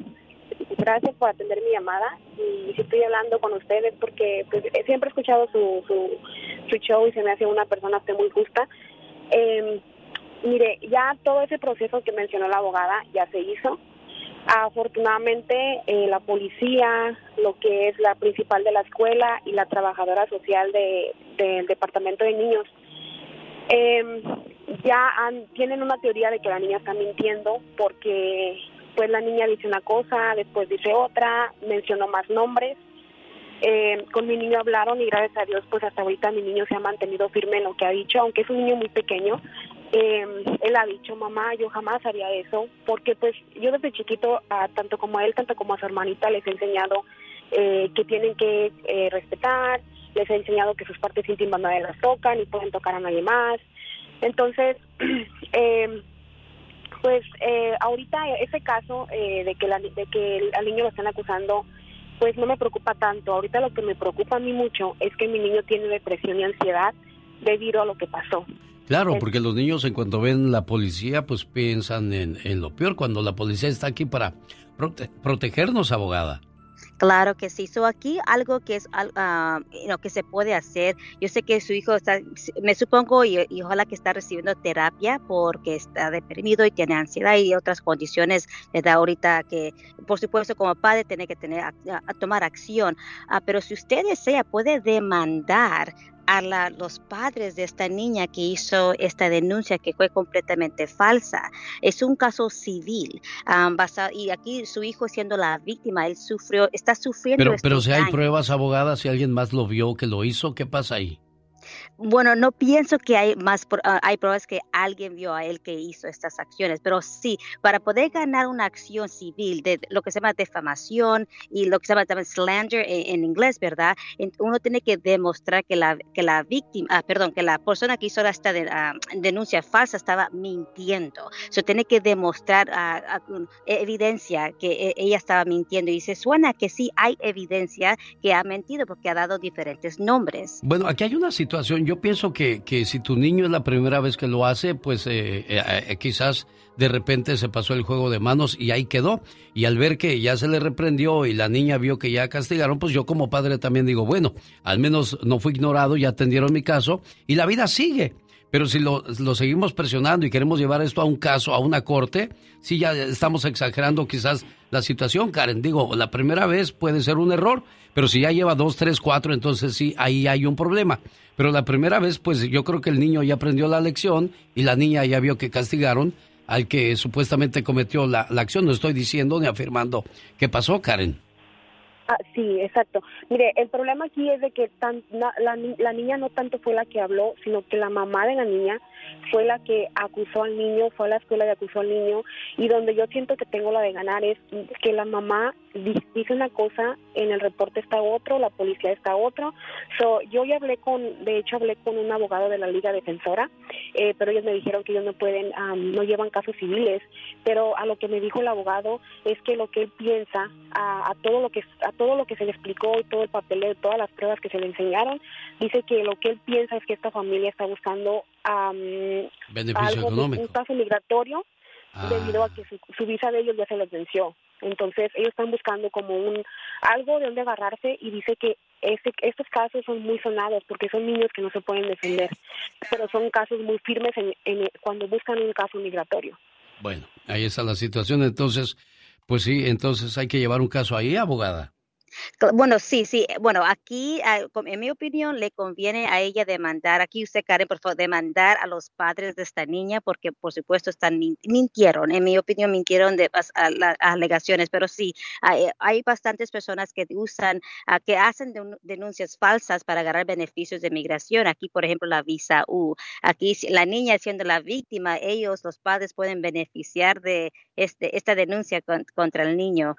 gracias por atender mi llamada y si estoy hablando con ustedes porque pues, siempre he escuchado su, su, su show y se me hace una persona usted muy justa. Eh, mire, ya todo ese proceso que mencionó la abogada ya se hizo. Afortunadamente, eh, la policía, lo que es la principal de la escuela y la trabajadora social de, del departamento de niños, eh, ya han- tienen una teoría de que la niña está mintiendo porque pues la niña dice una cosa, después dice otra, mencionó más nombres. Eh, con mi niño hablaron y gracias a Dios pues hasta ahorita mi niño se ha mantenido firme en lo que ha dicho, aunque es un niño muy pequeño. Eh, él ha dicho, mamá, yo jamás haría eso, porque pues yo desde chiquito, a, tanto como a él, tanto como a su hermanita, les he enseñado eh, que tienen que eh, respetar, les he enseñado que sus partes íntimas nadie las tocan y pueden tocar a nadie más. Entonces, eh, pues eh, ahorita ese caso eh, de que la, de que al niño lo están acusando, pues no me preocupa tanto. Ahorita lo que me preocupa a mí mucho es que mi niño tiene depresión y ansiedad debido a lo que pasó. Claro, porque los niños en cuanto ven la policía, pues piensan en, en lo peor, cuando la policía está aquí para prote- protegernos, abogada. Claro que sí. So aquí algo que es know, que se puede hacer. Yo sé que su hijo está, me supongo y, ojalá que está recibiendo terapia porque está deprimido y tiene ansiedad y otras condiciones le da ahorita que, por supuesto, como padre tiene que tener a tomar acción. Ah, pero si usted desea puede demandar a la- los padres de esta niña que hizo esta denuncia que fue completamente falsa. Es un caso civil ah, basado, y aquí su hijo siendo la víctima, él sufrió, está sufriendo. Pero, pero si hay pruebas, abogada, si alguien más lo vio que lo hizo, ¿qué pasa ahí? Bueno, no pienso que hay más, ah, hay pruebas que alguien vio a él que hizo estas acciones, pero sí, para poder ganar una acción civil de lo que se llama defamación y lo que se llama también slander en, inglés, ¿verdad? Uno tiene que demostrar que la, que la víctima, ah, perdón, que la persona que hizo esta ah, denuncia falsa estaba mintiendo. Se tiene que demostrar evidencia que e, ella estaba mintiendo y se suena que sí hay evidencia que ha mentido porque ha dado diferentes nombres. Bueno, aquí hay una situación yo pienso que, que, si tu niño es la primera vez que lo hace, pues eh, eh, eh, quizás de repente se pasó el juego de manos y ahí quedó. Y al ver que ya se le reprendió y la niña vio que ya castigaron, pues yo como padre también digo, bueno, al menos no fue ignorado, ya atendieron mi caso y la vida sigue. Pero si lo, seguimos presionando y queremos llevar esto a un caso, a una corte, sí ya estamos exagerando quizás la situación, Karen. Digo, la primera vez puede ser un error, pero si ya lleva dos, tres, cuatro, entonces sí, ahí hay un problema. Pero la primera vez, pues yo creo que el niño ya aprendió la lección y la niña ya vio que castigaron al que supuestamente cometió la, la acción. No estoy diciendo ni afirmando qué pasó, Karen. Ah, sí, exacto. Mire, el problema aquí es de que tan, la, la, niña no tanto fue la que habló, sino que la mamá de la niña fue la que acusó al niño, fue a la escuela y acusó al niño. Y donde yo siento que tengo la de ganar es que la mamá dice una cosa, en el reporte está otro, la policía está otro. So, yo ya hablé con, de hecho hablé con un abogado de la Liga Defensora, eh, pero ellos me dijeron que ellos no pueden, no llevan casos civiles. Pero a lo que me dijo el abogado es que lo que él piensa, a, a todo lo que a todo lo que se le explicó y todo el papeleo, todas las pruebas que se le enseñaron, dice que lo que él piensa es que esta familia está buscando beneficio económico. un caso migratorio ah. debido a que su, visa de ellos ya se les venció. Entonces ellos están buscando como un algo de donde agarrarse y dice que este, estos casos son muy sonados porque son niños que no se pueden defender, pero son casos muy firmes en, cuando buscan un caso migratorio. Bueno, ahí está la situación. Entonces, pues sí, entonces hay que llevar un caso ahí, abogada. Bueno, sí, sí. Bueno, aquí, ah, en mi opinión, le conviene a ella demandar, aquí usted, Karen, por favor, demandar a los padres de esta niña porque, por supuesto, están mintieron. En mi opinión, mintieron de las alegaciones, pero sí, hay, bastantes personas que usan, ah, que hacen denuncias falsas para agarrar beneficios de migración. Aquí, por ejemplo, la visa U. Aquí, la niña siendo la víctima, ellos, los padres, pueden beneficiar de este, esta denuncia contra el niño,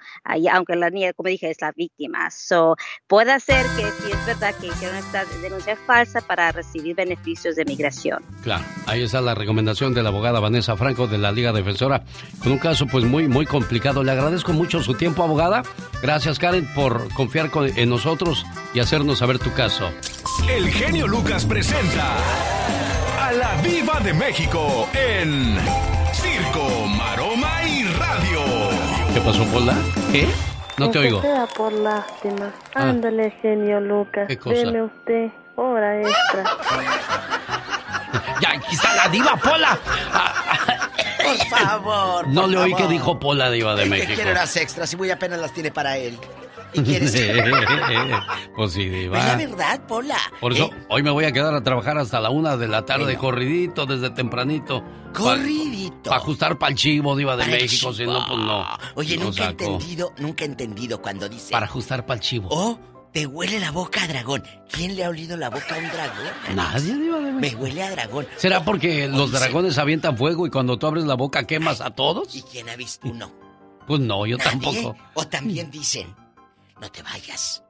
aunque la niña, como dije, es la víctima. So, puede ser que si es verdad que hicieron esta denuncia falsa para recibir beneficios de migración. Claro, ahí está la recomendación de la abogada Vanessa Franco de la Liga Defensora, con un caso pues muy, muy complicado. Le agradezco mucho su tiempo, abogada. Gracias, Karen, por confiar en nosotros y hacernos saber tu caso. El genio Lucas presenta a la Viva de México en Circo, Maroma y Radio. ¿Qué pasó, Pola? ¿Qué? No te oigo. sea por lástima. Ah. Ándale, genio Lucas. ¿Qué cosa? Deme usted hora extra. ya, aquí está la diva Pola. Por favor. No le oí que dijo Pola, diva de México. quiere horas extras y muy apenas las tiene para él. ¿Y quieres Pues sí, diva. Es la verdad, Pola. Por eso, ¿Eh? hoy me voy a quedar a trabajar hasta la una de la tarde, corridito, desde tempranito. Corridito. Para ajustar para el chivo, diva de México, si no, pues no. Oye, nunca he entendido, nunca he entendido cuando dice... Para ajustar para el chivo. Oh, te huele la boca a dragón. ¿Quién le ha olido la boca a un dragón? Nadie, diva de México. Me huele a dragón. ¿Será porque los dragones avientan fuego y cuando tú abres la boca quemas a todos? ¿Y quién ha visto uno? Pues no, yo tampoco. O también dicen no te vayas.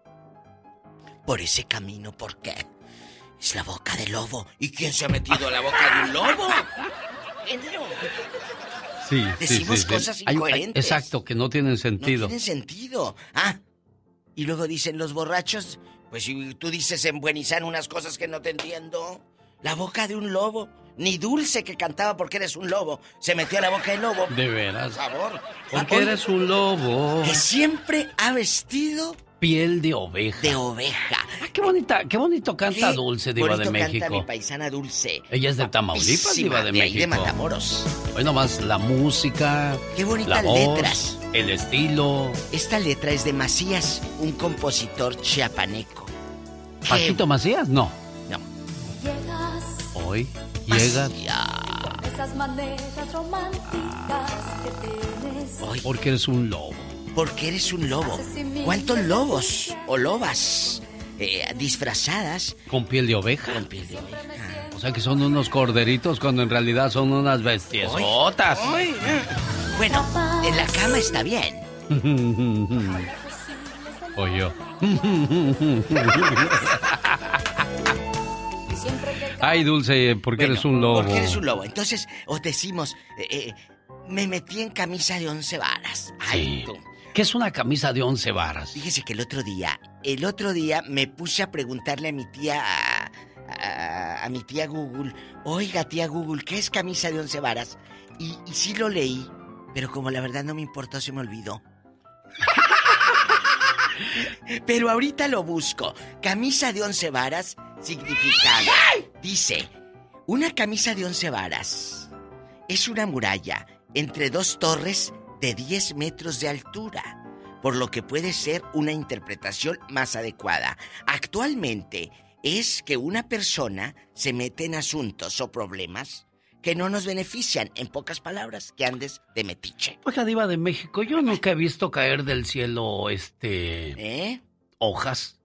Por ese camino, ¿por qué? Es la boca del lobo. ¿Y quién se ha metido a la boca de un lobo? Sí, Decimos sí, cosas incoherentes. exacto, que no tienen sentido. No tienen sentido. Ah, y luego dicen los borrachos, pues si tú dices en Buenizán unas cosas que no te entiendo. La boca de un lobo. Ni Dulce que cantaba porque eres un lobo. Se metió a la boca del lobo. De veras. Por favor. Porque eres un lobo. Que siempre ha vestido piel de oveja. De oveja. Ah, qué bonita, qué bonito canta Dulce, Diva de México. canta mi paisana Dulce. Ella es de Tamaulipas, Diva de, México. de Matamoros. Hoy nomás la música. Qué bonitas letras. El estilo. Esta letra es de Macías, un compositor chiapaneco. ¿Paquito Macías? No. No. Hoy llegas. Esas maneras románticas que tienes. Porque eres un lobo. Porque eres un lobo. ¿Cuántos lobos o lobas eh, disfrazadas. ¿Con piel de oveja? Con piel de oveja. O sea que son unos corderitos cuando en realidad son unas bestiesotas. Bueno, en la cama está bien. o yo. Ay, Dulce, ¿por qué eres un lobo? Porque eres un lobo. Entonces, os decimos, eh, eh, me metí en camisa de once varas. Ay, sí. ¿Qué es una camisa de once varas? Fíjese que el otro día, el otro día me puse a preguntarle a mi tía, a, mi tía Google, oiga tía Google, ¿qué es camisa de once varas? Y, y sí lo leí, pero como la verdad no me importó, se me olvidó. Pero ahorita lo busco. Camisa de once varas, significado. Dice, una camisa de once varas es una muralla entre dos torres de 10 metros de altura, por lo que puede ser una interpretación más adecuada. Actualmente es que una persona se mete en asuntos o problemas que no nos benefician, en pocas palabras, que andes de metiche. Oiga, diva de México, yo nunca he visto caer del cielo, este... ¿Eh? Hojas.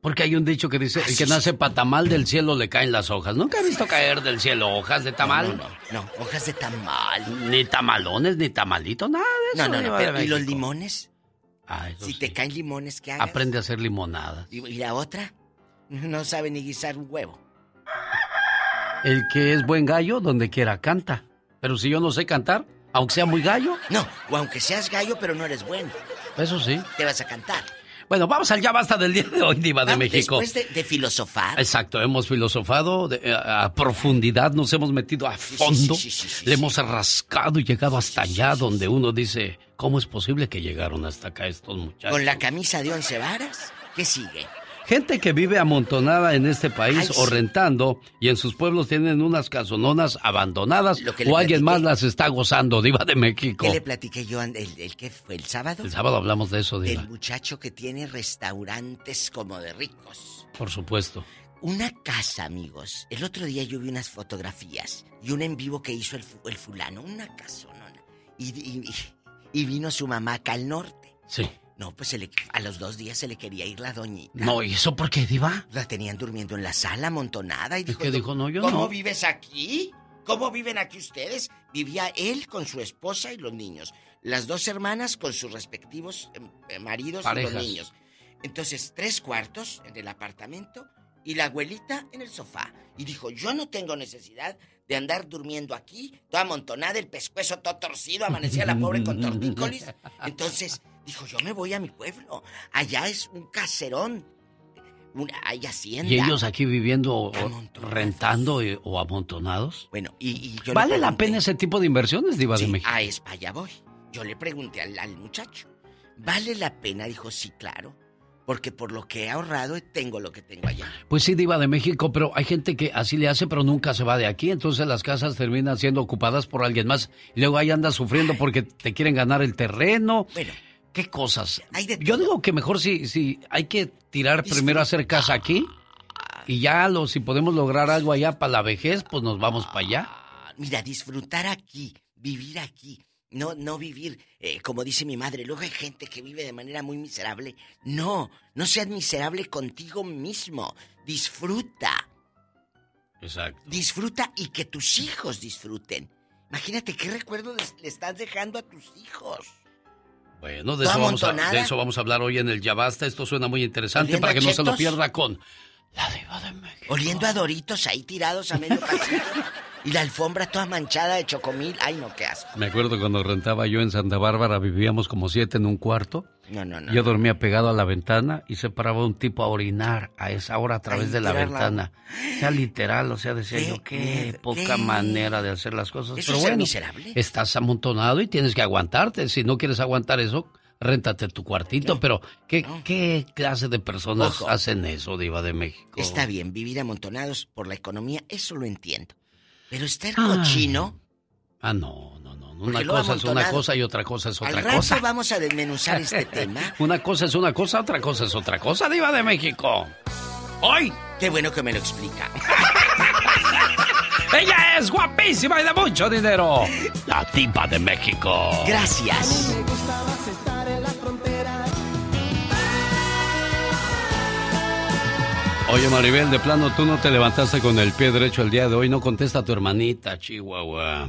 Porque hay un dicho que dice, el que nace patamal del cielo le caen las hojas. Nunca he visto caer del cielo hojas de tamal. No, no, no, hojas de tamal. Ni tamalones, ni tamalitos, nada de eso. No, no, no, ¿y los limones? Ah, si te caen limones, ¿qué hagas? Aprende a hacer limonadas. ¿Y, la otra? No sabe ni guisar un huevo. El que es buen gallo, donde quiera canta. Pero si yo no sé cantar, aunque sea muy gallo. No, o aunque seas gallo, pero no eres bueno. Eso sí. Te vas a cantar. Bueno, vamos al ya basta del día de hoy, Diva de México. Después de, filosofar. Exacto, hemos filosofado eh, a, profundidad, nos hemos metido a fondo, le hemos rascado y llegado hasta allá donde uno dice, ¿cómo es posible que llegaron hasta acá estos muchachos? Con la camisa de once varas, ¿qué sigue? Gente que vive amontonada en este país o rentando y en sus pueblos tienen unas casononas abandonadas o alguien más las está gozando, Diva de México. ¿Qué le platiqué yo el, el que fue el sábado? El sábado hablamos de eso, Diva. El muchacho que tiene restaurantes como de ricos. Por supuesto. Una casa, amigos. El otro día yo vi unas fotografías y un en vivo que hizo el, el fulano, una casonona. Y, y, y vino su mamá acá al norte. Sí. No, pues a los dos días se le quería ir la doñita. No, ¿y eso por qué, Diva? La tenían durmiendo en la sala amontonada y dijo. ¿Qué dijo? No, yo ¿Cómo vives aquí? ¿Cómo viven aquí ustedes? Vivía él con su esposa y los niños. Las dos hermanas con sus respectivos em, eh, maridos y los niños. Entonces, tres cuartos en el apartamento y la abuelita en el sofá. Y dijo, yo no tengo necesidad de andar durmiendo aquí, toda amontonada, el pescuezo todo torcido, amanecía la pobre con tortícolis. Entonces, Dijo, yo me voy a mi pueblo. Allá es un caserón. hay hacienda. ¿Y ellos aquí viviendo, rentando o amontonados? Bueno, y, ¿Vale la pena ese tipo de inversiones, Diva de México? A España voy. Yo le pregunté al, al muchacho. ¿Vale la pena? Dijo, sí, claro porque por lo que he ahorrado tengo lo que tengo allá. Pues sí, diva de México, pero hay gente que así le hace, pero nunca se va de aquí, entonces las casas terminan siendo ocupadas por alguien más y luego ahí andas sufriendo porque te quieren ganar el terreno. Bueno, ¿Qué cosas? Yo digo que mejor si, si hay que tirar primero a hacer casa aquí y ya lo, si podemos lograr algo allá para la vejez, pues nos vamos para allá. Mira, disfrutar aquí, vivir aquí. No, no vivir, eh, como dice mi madre, luego hay gente que vive de manera muy miserable. No, no seas miserable contigo mismo. Disfruta. Exacto. Disfruta y que tus hijos disfruten. Imagínate qué recuerdo le estás dejando a tus hijos. Bueno, de eso, vamos a, de eso, vamos a, hablar hoy en el Ya Basta. Esto suena muy interesante para que no se lo pierda con la diva de México. Oliendo a doritos ahí tirados a medio pasillo. Y la alfombra toda manchada de chocomil. Ay, no, qué asco. Me acuerdo cuando rentaba yo en Santa Bárbara, vivíamos como siete en un cuarto. No, no, no. Yo dormía pegado a la ventana y se paraba un tipo a orinar a esa hora a través de la ventana. O sea, literal, o sea, decía yo, qué poca manera de hacer las cosas. Pero bueno, miserable? estás amontonado y tienes que aguantarte. Si no quieres aguantar eso, réntate tu cuartito, pero ¿qué, ¿qué, clase de personas hacen eso, Diva de México? Está bien, vivir amontonados por la economía, eso lo entiendo. Pero estar cochino. Ah, no, no, no. Una cosa es una cosa y otra cosa es otra Al cosa. vamos a desmenuzar este tema. una cosa es una cosa, otra cosa es otra cosa, Diva de México. ¡Hoy! Qué bueno que me lo explica. Ella es guapísima y de mucho dinero. La Diva de México. Gracias. Oye, Maribel, de plano, tú no te levantaste con el pie derecho el día de hoy. No contesta a tu hermanita, Chihuahua.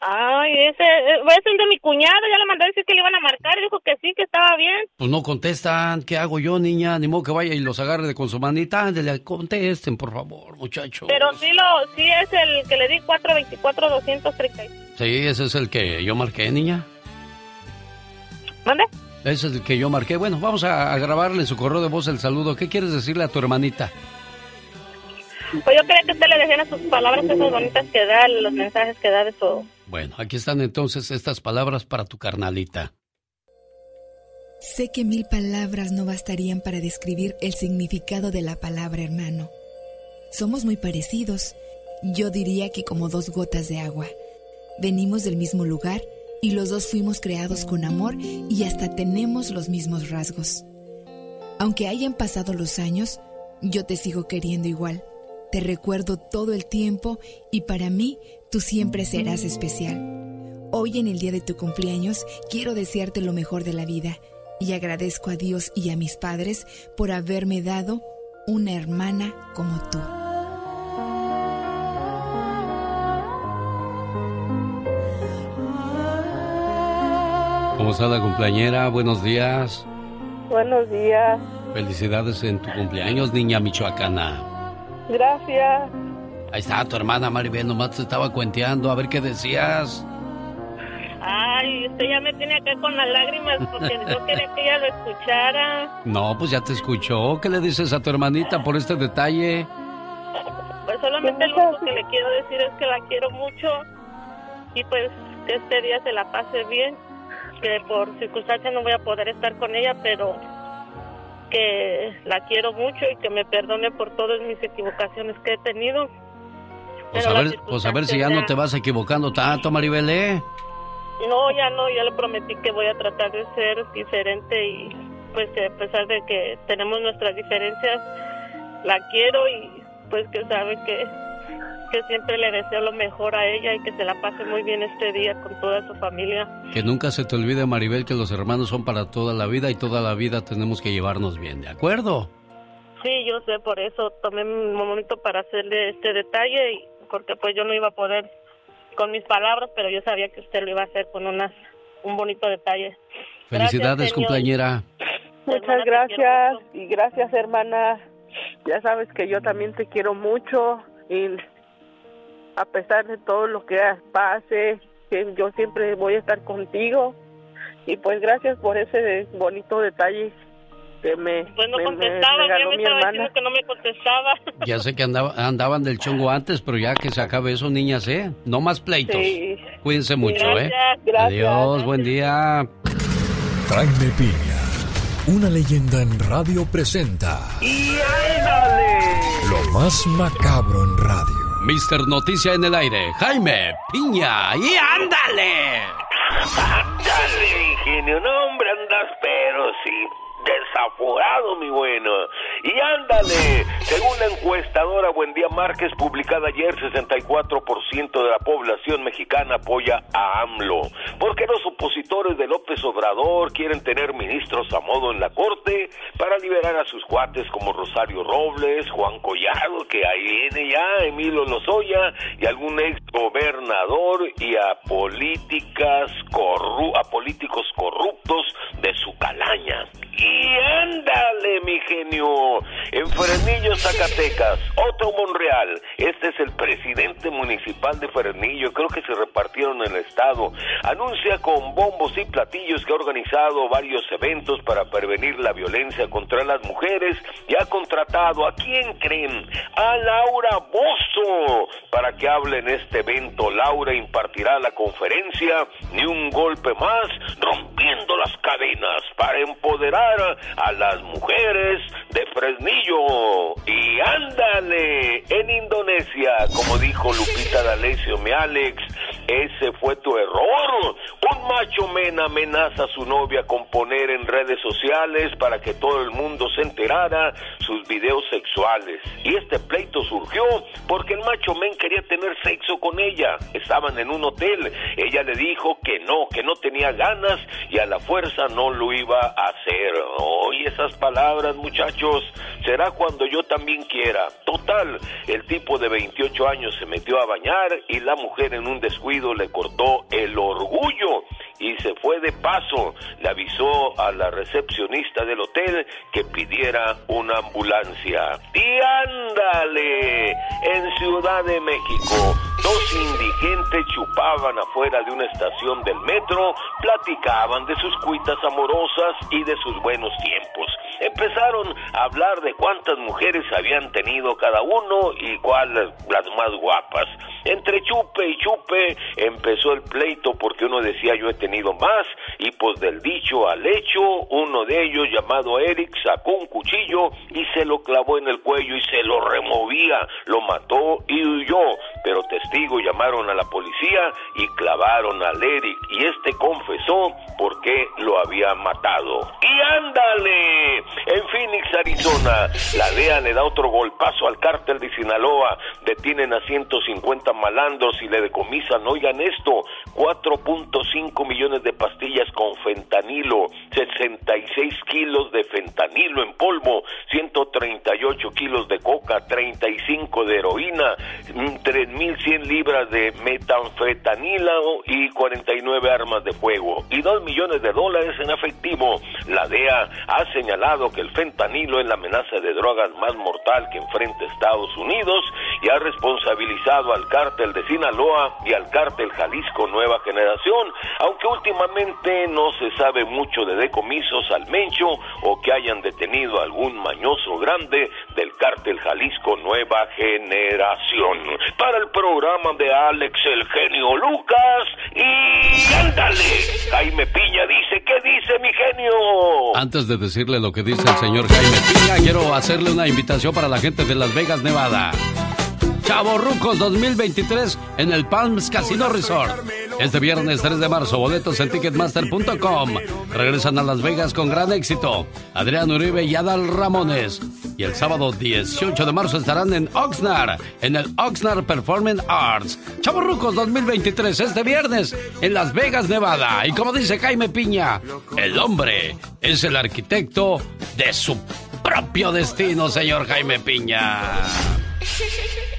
Ay, ese es el de mi cuñado. Ya le mandé a decir que le iban a marcar y dijo que sí, que estaba bien. Pues no contestan. ¿Qué hago yo, niña? Ni modo que vaya y los agarre con su manita. Ándale, contesten, por favor, muchachos. Pero sí, lo, sí es el que le di 424-230. Sí, ese es el que yo marqué, niña. ¿Mande? Ese es el que yo marqué. Bueno, vamos a, grabarle su correo de voz el saludo. ¿Qué quieres decirle a tu hermanita? Pues yo quería que usted le dijera sus palabras esas bonitas que da, los mensajes que da de su... Bueno, aquí están entonces estas palabras para tu carnalita. Sé que mil palabras no bastarían para describir el significado de la palabra hermano. Somos muy parecidos, yo diría que como dos gotas de agua. Venimos del mismo lugar y los dos fuimos creados con amor y hasta tenemos los mismos rasgos. Aunque hayan pasado los años, yo te sigo queriendo igual. Te recuerdo todo el tiempo y para mí tú siempre serás especial. Hoy en el día de tu cumpleaños quiero desearte lo mejor de la vida y agradezco a Dios y a mis padres por haberme dado una hermana como tú. ¿Cómo está la cumpleañera? Buenos días. Buenos días. Felicidades en tu cumpleaños, niña michoacana. Gracias. Ahí está tu hermana Maribel, nomás te estaba cuenteando, a ver qué decías. Ay, usted ya me tiene acá con las lágrimas porque yo quería que ella lo escuchara. No, pues ya te escuchó. ¿Qué le dices a tu hermanita por este detalle? Pues solamente lo único que le quiero decir es que la quiero mucho y pues que este día se la pase bien que por circunstancias no voy a poder estar con ella, pero que la quiero mucho y que me perdone por todas mis equivocaciones que he tenido. Pues a, ver, pues a ver si ya no te vas equivocando tanto, Maribel, ¿eh? No, ya no, ya le prometí que voy a tratar de ser diferente y pues que a pesar de que tenemos nuestras diferencias, la quiero y pues que sabe que que siempre le deseo lo mejor a ella y que se la pase muy bien este día con toda su familia. Que nunca se te olvide, Maribel, que los hermanos son para toda la vida y toda la vida tenemos que llevarnos bien, ¿de acuerdo? Sí, yo sé, por eso tomé un momento para hacerle este detalle, y porque pues yo no iba a poder con mis palabras, pero yo sabía que usted lo iba a hacer con unas, un bonito detalle. Felicidades, compañera. Muchas gracias y gracias, hermana. Ya sabes que yo también te quiero mucho y a pesar de todo lo que pase, que yo siempre voy a estar contigo. Y pues gracias por ese bonito detalle que me, pues no contestaba, ya me estaba diciendo que no me contestaba. Ya sé que andaban del chongo antes, pero ya que se acabe eso, niñas, ¿eh? No más pleitos. Cuídense mucho, ¿eh? Gracias. Adiós, buen día. Jaime Piña, una leyenda en radio presenta. ¡Y ándale! Lo más macabro en radio. Mister Noticia en el aire, Jaime Piña, y ándale. Ándale, ingenio, no hombre, andas pero sí desaforado, mi bueno. Y ándale, según la encuestadora Buendía Márquez, publicada ayer, 64% de la población mexicana apoya a AMLO. Porque los opositores de López Obrador quieren tener ministros a modo en la corte para liberar a sus cuates como Rosario Robles, Juan Collado, que ahí viene ya, Emilio Lozoya, y algún ex gobernador y a políticas a políticos corruptos de su calaña. Y ándale, mi genio. En Fresnillo, Zacatecas, Otto Monreal. Este es el presidente municipal de Fresnillo. Creo que se repartieron en el estado. Anuncia con bombos y platillos que ha organizado varios eventos para prevenir la violencia contra las mujeres y ha contratado a quién creen? A Laura Bozo para que hable en este evento. Laura impartirá la conferencia Ni un golpe más, rompiendo las cadenas para empoderar a las mujeres de Fresnillo. Y ándale, en Indonesia, como dijo Lupita D'Alessio, mi Alex, ese fue tu error. Un macho men amenaza a su novia con poner en redes sociales para que todo el mundo se enterara sus videos sexuales. Y este pleito surgió porque el macho men quería tener sexo con ella. Estaban en un hotel. Ella le dijo que no, que no tenía ganas y a la fuerza no lo iba a hacer. Oye, esas palabras, muchachos, será cuando yo también quiera. Total, el tipo de 28 años se metió a bañar y la mujer en un descuido le cortó el orgullo y se fue de paso. Le avisó a la recepcionista del hotel que pidiera una ambulancia. Y ándale, en Ciudad de México, dos indigentes chupaban afuera de una estación del metro, platicaban de sus cuitas amorosas y de sus buenos tiempos. Empezaron a hablar de cuántas mujeres habían tenido cada uno y cuáles las más guapas. Entre chupe y chupe empezó el pleito porque uno decía yo he tenido más y pues del dicho al hecho uno de ellos llamado Eric sacó un cuchillo y se lo clavó en el cuello y se lo removía, lo mató y huyó, pero testigos llamaron a la policía y clavaron al Eric y este confesó por qué lo había matado. Y ándale, en Phoenix, Arizona, la DEA le da otro golpazo al cártel de Sinaloa, detienen a 150 malandros y le decomisan, oigan esto, 4.5 millones de pastillas con fentanilo, 66 kilos de fentanilo en polvo, 138 kilos de coca, 35 de heroína, 3.100 libras de metanfetanila y 49 armas de fuego y 2 millones de dólares en efectivo. La DEA ha señalado que el fentanilo es la amenaza de drogas más mortal que enfrenta Estados Unidos y ha responsabilizado al cártel de Sinaloa y al cártel Jalisco Nueva Generación, aunque últimamente no se sabe mucho de decomisos al Mencho o que hayan detenido algún mañoso grande del cártel Jalisco Nueva Generación. Para el programa de Alex el genio Lucas y ándale, Jaime Piña dice, ¿qué dice mi genio? Antes de decirle lo que dice el señor Jaime Piña, quiero hacerle una invitación para la gente de Las Vegas, Nevada. Chavo Rucos 2023 en el Palms Casino Resort. Este viernes 3 de marzo, boletos en ticketmaster.com. Regresan a Las Vegas con gran éxito. Adrián Uribe y Adal Ramones. Y el sábado 18 de marzo estarán en Oxnard, en el Oxnard Performing Arts. Chavo Rucos 2023 este viernes en Las Vegas, Nevada. Y como dice Jaime Piña, el hombre es el arquitecto de su propio destino, señor Jaime Piña.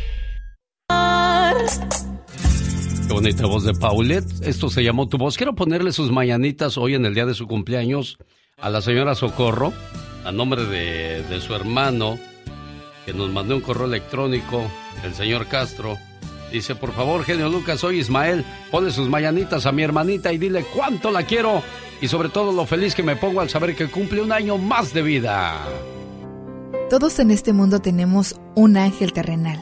Qué bonita voz de Paulette. Esto se llamó Tu Voz. Quiero ponerle sus mañanitas hoy en el día de su cumpleaños a la señora Socorro, a nombre de, de su hermano, que nos mandó un correo electrónico, el señor Castro. Dice, por favor, genio Lucas, soy Ismael, pone sus mañanitas a mi hermanita y dile cuánto la quiero y sobre todo lo feliz que me pongo al saber que cumple un año más de vida. Todos en este mundo tenemos un ángel terrenal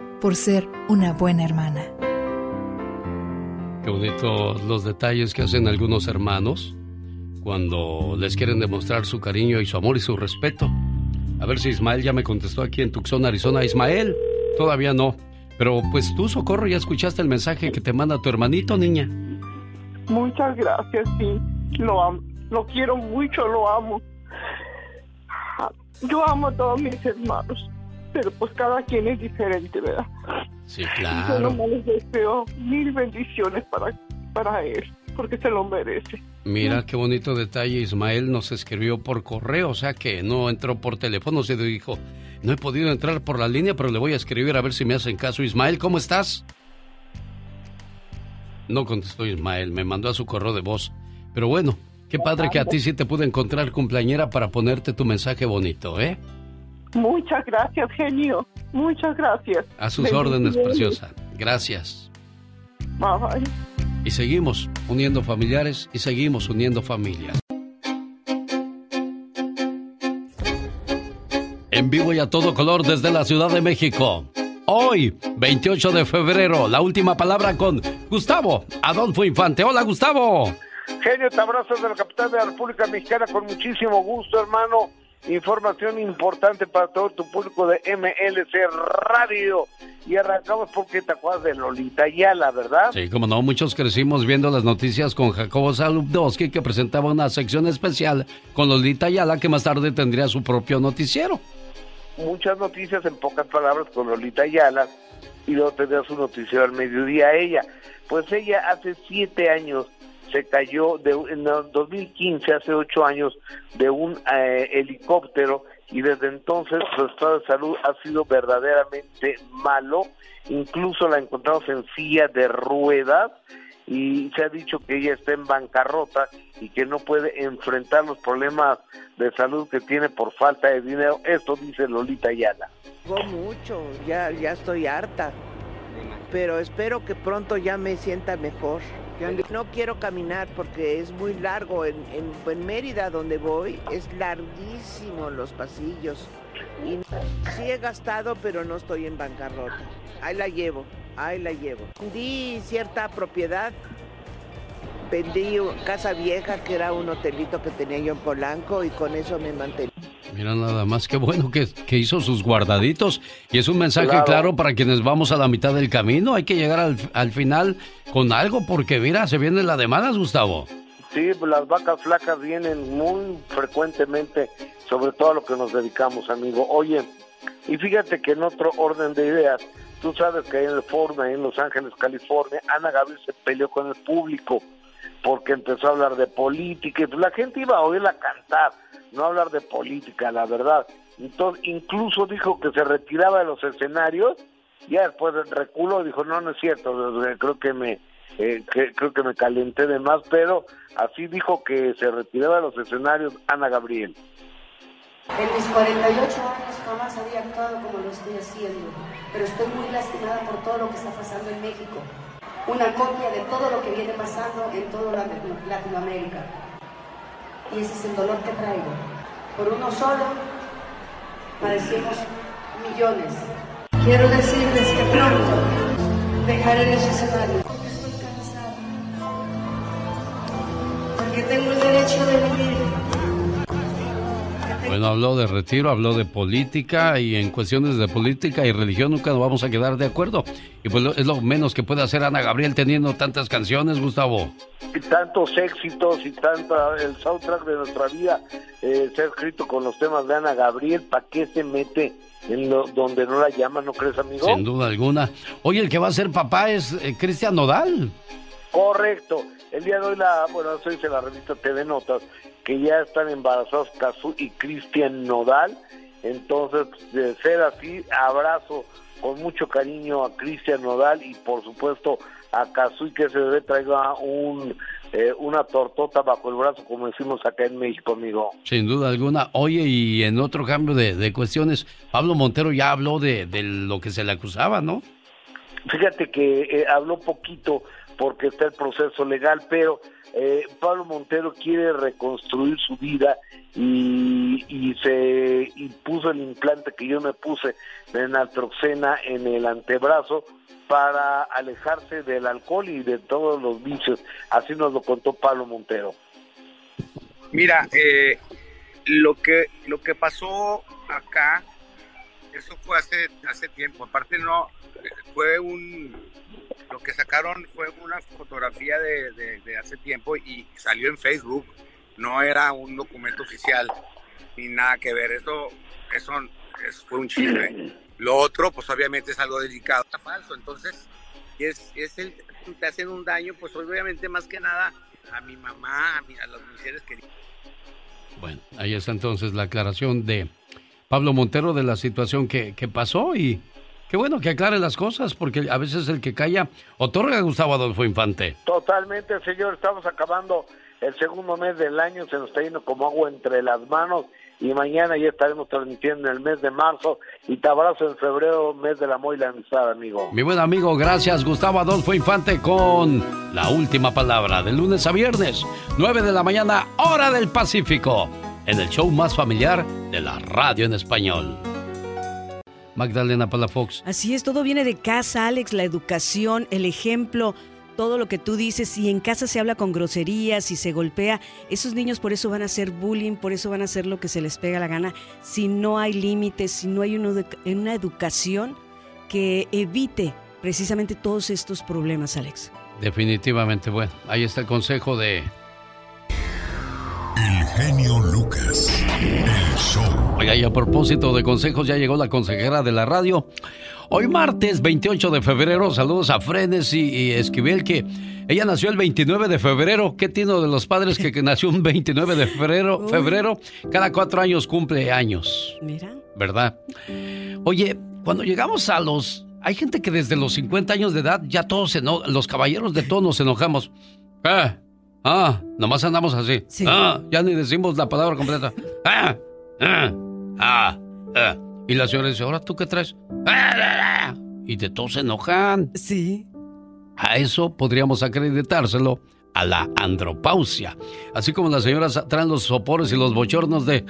por ser una buena hermana. Qué bonito los detalles que hacen algunos hermanos cuando les quieren demostrar su cariño y su amor y su respeto. A ver si Ismael ya me contestó aquí en Tucson, Arizona. Ismael, todavía no. Pero pues tú, Socorro, ya escuchaste el mensaje que te manda tu hermanito, niña. Muchas gracias, sí. Lo amo. Lo quiero mucho, lo amo. Yo amo a todos mis hermanos pero pues cada quien es diferente, ¿verdad? Sí, claro. Yo nomás les deseo mil bendiciones para, para él, porque se lo merece. Mira qué bonito detalle, Ismael nos escribió por correo, o sea que no entró por teléfono, se dijo, no he podido entrar por la línea, pero le voy a escribir a ver si me hacen caso. Ismael, ¿cómo estás? No contestó Ismael, me mandó a su correo de voz. Pero bueno, qué padre que a ti sí te pude encontrar cumpleañera para ponerte tu mensaje bonito, ¿eh? Muchas gracias, genio. Muchas gracias. A sus órdenes, preciosa. Gracias. Bye bye. Y seguimos uniendo familiares y seguimos uniendo familias. En vivo y a todo color desde la Ciudad de México. Hoy, 28 de febrero, la última palabra con Gustavo Adolfo Infante. Hola, Gustavo. Genio, te abrazo de la capital de la República Mexicana con muchísimo gusto, hermano. Información importante para todo tu público de MLC Radio. Y arrancamos porque te acuerdas de Lolita la ¿verdad? Sí, como no, muchos crecimos viendo las noticias con Jacobo Saludowski, que presentaba una sección especial con Lolita Ayala, que más tarde tendría su propio noticiero. Muchas noticias en pocas palabras con Lolita Ayala, y luego tendría su noticiero al mediodía ella. Pues ella hace siete años se cayó de, en 2015, hace ocho años, de un eh, helicóptero y desde entonces su estado de salud ha sido verdaderamente malo. Incluso la encontramos en silla de ruedas y se ha dicho que ella está en bancarrota y que no puede enfrentar los problemas de salud que tiene por falta de dinero. Esto dice Lolita Ayala. mucho, ya, ya estoy harta, pero espero que pronto ya me sienta mejor. No quiero caminar porque es muy largo. En, en, Mérida, donde voy, es larguísimo los pasillos. Y sí he gastado, pero no estoy en bancarrota. Ahí la llevo, ahí la llevo. Di cierta propiedad. Vendí casa vieja, que era un hotelito que tenía yo en Polanco, y con eso me mantenía. Mira nada más, qué bueno que, que, hizo sus guardaditos. Y es un mensaje claro. para quienes vamos a la mitad del camino. Hay que llegar al, al final con algo porque mira, se vienen las demandas, Gustavo. Sí, las vacas flacas vienen muy frecuentemente, sobre todo a lo que nos dedicamos, amigo. Oye, y fíjate que en otro orden de ideas, tú sabes que en el Ford, en Los Ángeles, California, Ana Gabriel se peleó con el público porque empezó a hablar de política y pues la gente iba a oírla cantar no hablar de política, la verdad. Entonces, incluso dijo que se retiraba de los escenarios, ya después reculó, dijo, no, no es cierto, creo que me eh, creo que me calenté de más, pero así dijo que se retiraba de los escenarios Ana Gabriel. En mis 48 años jamás había actuado como lo estoy haciendo, pero estoy muy lastimada por todo lo que está pasando en México. Una copia de todo lo que viene pasando en toda Latinoamérica y ese es el dolor que traigo. Por uno solo padecemos millones. Quiero decirles que pronto dejaré ese escenario porque estoy cansada. Porque tengo el derecho de vivir bueno, habló de retiro, habló de política y en cuestiones de política y religión nunca nos vamos a quedar de acuerdo. Y pues es lo menos que puede hacer Ana Gabriel teniendo tantas canciones, Gustavo. Y tantos éxitos y tanta el soundtrack de nuestra vida eh, se ha escrito con los temas de Ana Gabriel. ¿Para qué se mete en lo, donde no la llama, no crees, amigo? Sin duda alguna. Oye, el que va a ser papá es eh, Cristian Nodal. Correcto. El día de hoy, la, bueno, eso dice la revista TV Notas, que ya están embarazados Cazú y Cristian Nodal. Entonces, de ser así, abrazo con mucho cariño a Cristian Nodal y por supuesto a y que se debe traiga un, eh, una tortota bajo el brazo, como decimos acá en México, amigo. Sin duda alguna. Oye, y en otro cambio de, cuestiones, Pablo Montero ya habló de, lo que se le acusaba, ¿no? Fíjate que eh, habló poquito porque está el proceso legal, pero eh, Pablo Montero quiere reconstruir su vida y, y se y puso el implante que yo me puse de naltroxena en el antebrazo para alejarse del alcohol y de todos los vicios. Así nos lo contó Pablo Montero. Mira, eh, lo que lo que pasó acá, eso fue hace hace tiempo. Aparte no fue un lo que sacaron fue una fotografía de, hace tiempo y salió en Facebook. No era un documento oficial ni nada que ver. Eso, eso, fue un chisme. Lo otro, pues obviamente es algo delicado, está falso. Entonces, es, es el, te hacen un daño, pues obviamente más que nada a mi mamá, a, mi, a las mujeres. Bueno, ahí está entonces la aclaración de Pablo Montero de la situación que, que pasó y Qué bueno que aclare las cosas, porque a veces el que calla otorga a Gustavo Adolfo Infante. Totalmente, señor. Estamos acabando el segundo mes del año, se nos está yendo como agua entre las manos y mañana ya estaremos transmitiendo en el mes de marzo y te abrazo en febrero, mes del amor y la amistad, amigo. Mi buen amigo, gracias Gustavo Adolfo Infante con la última palabra de lunes a viernes, 9 de la mañana, hora del Pacífico, en el show más familiar de la radio en español. Magdalena Palafox. Así es, todo viene de casa, Alex, la educación, el ejemplo todo lo que tú dices, si en casa se habla con groserías, si se golpea, esos niños por eso van a hacer bullying, por eso van a hacer lo que se les pega la gana, si no hay límites, si no hay una, una educación que evite precisamente todos estos problemas, Alex. Definitivamente, bueno, ahí está el consejo de... El genio Lucas, el show. Oiga, y a propósito de consejos, ya llegó la consejera de la radio. Hoy martes 28 de febrero, saludos a Frenes y, Esquivel, que ella nació el 29 de febrero. ¿Qué tiene de los padres que, nació un 29 de febrero? febrero? Cada cuatro años cumple años. Mira. ¿Verdad? Oye, cuando llegamos a los... Hay gente que desde los 50 años de edad ya todos se los caballeros de todos nos enojamos. Ah, ah, nomás andamos así. Ah, ya ni decimos la palabra completa. Ah, ah, ah, ah. Y la señora dice, ahora tú qué traes. Y de todos se enojan. Sí. A eso podríamos acreditárselo a la andropausia. Así como las señoras traen los sopores y los bochornos de...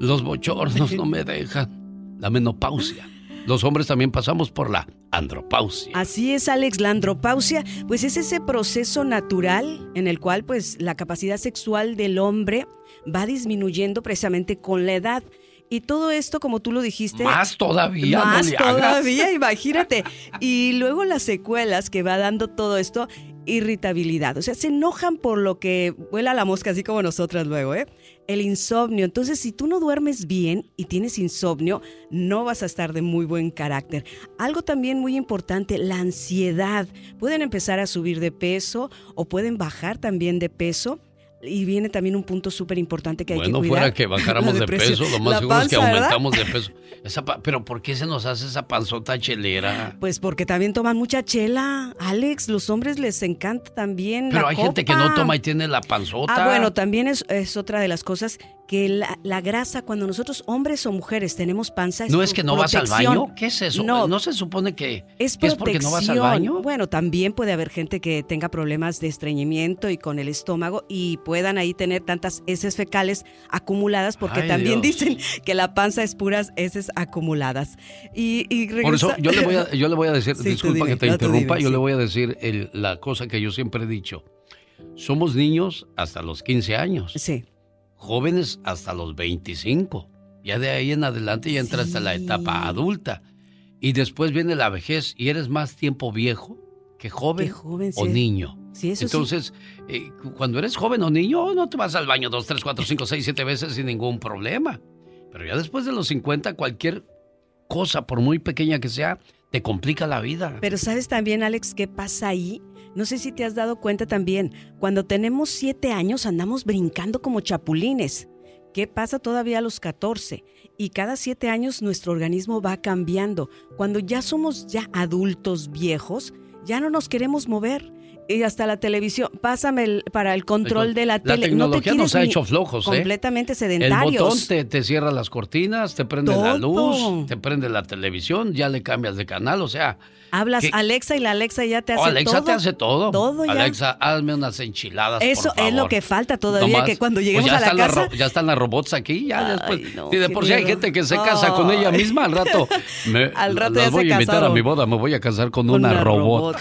Los bochornos no me dejan. La menopausia. Los hombres también pasamos por la andropausia. Así es, Alex, la andropausia, pues es ese proceso natural en el cual pues la capacidad sexual del hombre va disminuyendo precisamente con la edad. Y todo esto, como tú lo dijiste. Más todavía. Más todavía, imagínate. Y luego las secuelas que va dando todo esto, irritabilidad. O sea, se enojan por lo que vuela la mosca, así como nosotras luego, ¿eh? El insomnio. Entonces, si tú no duermes bien y tienes insomnio, no vas a estar de muy buen carácter. Algo también muy importante, la ansiedad. Pueden empezar a subir de peso o pueden bajar también de peso y viene también un punto súper importante que hay que cuidar. Bueno, fuera que bajáramos de peso, lo más seguro es que aumentamos de peso. pero ¿por qué se nos hace esa panzota chelera? Pues porque también toman mucha chela, Alex. Los hombres les encanta también Pero hay gente que no toma y tiene la panzota. Ah, bueno, también es, es otra de las cosas que la, grasa, cuando nosotros, hombres o mujeres, tenemos panza. ¿No es que no vas al baño? ¿Qué es eso? No, ¿No se supone que es, es, porque no vas al baño? Bueno, también puede haber gente que tenga problemas de estreñimiento y con el estómago y puedan ahí tener tantas heces fecales acumuladas, porque también dicen que la panza es puras heces acumuladas. Y, Por eso yo le voy a, yo le voy a decir, disculpa que te interrumpa, yo le voy a decir la cosa que yo siempre he dicho. Somos niños hasta los 15 años. Sí jóvenes hasta los 25. Ya de ahí en adelante ya entras a la etapa adulta. Y después viene la vejez y eres más tiempo viejo que joven, o niño. Entonces, eh, cuando eres joven o niño, no te vas al baño dos, tres, cuatro, cinco, seis, siete veces sin ningún problema. Pero ya después de los 50, cualquier cosa, por muy pequeña que sea, te complica la vida. Pero sabes también, Alex, qué pasa ahí no sé si te has dado cuenta también, cuando tenemos siete años andamos brincando como chapulines. ¿Qué pasa todavía a los 14? Y cada siete años nuestro organismo va cambiando. Cuando ya somos ya adultos viejos, ya no nos queremos mover y hasta la televisión. Pásame para el control de la, tele. La tecnología nos ha hecho flojos, ¿eh? Completamente sedentarios. El botón te, cierra las cortinas, te prende la luz, te prende la televisión, ya le cambias de canal, o sea... Hablas Alexa y la Alexa ya te hace todo. Alexa te hace todo. Todo ya. Alexa, hazme unas enchiladas, Eso es lo que falta todavía, que cuando pues lleguemos a la casa... ya están las robots aquí, ya después... y de por sí hay gente que se casa con ella misma, al rato... Me, al rato las voy a invitar a mi boda, me voy a casar con, una, robot.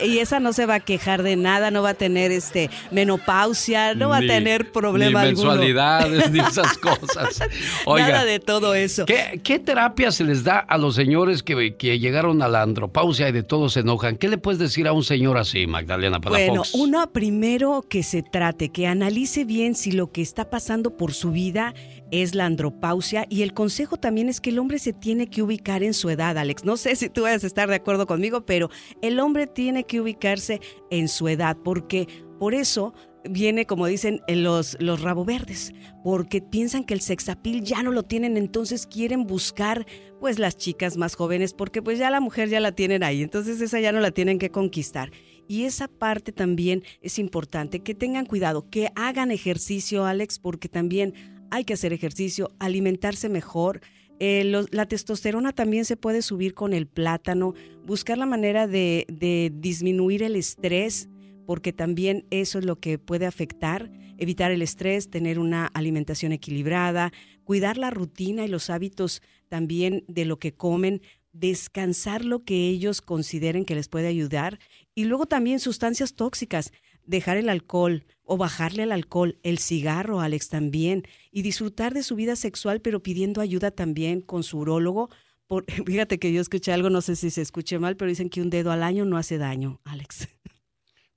y esa no se va a quejar de nada, no va a tener este menopausia, no va a tener problema ni mensualidades, ni esas cosas. nada de todo eso. ¿qué, ¿Qué terapia se les da a los señores que, que llegaron a la andropausia y de todo se enojan? ¿Qué le puedes decir a un señor así, Magdalena Bueno, uno primero que se trate, que analice bien si lo que está pasando por su vida es la andropausia y el consejo también es que el hombre se tiene que ubicar en su edad, Alex. No sé si tú vas a estar de acuerdo conmigo, pero el hombre tiene que ubicarse en su edad porque por eso viene, como dicen, los, los rabo verdes, porque piensan que el sexapil ya no lo tienen, entonces quieren buscar pues las chicas más jóvenes, porque pues ya la mujer ya la tienen ahí, entonces esa ya no la tienen que conquistar. Y esa parte también es importante, que tengan cuidado, que hagan ejercicio, Alex, porque también hay que hacer ejercicio, alimentarse mejor. Eh, la testosterona también se puede subir con el plátano, buscar la manera de, de disminuir el estrés, porque también eso es lo que puede afectar, evitar el estrés, tener una alimentación equilibrada, cuidar la rutina y los hábitos también de lo que comen, descansar lo que ellos consideren que les puede ayudar y luego también sustancias tóxicas, dejar el alcohol o bajarle al alcohol, el cigarro, Alex también, y disfrutar de su vida sexual, pero pidiendo ayuda también con su urólogo. Por, fíjate que yo escuché algo, no sé si se escuche mal, pero dicen que un dedo al año no hace daño, Alex.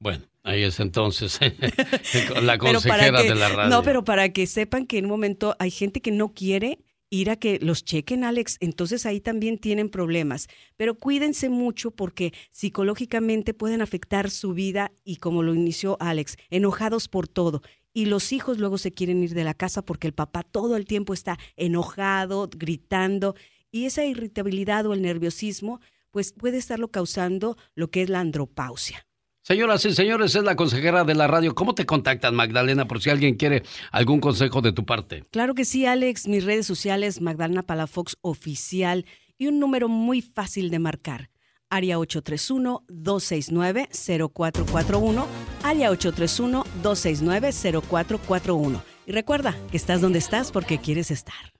Bueno, ahí es entonces la consejera de la radio. No, pero para que sepan que en un momento hay gente que no quiere ir a que los chequen, Alex, entonces ahí también tienen problemas. Pero cuídense mucho porque psicológicamente pueden afectar su vida y como lo inició Alex, enojados por todo. Y los hijos luego se quieren ir de la casa porque el papá todo el tiempo está enojado, gritando. Y esa irritabilidad o el nerviosismo, pues puede estarlo causando lo que es la andropausia. Señoras y señores, es la consejera de la radio. ¿Cómo te contactan, Magdalena, por si alguien quiere algún consejo de tu parte? Claro que sí, Alex. Mis redes sociales, Magdalena Palafox Oficial y un número muy fácil de marcar. Área 831-269-0441. Área 831-269-0441. Y recuerda que estás donde estás porque quieres estar.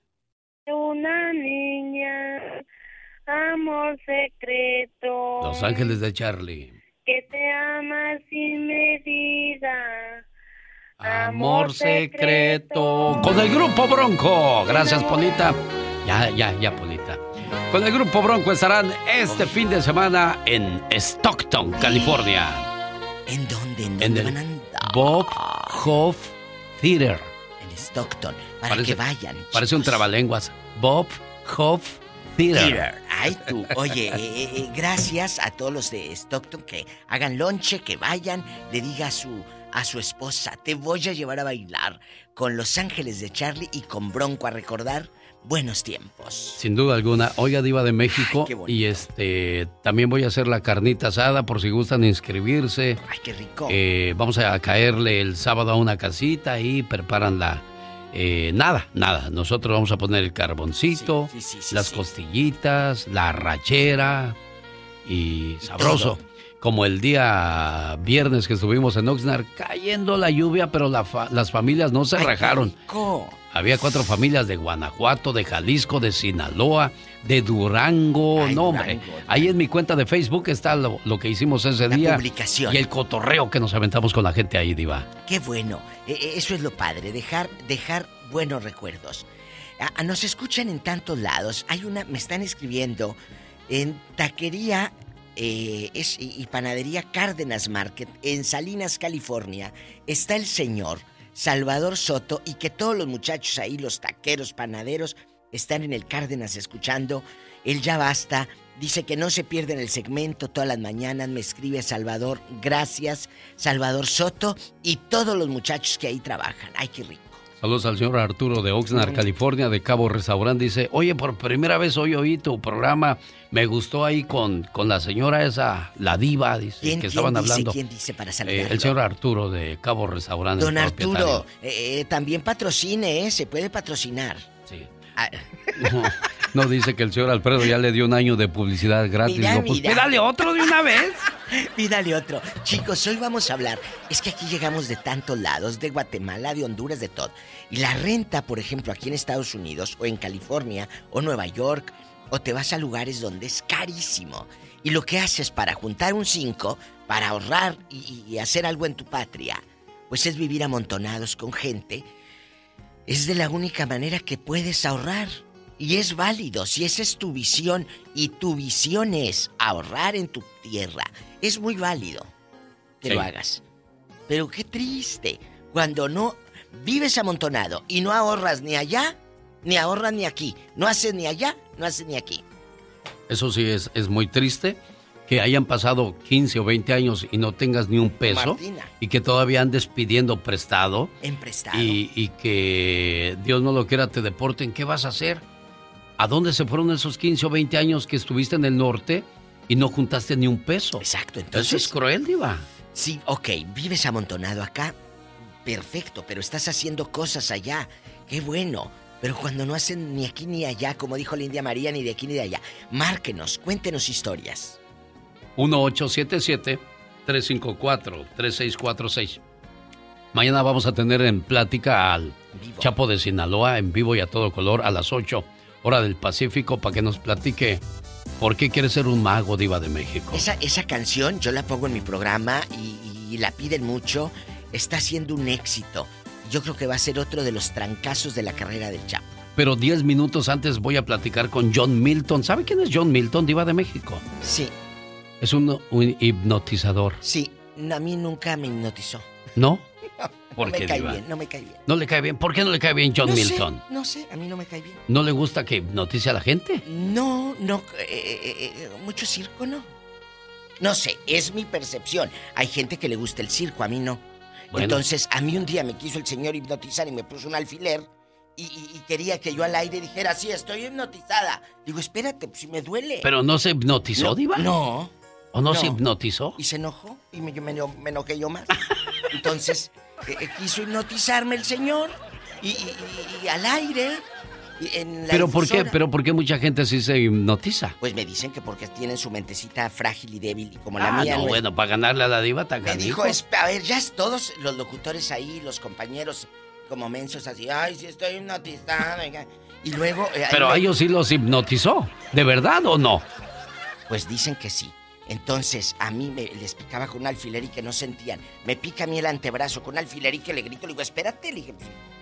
Una niña, amor secreto. Los Ángeles de Charlie que te ama sin medida. Amor secreto. Con el grupo Bronco. Gracias, Polita. Ya, ya, ya, Polita. Con el grupo Bronco estarán este fin de semana en Stockton, California. ¿En dónde? ¿En dónde el Bob Hoff Theater. En Stockton. Para que vayan. Parece un trabalenguas. Bob Hoff Theater. Ay, tú. Oye, eh, eh, eh, gracias a todos los de Stockton que hagan lonche, que vayan, le diga a su, a su esposa, te voy a llevar a bailar con Los Ángeles de Charlie y con Bronco a recordar buenos tiempos. Sin duda alguna. Oiga, Diva de México. y este también voy a hacer la carnita asada por si gustan inscribirse. Ay, qué rico. vamos a caerle el sábado a una casita y preparan la eh, nada, nada. Nosotros vamos a poner el carboncito, las costillitas, la rachera y sabroso. Como el día viernes que estuvimos en Oxnard, cayendo la lluvia, pero las familias no se rajaron. Había cuatro familias de Guanajuato, de Jalisco, de Sinaloa, de Durango. no, hombre. Ahí en mi cuenta de Facebook está lo, que hicimos ese día. Publicación. Y el cotorreo que nos aventamos con la gente ahí, Diva. Qué bueno. E, e, eso es lo padre, dejar, dejar buenos recuerdos. nos escuchan en tantos lados. Hay una, me están escribiendo en taquería eh, y panadería Cárdenas Market en Salinas, California. Está el señor Salvador Soto y que todos los muchachos ahí, los taqueros, panaderos, están en el Cárdenas escuchando. Él ya basta. Dice que no se pierden el segmento todas las mañanas. Me escribe Salvador. Gracias, Salvador Soto y todos los muchachos que ahí trabajan. Ay, qué rico. Saludos al señor Arturo de Oxnard, California, de Cabo Restaurant. Dice, oye, por primera vez hoy oí tu programa. Me gustó ahí con, con la señora esa, la diva, dice, que estaban hablando. ¿Quién dice para eh, el señor Arturo de Cabo Restaurant. Don Arturo, eh, eh, también patrocine, ¿eh? Se puede patrocinar. Sí. Ah. No, dice que el señor Alfredo ya le dio un año de publicidad gratis. Mira, pues pídale otro de una vez. pídale otro. Chicos, hoy vamos a hablar. Es que aquí llegamos de tantos lados, de Guatemala, de Honduras, de todo. Y la renta, por ejemplo, aquí en Estados Unidos, o en California, o Nueva York, o te vas a lugares donde es carísimo. Y lo que haces para juntar un 5, para ahorrar y, y hacer algo en tu patria, pues es vivir amontonados con gente. Es de la única manera que puedes ahorrar. Y es válido, si esa es tu visión y tu visión es ahorrar en tu tierra, es muy válido que lo hagas. Pero qué triste, cuando no vives amontonado y no ahorras ni allá, ni ahorras ni aquí, no haces ni allá, no haces ni aquí. Eso sí es, es muy triste que hayan pasado 15 o 20 años y no tengas ni un peso y que todavía andes pidiendo prestado. En prestado. Y, y que Dios no lo quiera te deporten, ¿qué vas a hacer? ¿A dónde se fueron esos 15 o 20 años que estuviste en el norte y no juntaste ni un peso? Exacto, entonces. Eso es cruel, Diva. Sí, ok, vives amontonado acá, perfecto, pero estás haciendo cosas allá Qué bueno. Pero cuando no hacen ni aquí ni allá, como dijo la India María, ni de aquí ni de allá, márquenos, cuéntenos historias. 1877-354-3646. Mañana vamos a tener en plática al Chapo de Sinaloa en vivo y a todo color a las 8, hora del Pacífico, para que nos platique por qué quiere ser un mago diva de México. Esa, esa canción yo la pongo en mi programa y, y la piden mucho. Está siendo un éxito. Yo creo que va a ser otro de los trancazos de la carrera del Chapo. Pero 10 minutos antes voy a platicar con John Milton. ¿Sabe quién es John Milton, diva de México? Sí. Es un, un hipnotizador. Sí, a mí nunca me hipnotizó. ¿No? No, no me cae bien, no me cae bien. ¿No le cae bien? ¿Por qué no le cae bien John no Milton? Sé, no sé, a mí no me cae bien. ¿No le gusta que hipnotice a la gente? No, no, eh, eh, eh, mucho circo no. No sé, es mi percepción. Hay gente que le gusta el circo, a mí no. Bueno. Entonces, a mí un día me quiso el señor hipnotizar y me puso un alfiler y, y, y, quería que yo al aire dijera, sí, estoy hipnotizada. Digo, espérate, pues si me duele. ¿Pero no se hipnotizó, no, Diva? No. ¿O no, no, se hipnotizó? Y se enojó y me, me, me enojé yo más. Entonces, eh, quiso hipnotizarme el señor y, y al aire. Pero por qué, pero por qué mucha gente sí se hipnotiza? Pues me dicen que porque tienen su mentecita frágil y débil y como la ah, mía. No, no bueno, para ganarle a la diva tan Me dijo, es, a ver, ya es todos los locutores ahí, los compañeros como mensos así, ay, sí estoy hipnotizado. Y luego. Eh, pero a ellos sí los hipnotizó, ¿de verdad o no? Pues dicen que sí. Entonces, a mí me, les picaba con un alfiler y que no sentían. Me pica a mí el antebrazo con un alfiler y que le grito. Le digo, espérate. Le dije,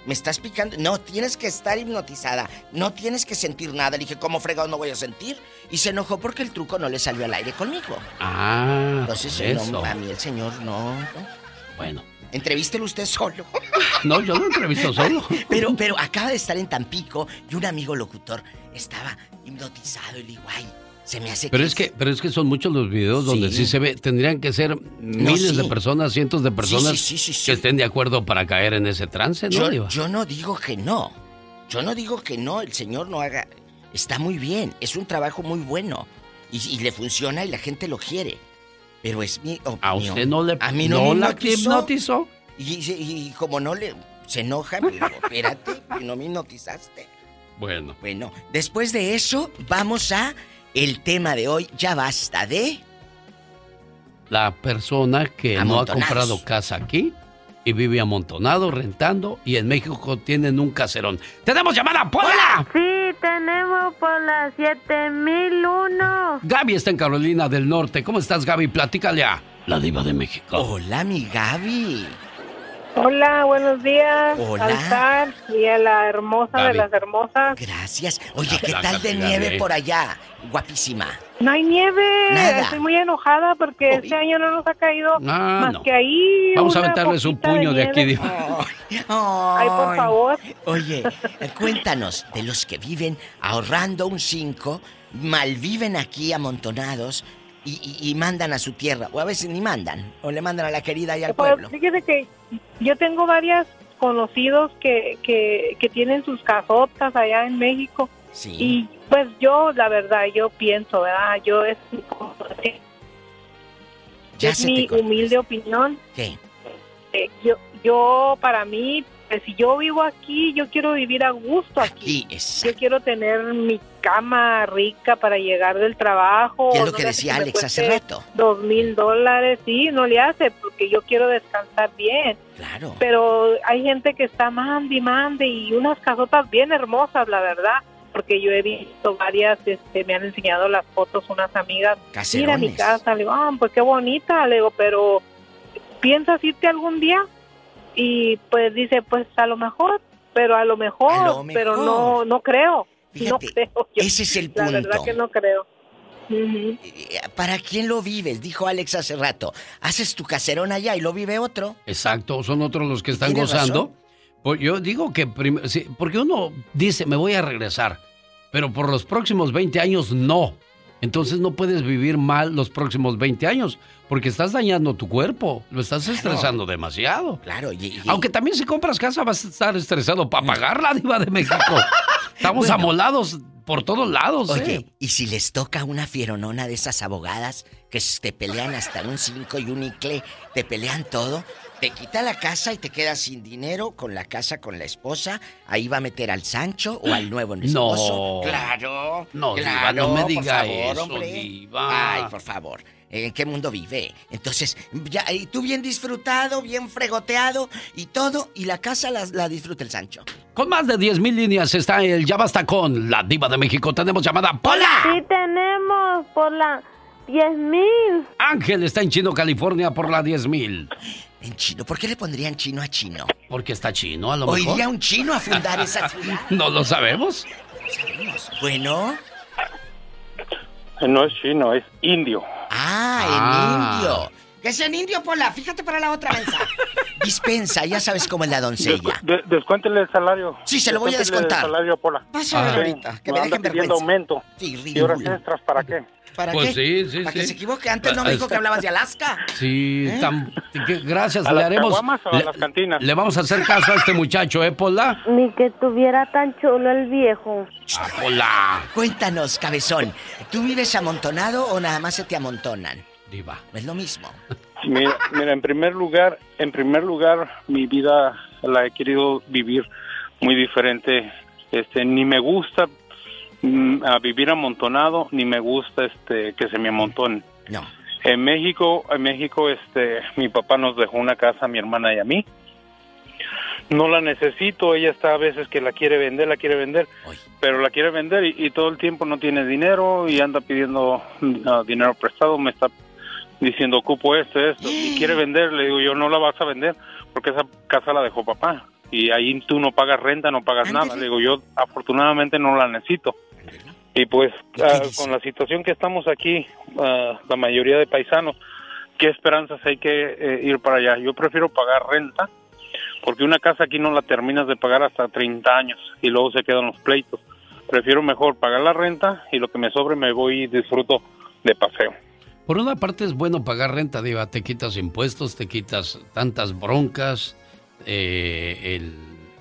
¿me estás picando? No, tienes que estar hipnotizada. No tienes que sentir nada. Le dije, ¿cómo fregado no voy a sentir? Y se enojó porque el truco no le salió al aire conmigo. Ah, Entonces, eso. No, a mí el señor no. no. Bueno. Entrevístelo usted solo. No, yo no entrevisto solo. Pero, pero acaba de estar en Tampico y un amigo locutor estaba hipnotizado y le digo, ay, se me hace pero que es que pero es que son muchos los videos donde sí, se ve tendrían que ser miles sí. de personas cientos de personas sí, que estén de acuerdo para caer en ese trance yo, no Diva? yo no digo que no. Yo no digo que no el señor no haga está muy bien es un trabajo muy bueno y, y le funciona y la gente lo quiere pero es mi opinión. A usted no le a mí no, no me la hipnotizó. hipnotizó y, y, y, como no le se enoja me digo, espérate no me hipnotizaste bueno. Bueno después de eso vamos a el tema de hoy ya basta de... La persona que no ha comprado casa aquí y vive amontonado, rentando, y en México tienen un caserón. ¡Tenemos llamada, Pola! Sí, tenemos por la 7001. Gaby está en Carolina del Norte. ¿Cómo estás, Gaby? Platícale a la diva de México. Hola, mi Gaby. Hola, buenos días. Hola. Altar y a la hermosa Gaby. de las hermosas. Gracias. Oye, ¿qué tal de nieve de- por allá? Guapísima. No hay nieve. Nada. Estoy muy enojada porque este año no nos ha caído más no. que ahí. Vamos a aventarles un puño de, aquí, diva. Ay, por favor. Oye, eh, cuéntanos de los que viven ahorrando un 5, malviven aquí amontonados y, y- y mandan a su tierra. O a veces ni mandan. O le mandan a la querida y al Pues, pueblo. fíjese que yo tengo varias conocidos que, que, que tienen sus casotas allá en México. Sí. Y pues yo, la verdad, yo pienso, ¿verdad? Yo es, Ya es mi humilde opinión. ¿Qué? Eh, yo, yo, para mí, pues, si yo vivo aquí, yo quiero vivir a gusto aquí. Sí, Yo quiero tener mi cama rica para llegar del trabajo. ¿Qué es lo no que decía Alex hace rato? Dos mil dólares, sí, no le hace, porque yo quiero descansar bien. Claro. Pero hay gente que está mande y mande y unas casotas bien hermosas, la verdad. Porque yo he visto varias, este, me han enseñado las fotos unas amigas. Mira mi Caserones. casa, le digo, ah, pues qué bonita, le digo, pero ¿piensas irte algún día? Y pues dice, pues a lo mejor, pero a lo mejor, A lo pero mejor. no, no creo. Fíjate, no creo. Yo- ese es el La verdad punto. que no creo. Ujú. ¿Para quién lo vives? Dijo Alex hace rato. Haces tu caserón allá y lo vive otro. Exacto, son otros los que están gozando. razón. Yo digo que, sí, porque uno dice, me voy a regresar, pero por los próximos 20 años no. Entonces no puedes vivir mal los próximos 20 años, porque estás dañando tu cuerpo, lo estás estresando demasiado. Claro, y, y- Aunque también si compras casa vas a estar estresado para pagar la diva de México. Estamos Bueno. amolados por todos lados. Oye, ¿eh? ¿y si les toca una fieronona de esas abogadas que te pelean hasta un 5 y un icle, te pelean todo? Te quita la casa y te quedas sin dinero con la casa, con la esposa. Ahí va a meter al Sancho o al nuevo esposo. No. Claro. No, claro, Diva, no me diga por favor, eso, hombre. Diva. Ay, por favor. ¿En qué mundo vive? Entonces, ya, y tú bien disfrutado, bien fregoteado y todo, y la casa la, la disfruta el Sancho. Con más de 10 mil líneas está el Ya Basta con la Diva de México. Tenemos llamada Pola. Sí tenemos por la 10 mil. Ángel está en Chino, California por la 10 mil. En chino, ¿por qué le pondrían chino a chino? Porque está chino, a lo ¿O mejor. iría un chino a fundar esa ciudad? No lo sabemos. Bueno. No es chino, es indio. Ah, Ah. en indio. Que es en indio, Pola. Fíjate para la otra mesa. Dispensa, ya sabes cómo es la doncella. De- descuéntele el salario. Sí, se lo voy a descontar. El salario, Pola. Vas a ver ahorita, que me anda dejen pidiendo vergüenza. aumento. Sí, ¿Y horas ridículo. extras para qué? ¿Para Pues qué? sí, sí, Para que se equivoque. Antes no me dijo que hablabas de Alaska. Sí, ¿Eh? tan- que- gracias, ¿A le las haremos. caguamas o a le, las cantinas? le vamos a hacer caso a este muchacho, ¿eh, Pola? Ni que tuviera tan chulo el viejo. Ah, Pola. Cuéntanos, cabezón. ¿Tú vives amontonado o nada más se te amontonan? Diva. Es lo mismo. Mira, mira, en primer lugar, en primer lugar, mi vida la he querido vivir muy diferente. Este, ni me gusta a vivir amontonado, ni me gusta este que se me amontonen. No. En México, en México, este, mi papá nos dejó una casa a mi hermana y a mí. No la necesito, ella está a veces que la quiere vender, la quiere vender, pero la quiere vender y, y todo el tiempo no tiene dinero y anda pidiendo ah, dinero prestado, me está diciendo ocupo esto, esto, y quiere vender, le digo yo no la vas a vender porque esa casa la dejó papá y ahí tú no pagas renta, no pagas nada, le digo yo afortunadamente no la necesito. Y pues ah, con la situación que estamos aquí, ah, la mayoría de paisanos, ¿qué esperanzas hay que eh, ir para allá? Yo prefiero pagar renta porque una casa aquí no la terminas de pagar hasta 30 años y luego se quedan los pleitos. Prefiero mejor pagar la renta y lo que me sobre me voy y disfruto de paseo. Por una parte es bueno pagar renta, Diva. Te quitas impuestos, te quitas tantas broncas. eh, el...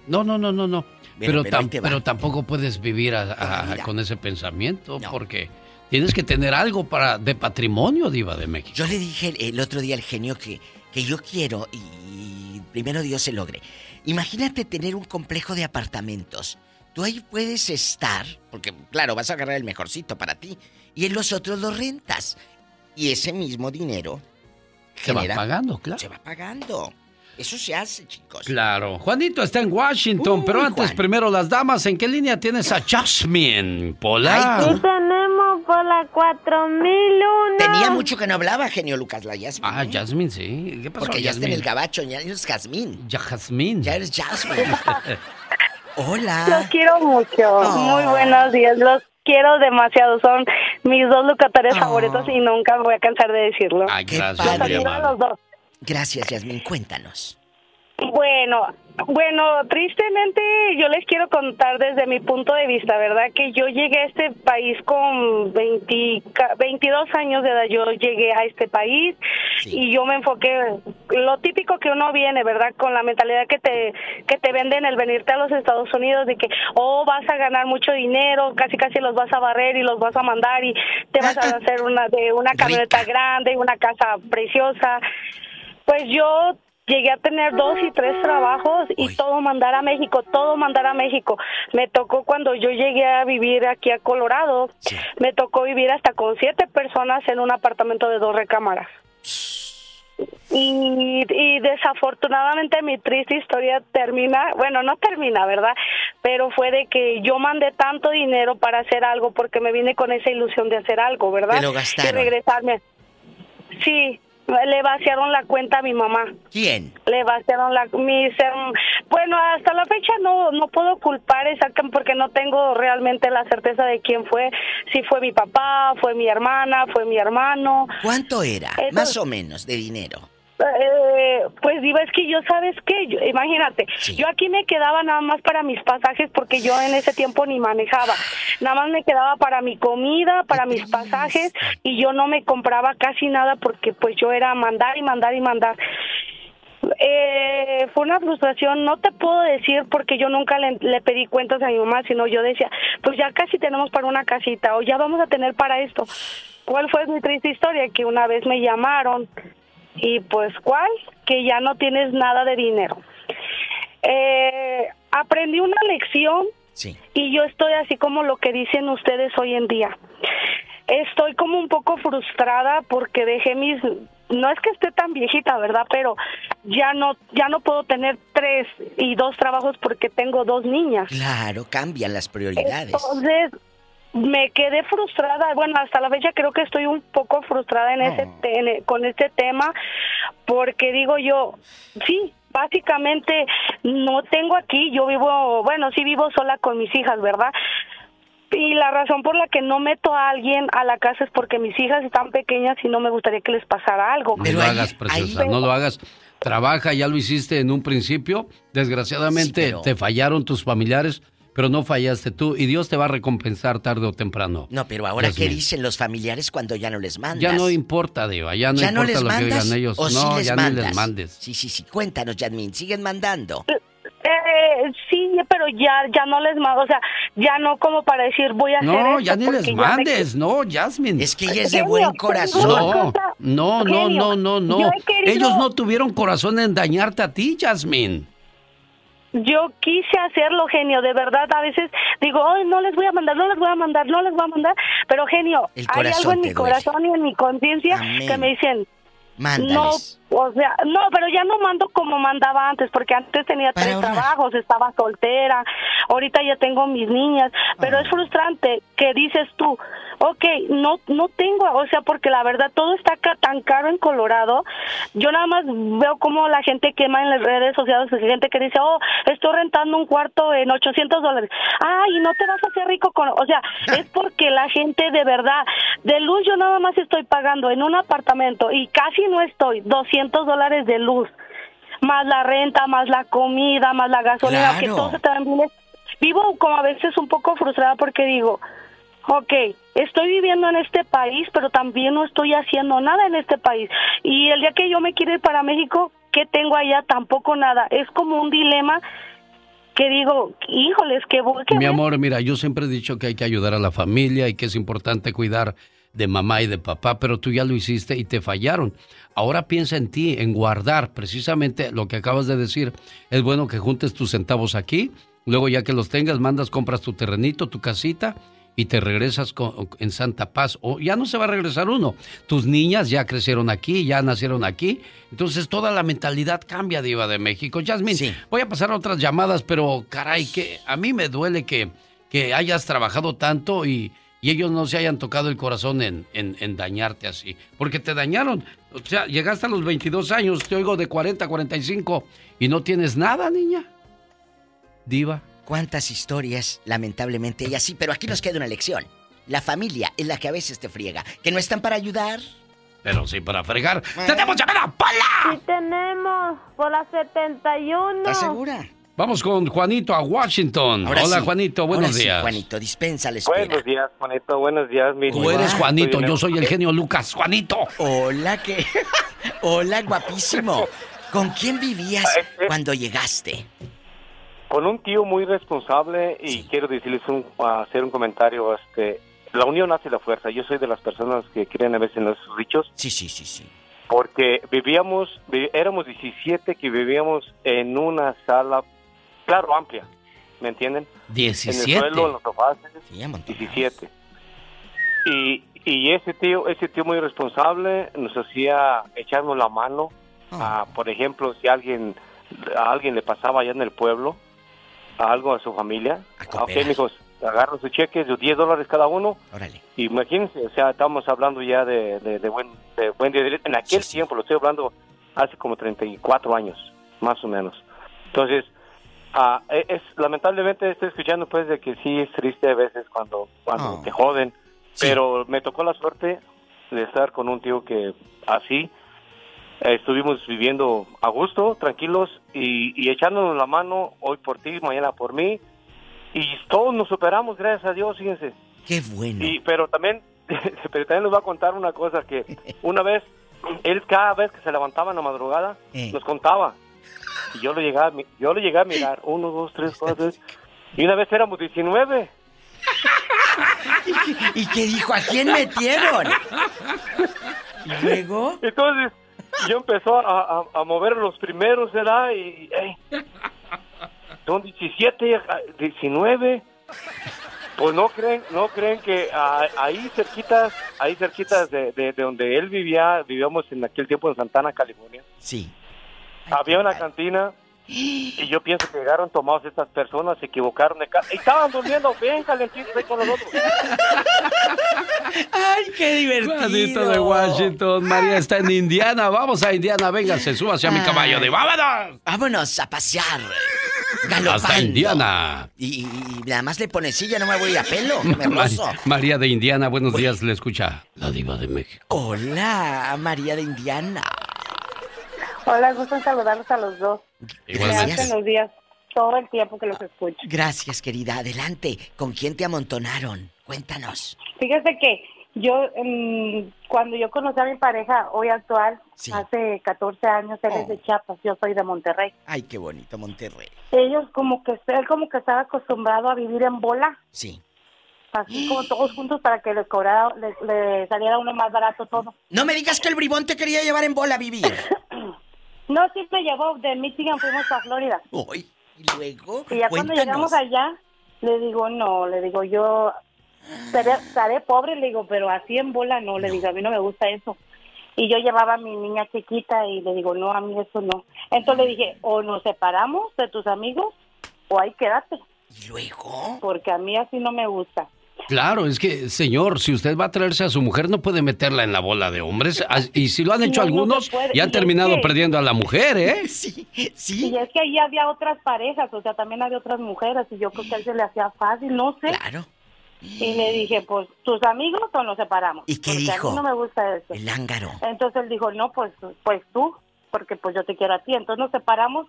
No, no, no, no, no. Pero- Pero, tam- pero tampoco puedes vivir a- a- con ese pensamiento porque tienes que tener algo para de patrimonio, Diva de México. Yo le dije el, el otro día al genio que, que yo quiero y primero Dios se logre. Imagínate tener un complejo de apartamentos. Tú ahí puedes estar, porque claro, vas a agarrar el mejorcito para ti, y en los otros los rentas. Y ese mismo dinero Se va pagando, claro. Se va pagando. Eso se hace, chicos. Claro. Juanito está en Washington, Uy, pero antes Juan. primero las damas. ¿En qué línea tienes a Jasmine? Pola. Sí tenemos por la 4001. Tenía mucho que no hablaba, genio Lucas, la Yasmin. Ah, Jasmine, sí. ¿Qué pasó, Porque ya está en el gabacho, ya eres Jazmín. Ya, Jasmine. Ya eres Jasmine. Hola. Los quiero mucho. Oh. Muy buenos días. Los quiero demasiado. Son mis dos locatarios favoritos y nunca me voy a cansar de decirlo. Ay, gracias, Los los dos. Gracias, Yasmin. Cuéntanos. Bueno, bueno, tristemente yo les quiero contar desde mi punto de vista, ¿verdad? Que yo llegué a este país con 20, ca- 22 años de edad, yo llegué a este país y yo me enfoqué, lo típico que uno viene, ¿verdad? Con la mentalidad que te, que te venden el venirte a los Estados Unidos de que, oh, vas a ganar mucho dinero, casi casi los vas a barrer y los vas a mandar y te vas a hacer una, de una camioneta grande, una casa preciosa. Pues yo llegué a tener dos y tres trabajos y todo mandar a México, todo mandar a México. Me tocó cuando yo llegué a vivir aquí a Colorado, me tocó vivir hasta con siete personas en un apartamento de dos recámaras. Y, y desafortunadamente mi triste historia termina, bueno, no termina, ¿verdad? Pero fue de que yo mandé tanto dinero para hacer algo porque me vine con esa ilusión de hacer algo, ¿verdad? Te lo gastaron. Y regresarme. Sí, le vaciaron la cuenta a mi mamá. ¿Quién? Le vaciaron la mis bueno, hasta la fecha no no puedo culpar exactamente porque no tengo realmente la certeza de quién fue, si fue mi papá, fue mi hermana, fue mi hermano. ¿Cuánto era? Más o menos de dinero. Eh, pues digo, es que yo, ¿sabes qué? Yo- imagínate, yo aquí me quedaba nada más para mis pasajes porque yo en ese tiempo ni manejaba. Nada más me quedaba para mi comida, para mis pasajes y yo no me compraba casi nada porque pues yo era mandar y mandar y mandar. Eh, fue una frustración, no te puedo decir porque yo nunca le, le, pedí cuentas a mi mamá, sino yo decía, pues ya casi tenemos para una casita o ya vamos a tener para esto. ¿Cuál fue mi triste historia? Que una vez me llamaron y pues ¿cuál? Que ya no tienes nada de dinero. Eh, aprendí una lección y yo estoy así como lo que dicen ustedes hoy en día. Estoy como un poco frustrada porque dejé mis no es que esté tan viejita, ¿verdad? Pero ya no ya no puedo tener tres y dos trabajos porque tengo dos niñas. Claro, cambian las prioridades. Entonces, me quedé frustrada, bueno, hasta la fecha creo que estoy un poco frustrada en ese con este tema porque digo yo, sí, básicamente no tengo aquí, yo vivo, bueno, sí vivo sola con mis hijas, ¿verdad? Y la razón por la que no meto a alguien a la casa es porque mis hijas están pequeñas y no me gustaría que les pasara algo. No lo hagas, preciosa, no lo hagas. Trabaja, ya lo hiciste en un principio. Desgraciadamente te fallaron tus familiares pero no fallaste tú y Dios te va a recompensar tarde o temprano. No, pero ahora, ¿qué dicen los familiares cuando ya no les mandas? Ya no importa, Diva, ya no importa lo que digan ellos. no, ya ni les mandes. Sí, sí, sí. Cuéntanos, Yadmin, ¿siguen mandando? Eh, sí, pero ya ya no les mando, o sea, ya no como para decir voy a hacer No, ya ni les mandes, no, Jasmine. Es que ella es de buen corazón. No, no, no, no, no, Ellos no tuvieron corazón en dañarte a ti, Jasmine yo quise hacerlo, genio, de verdad. A veces digo, no les voy a mandar, no les voy a mandar, no les voy a mandar. Pero, genio, hay algo en mi corazón y en mi conciencia que me dicen, no, o sea, no, pero ya no mando como mandaba antes, porque antes tenía tres trabajos, estaba soltera, ahorita ya tengo mis niñas, pero es frustrante que dices tú, ok, no, no tengo, o sea, porque la verdad todo está tan caro en Colorado, yo nada más veo como la gente quema en las redes sociales, gente que dice, oh, estoy rentando un cuarto en 800 dólares, ay, no te vas a hacer rico con, o sea, es porque la gente de verdad, de luz yo nada más estoy pagando en un apartamento y casi no estoy, 200 dólares de luz, más la renta, más la comida, más la gasolina, que todo se también Vivo como a veces un poco frustrada porque digo, ok, estoy viviendo en este país, pero también no estoy haciendo nada en este país. Y el día que yo me quiero ir para México, ¿qué tengo allá? Tampoco nada. Es como un dilema que digo, híjoles, que voy Mi amor, mira, yo siempre he dicho que hay que ayudar a la familia y que es importante cuidar de mamá y de papá, pero tú ya lo hiciste y te fallaron. Ahora piensa en ti, en guardar precisamente lo que acabas de decir. Es bueno que juntes tus centavos aquí, luego ya que los tengas, mandas, compras tu terrenito, tu casita y te regresas en Santa Paz. O ya no se va a regresar uno. Tus niñas ya crecieron aquí, ya nacieron aquí. Entonces toda la mentalidad cambia, Diva de México. Jasmine, voy a pasar a otras llamadas, pero caray, que a mí me duele que, que hayas trabajado tanto y, ellos no se hayan tocado el corazón en, en, dañarte así. Porque te dañaron. O sea, llegaste a los 22 años, te oigo de 40, 45 y no tienes nada, niña. Diva. ¿Cuántas historias, lamentablemente, y así? Pero aquí nos queda una lección. La familia es la que a veces te friega. ¿Que no están para ayudar? Pero sí para fregar. ¡Tenemos llamada, Pola! Sí tenemos, por la 71. ¿Estás segura? Vamos con Juanito a Washington. Hola, Juanito, buenos días. Juanito, dispensa Buenos días, Juanito, buenos días. Mi Tú eres Juanito, yo soy el genio Lucas. Juanito. Hola, ¿qué? Hola, guapísimo. ¿Con quién vivías cuando llegaste? Con un tío muy responsable y quiero decirles un, hacer un comentario este la unión hace la fuerza. Yo soy de las personas que creen a veces en los dichos sí sí sí sí. Porque vivíamos éramos 17 que vivíamos en una sala claro amplia me entienden 17 en el suelo en los sofás 17 y y ese tío ese tío muy responsable nos hacía echarnos la mano ah. por ejemplo si alguien a alguien le pasaba allá en el pueblo algo a su familia. ok, hijos, agarran sus cheques de 10 dólares cada uno. Órale. Imagínense, o sea, estamos hablando ya de, de, buen, de buen día. En aquel tiempo, lo estoy hablando hace como 34 años, más o menos. Entonces, ah, e, es, lamentablemente estoy escuchando pues de que sí es triste a veces cuando, cuando te joden, pero me tocó la suerte de estar con un tío que así estuvimos viviendo a gusto, tranquilos y, echándonos la mano hoy por ti, mañana por mí. Y todos nos superamos, gracias a Dios, fíjense. Qué bueno. Y, pero también, pero también les voy a contar una cosa que una vez él cada vez que se levantaba en la madrugada, Eh. nos contaba. Y yo lo llegaba, yo lo llegué a mirar. Uno, dos, tres, cuatro, tres. Y una vez éramos 19. ¿Y qué dijo? ¿A quién metieron? ¿Y luego? Entonces, yo empezó a, a- a mover los primeros, ¿verdad? Y, son 17, ah, 19. Pues no creen, no creen que ah, ahí cerquitas, ahí cerquitas de, de- de donde él vivía, vivíamos en aquel tiempo en Santana, California. Sí. Había una cantina y yo pienso que llegaron tomados estas personas, se equivocaron de casa y estaban durmiendo bien calentitos ahí con nosotros. ¡Ay, qué divertido! Juanito de Washington, María está en Indiana. Vamos a Indiana, véngase, súbase a mi caballo de vámonos. Vámonos a pasear. Galopando. Hasta Indiana. Y, y- y nada más le pone silla, no me voy a pelo, me. María de Indiana, buenos días, le escucha la diva de México. Hola, María de Indiana. Hola, gusto en saludarlos a los dos. Igualmente. Me hacen los días todo el tiempo que los escucho. Gracias, querida. Adelante. ¿Con quién te amontonaron? Cuéntanos. Fíjese que yo, mm, cuando yo conocí a mi pareja hoy actual, hace 14 años, él es de Chiapas, yo soy de Monterrey. Ay, qué bonito, Monterrey. Ellos como que, él como que estaba acostumbrado a vivir en bola, Sí. así como todos juntos para que le cobrara, le, le saliera uno más barato todo. No me digas que el bribón te quería llevar en bola a vivir. No, sí me llevó, de Michigan fuimos a Florida. Uy, y luego. Y ya cuando llegamos allá, le digo, no, le digo, yo seré, seré pobre, le digo, pero así en bola no, le digo, a mí no me gusta eso. Y yo llevaba a mi niña chiquita y le digo, no, a mí eso no. Entonces le dije, o nos separamos de tus amigos o ahí quédate. ¿Y luego? Porque a mí así no me gusta. Claro, es que, señor, si used va a traerse a su mujer, no puede meterla en la bola de hombres. Y si lo han hecho No, no algunos, puede. y han Y es terminado que- perdiendo a la mujer, ¿eh? Sí, Y es que ahí había otras parejas, o sea, también había otras mujeres y yo creo que a él se le hacía fácil, no sé. Claro. Y le dije, pues, ¿tus amigos o nos separamos? ¿Y qué Porque a dijo? mí no me gusta eso. El ángaro. Entonces él dijo, no, pues, pues tú, porque pues yo te quiero a ti. Entonces nos separamos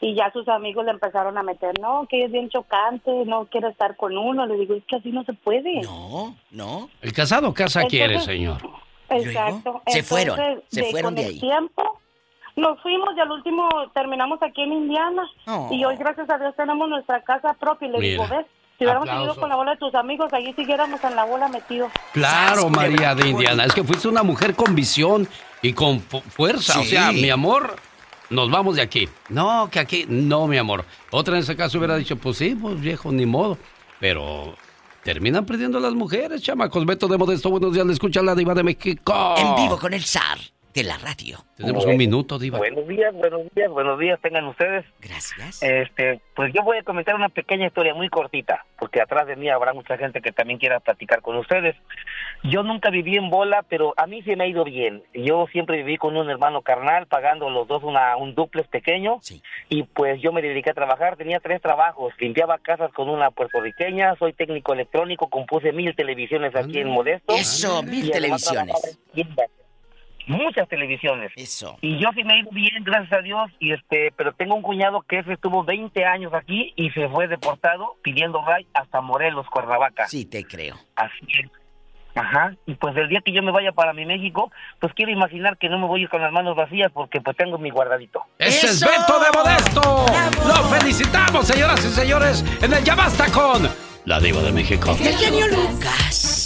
y ya sus amigos le empezaron a meter, no, que es bien chocante, no quiere estar con uno. Le digo, es que así no se puede. No, no. El casado casa Entonces- quiere, señor. Exacto. Se fueron, Entonces, se fueron con de el ahí. tiempo nos fuimos y al último terminamos aquí en Indiana. Oh. Y hoy, gracias a Dios, tenemos nuestra casa propia. Y le digo, Mira, ves, si hubiéramos aplausos. seguido con la bola de tus amigos, allí siguiéramos en la bola metidos. Claro, María de Indiana. Es que fuiste una mujer con visión y con fu- fuerza. O Sí. sea, mi amor, nos vamos de aquí. No, que aquí, no, mi amor. Otra en ese caso hubiera dicho, pues sí, pues viejo, ni modo. Pero terminan perdiendo las mujeres, chamacos. Beto de Modesto, buenos días, le escucha la diva de México. En vivo con el zar de la radio. Tenemos un minuto, diva. Buenos días, buenos días, buenos días tengan ustedes. Gracias. Este, pues yo voy a comentar una pequeña historia muy cortita, porque atrás de mí habrá mucha gente que también quiera platicar con ustedes. Yo nunca viví en bola, pero a mí se me ha ido bien. Yo siempre viví con un hermano carnal, pagando los dos una, un duplex pequeño, y pues yo me dediqué a trabajar. Tenía tres trabajos, limpiaba casas con una puertorriqueña, soy técnico electrónico, compuse mil televisiones aquí en Modesto. Eso, mil televisiones. Muchas televisiones. Eso. Y yo sí me he ido bien, gracias a Dios, y este, pero tengo un cuñado que ese estuvo 20 años aquí y se fue deportado pidiendo ray hasta Morelos, Cuernavaca. Sí, te creo. Así es. Ajá, y pues el día que yo me vaya para mi México, pues quiero imaginar que no me voy a ir con las manos vacías porque pues tengo mi guardadito. ¡Ese es Beto de Modesto! ¡Lo felicitamos, señoras y señores, en el Ya Basta con la diva de México! El genio Lucas.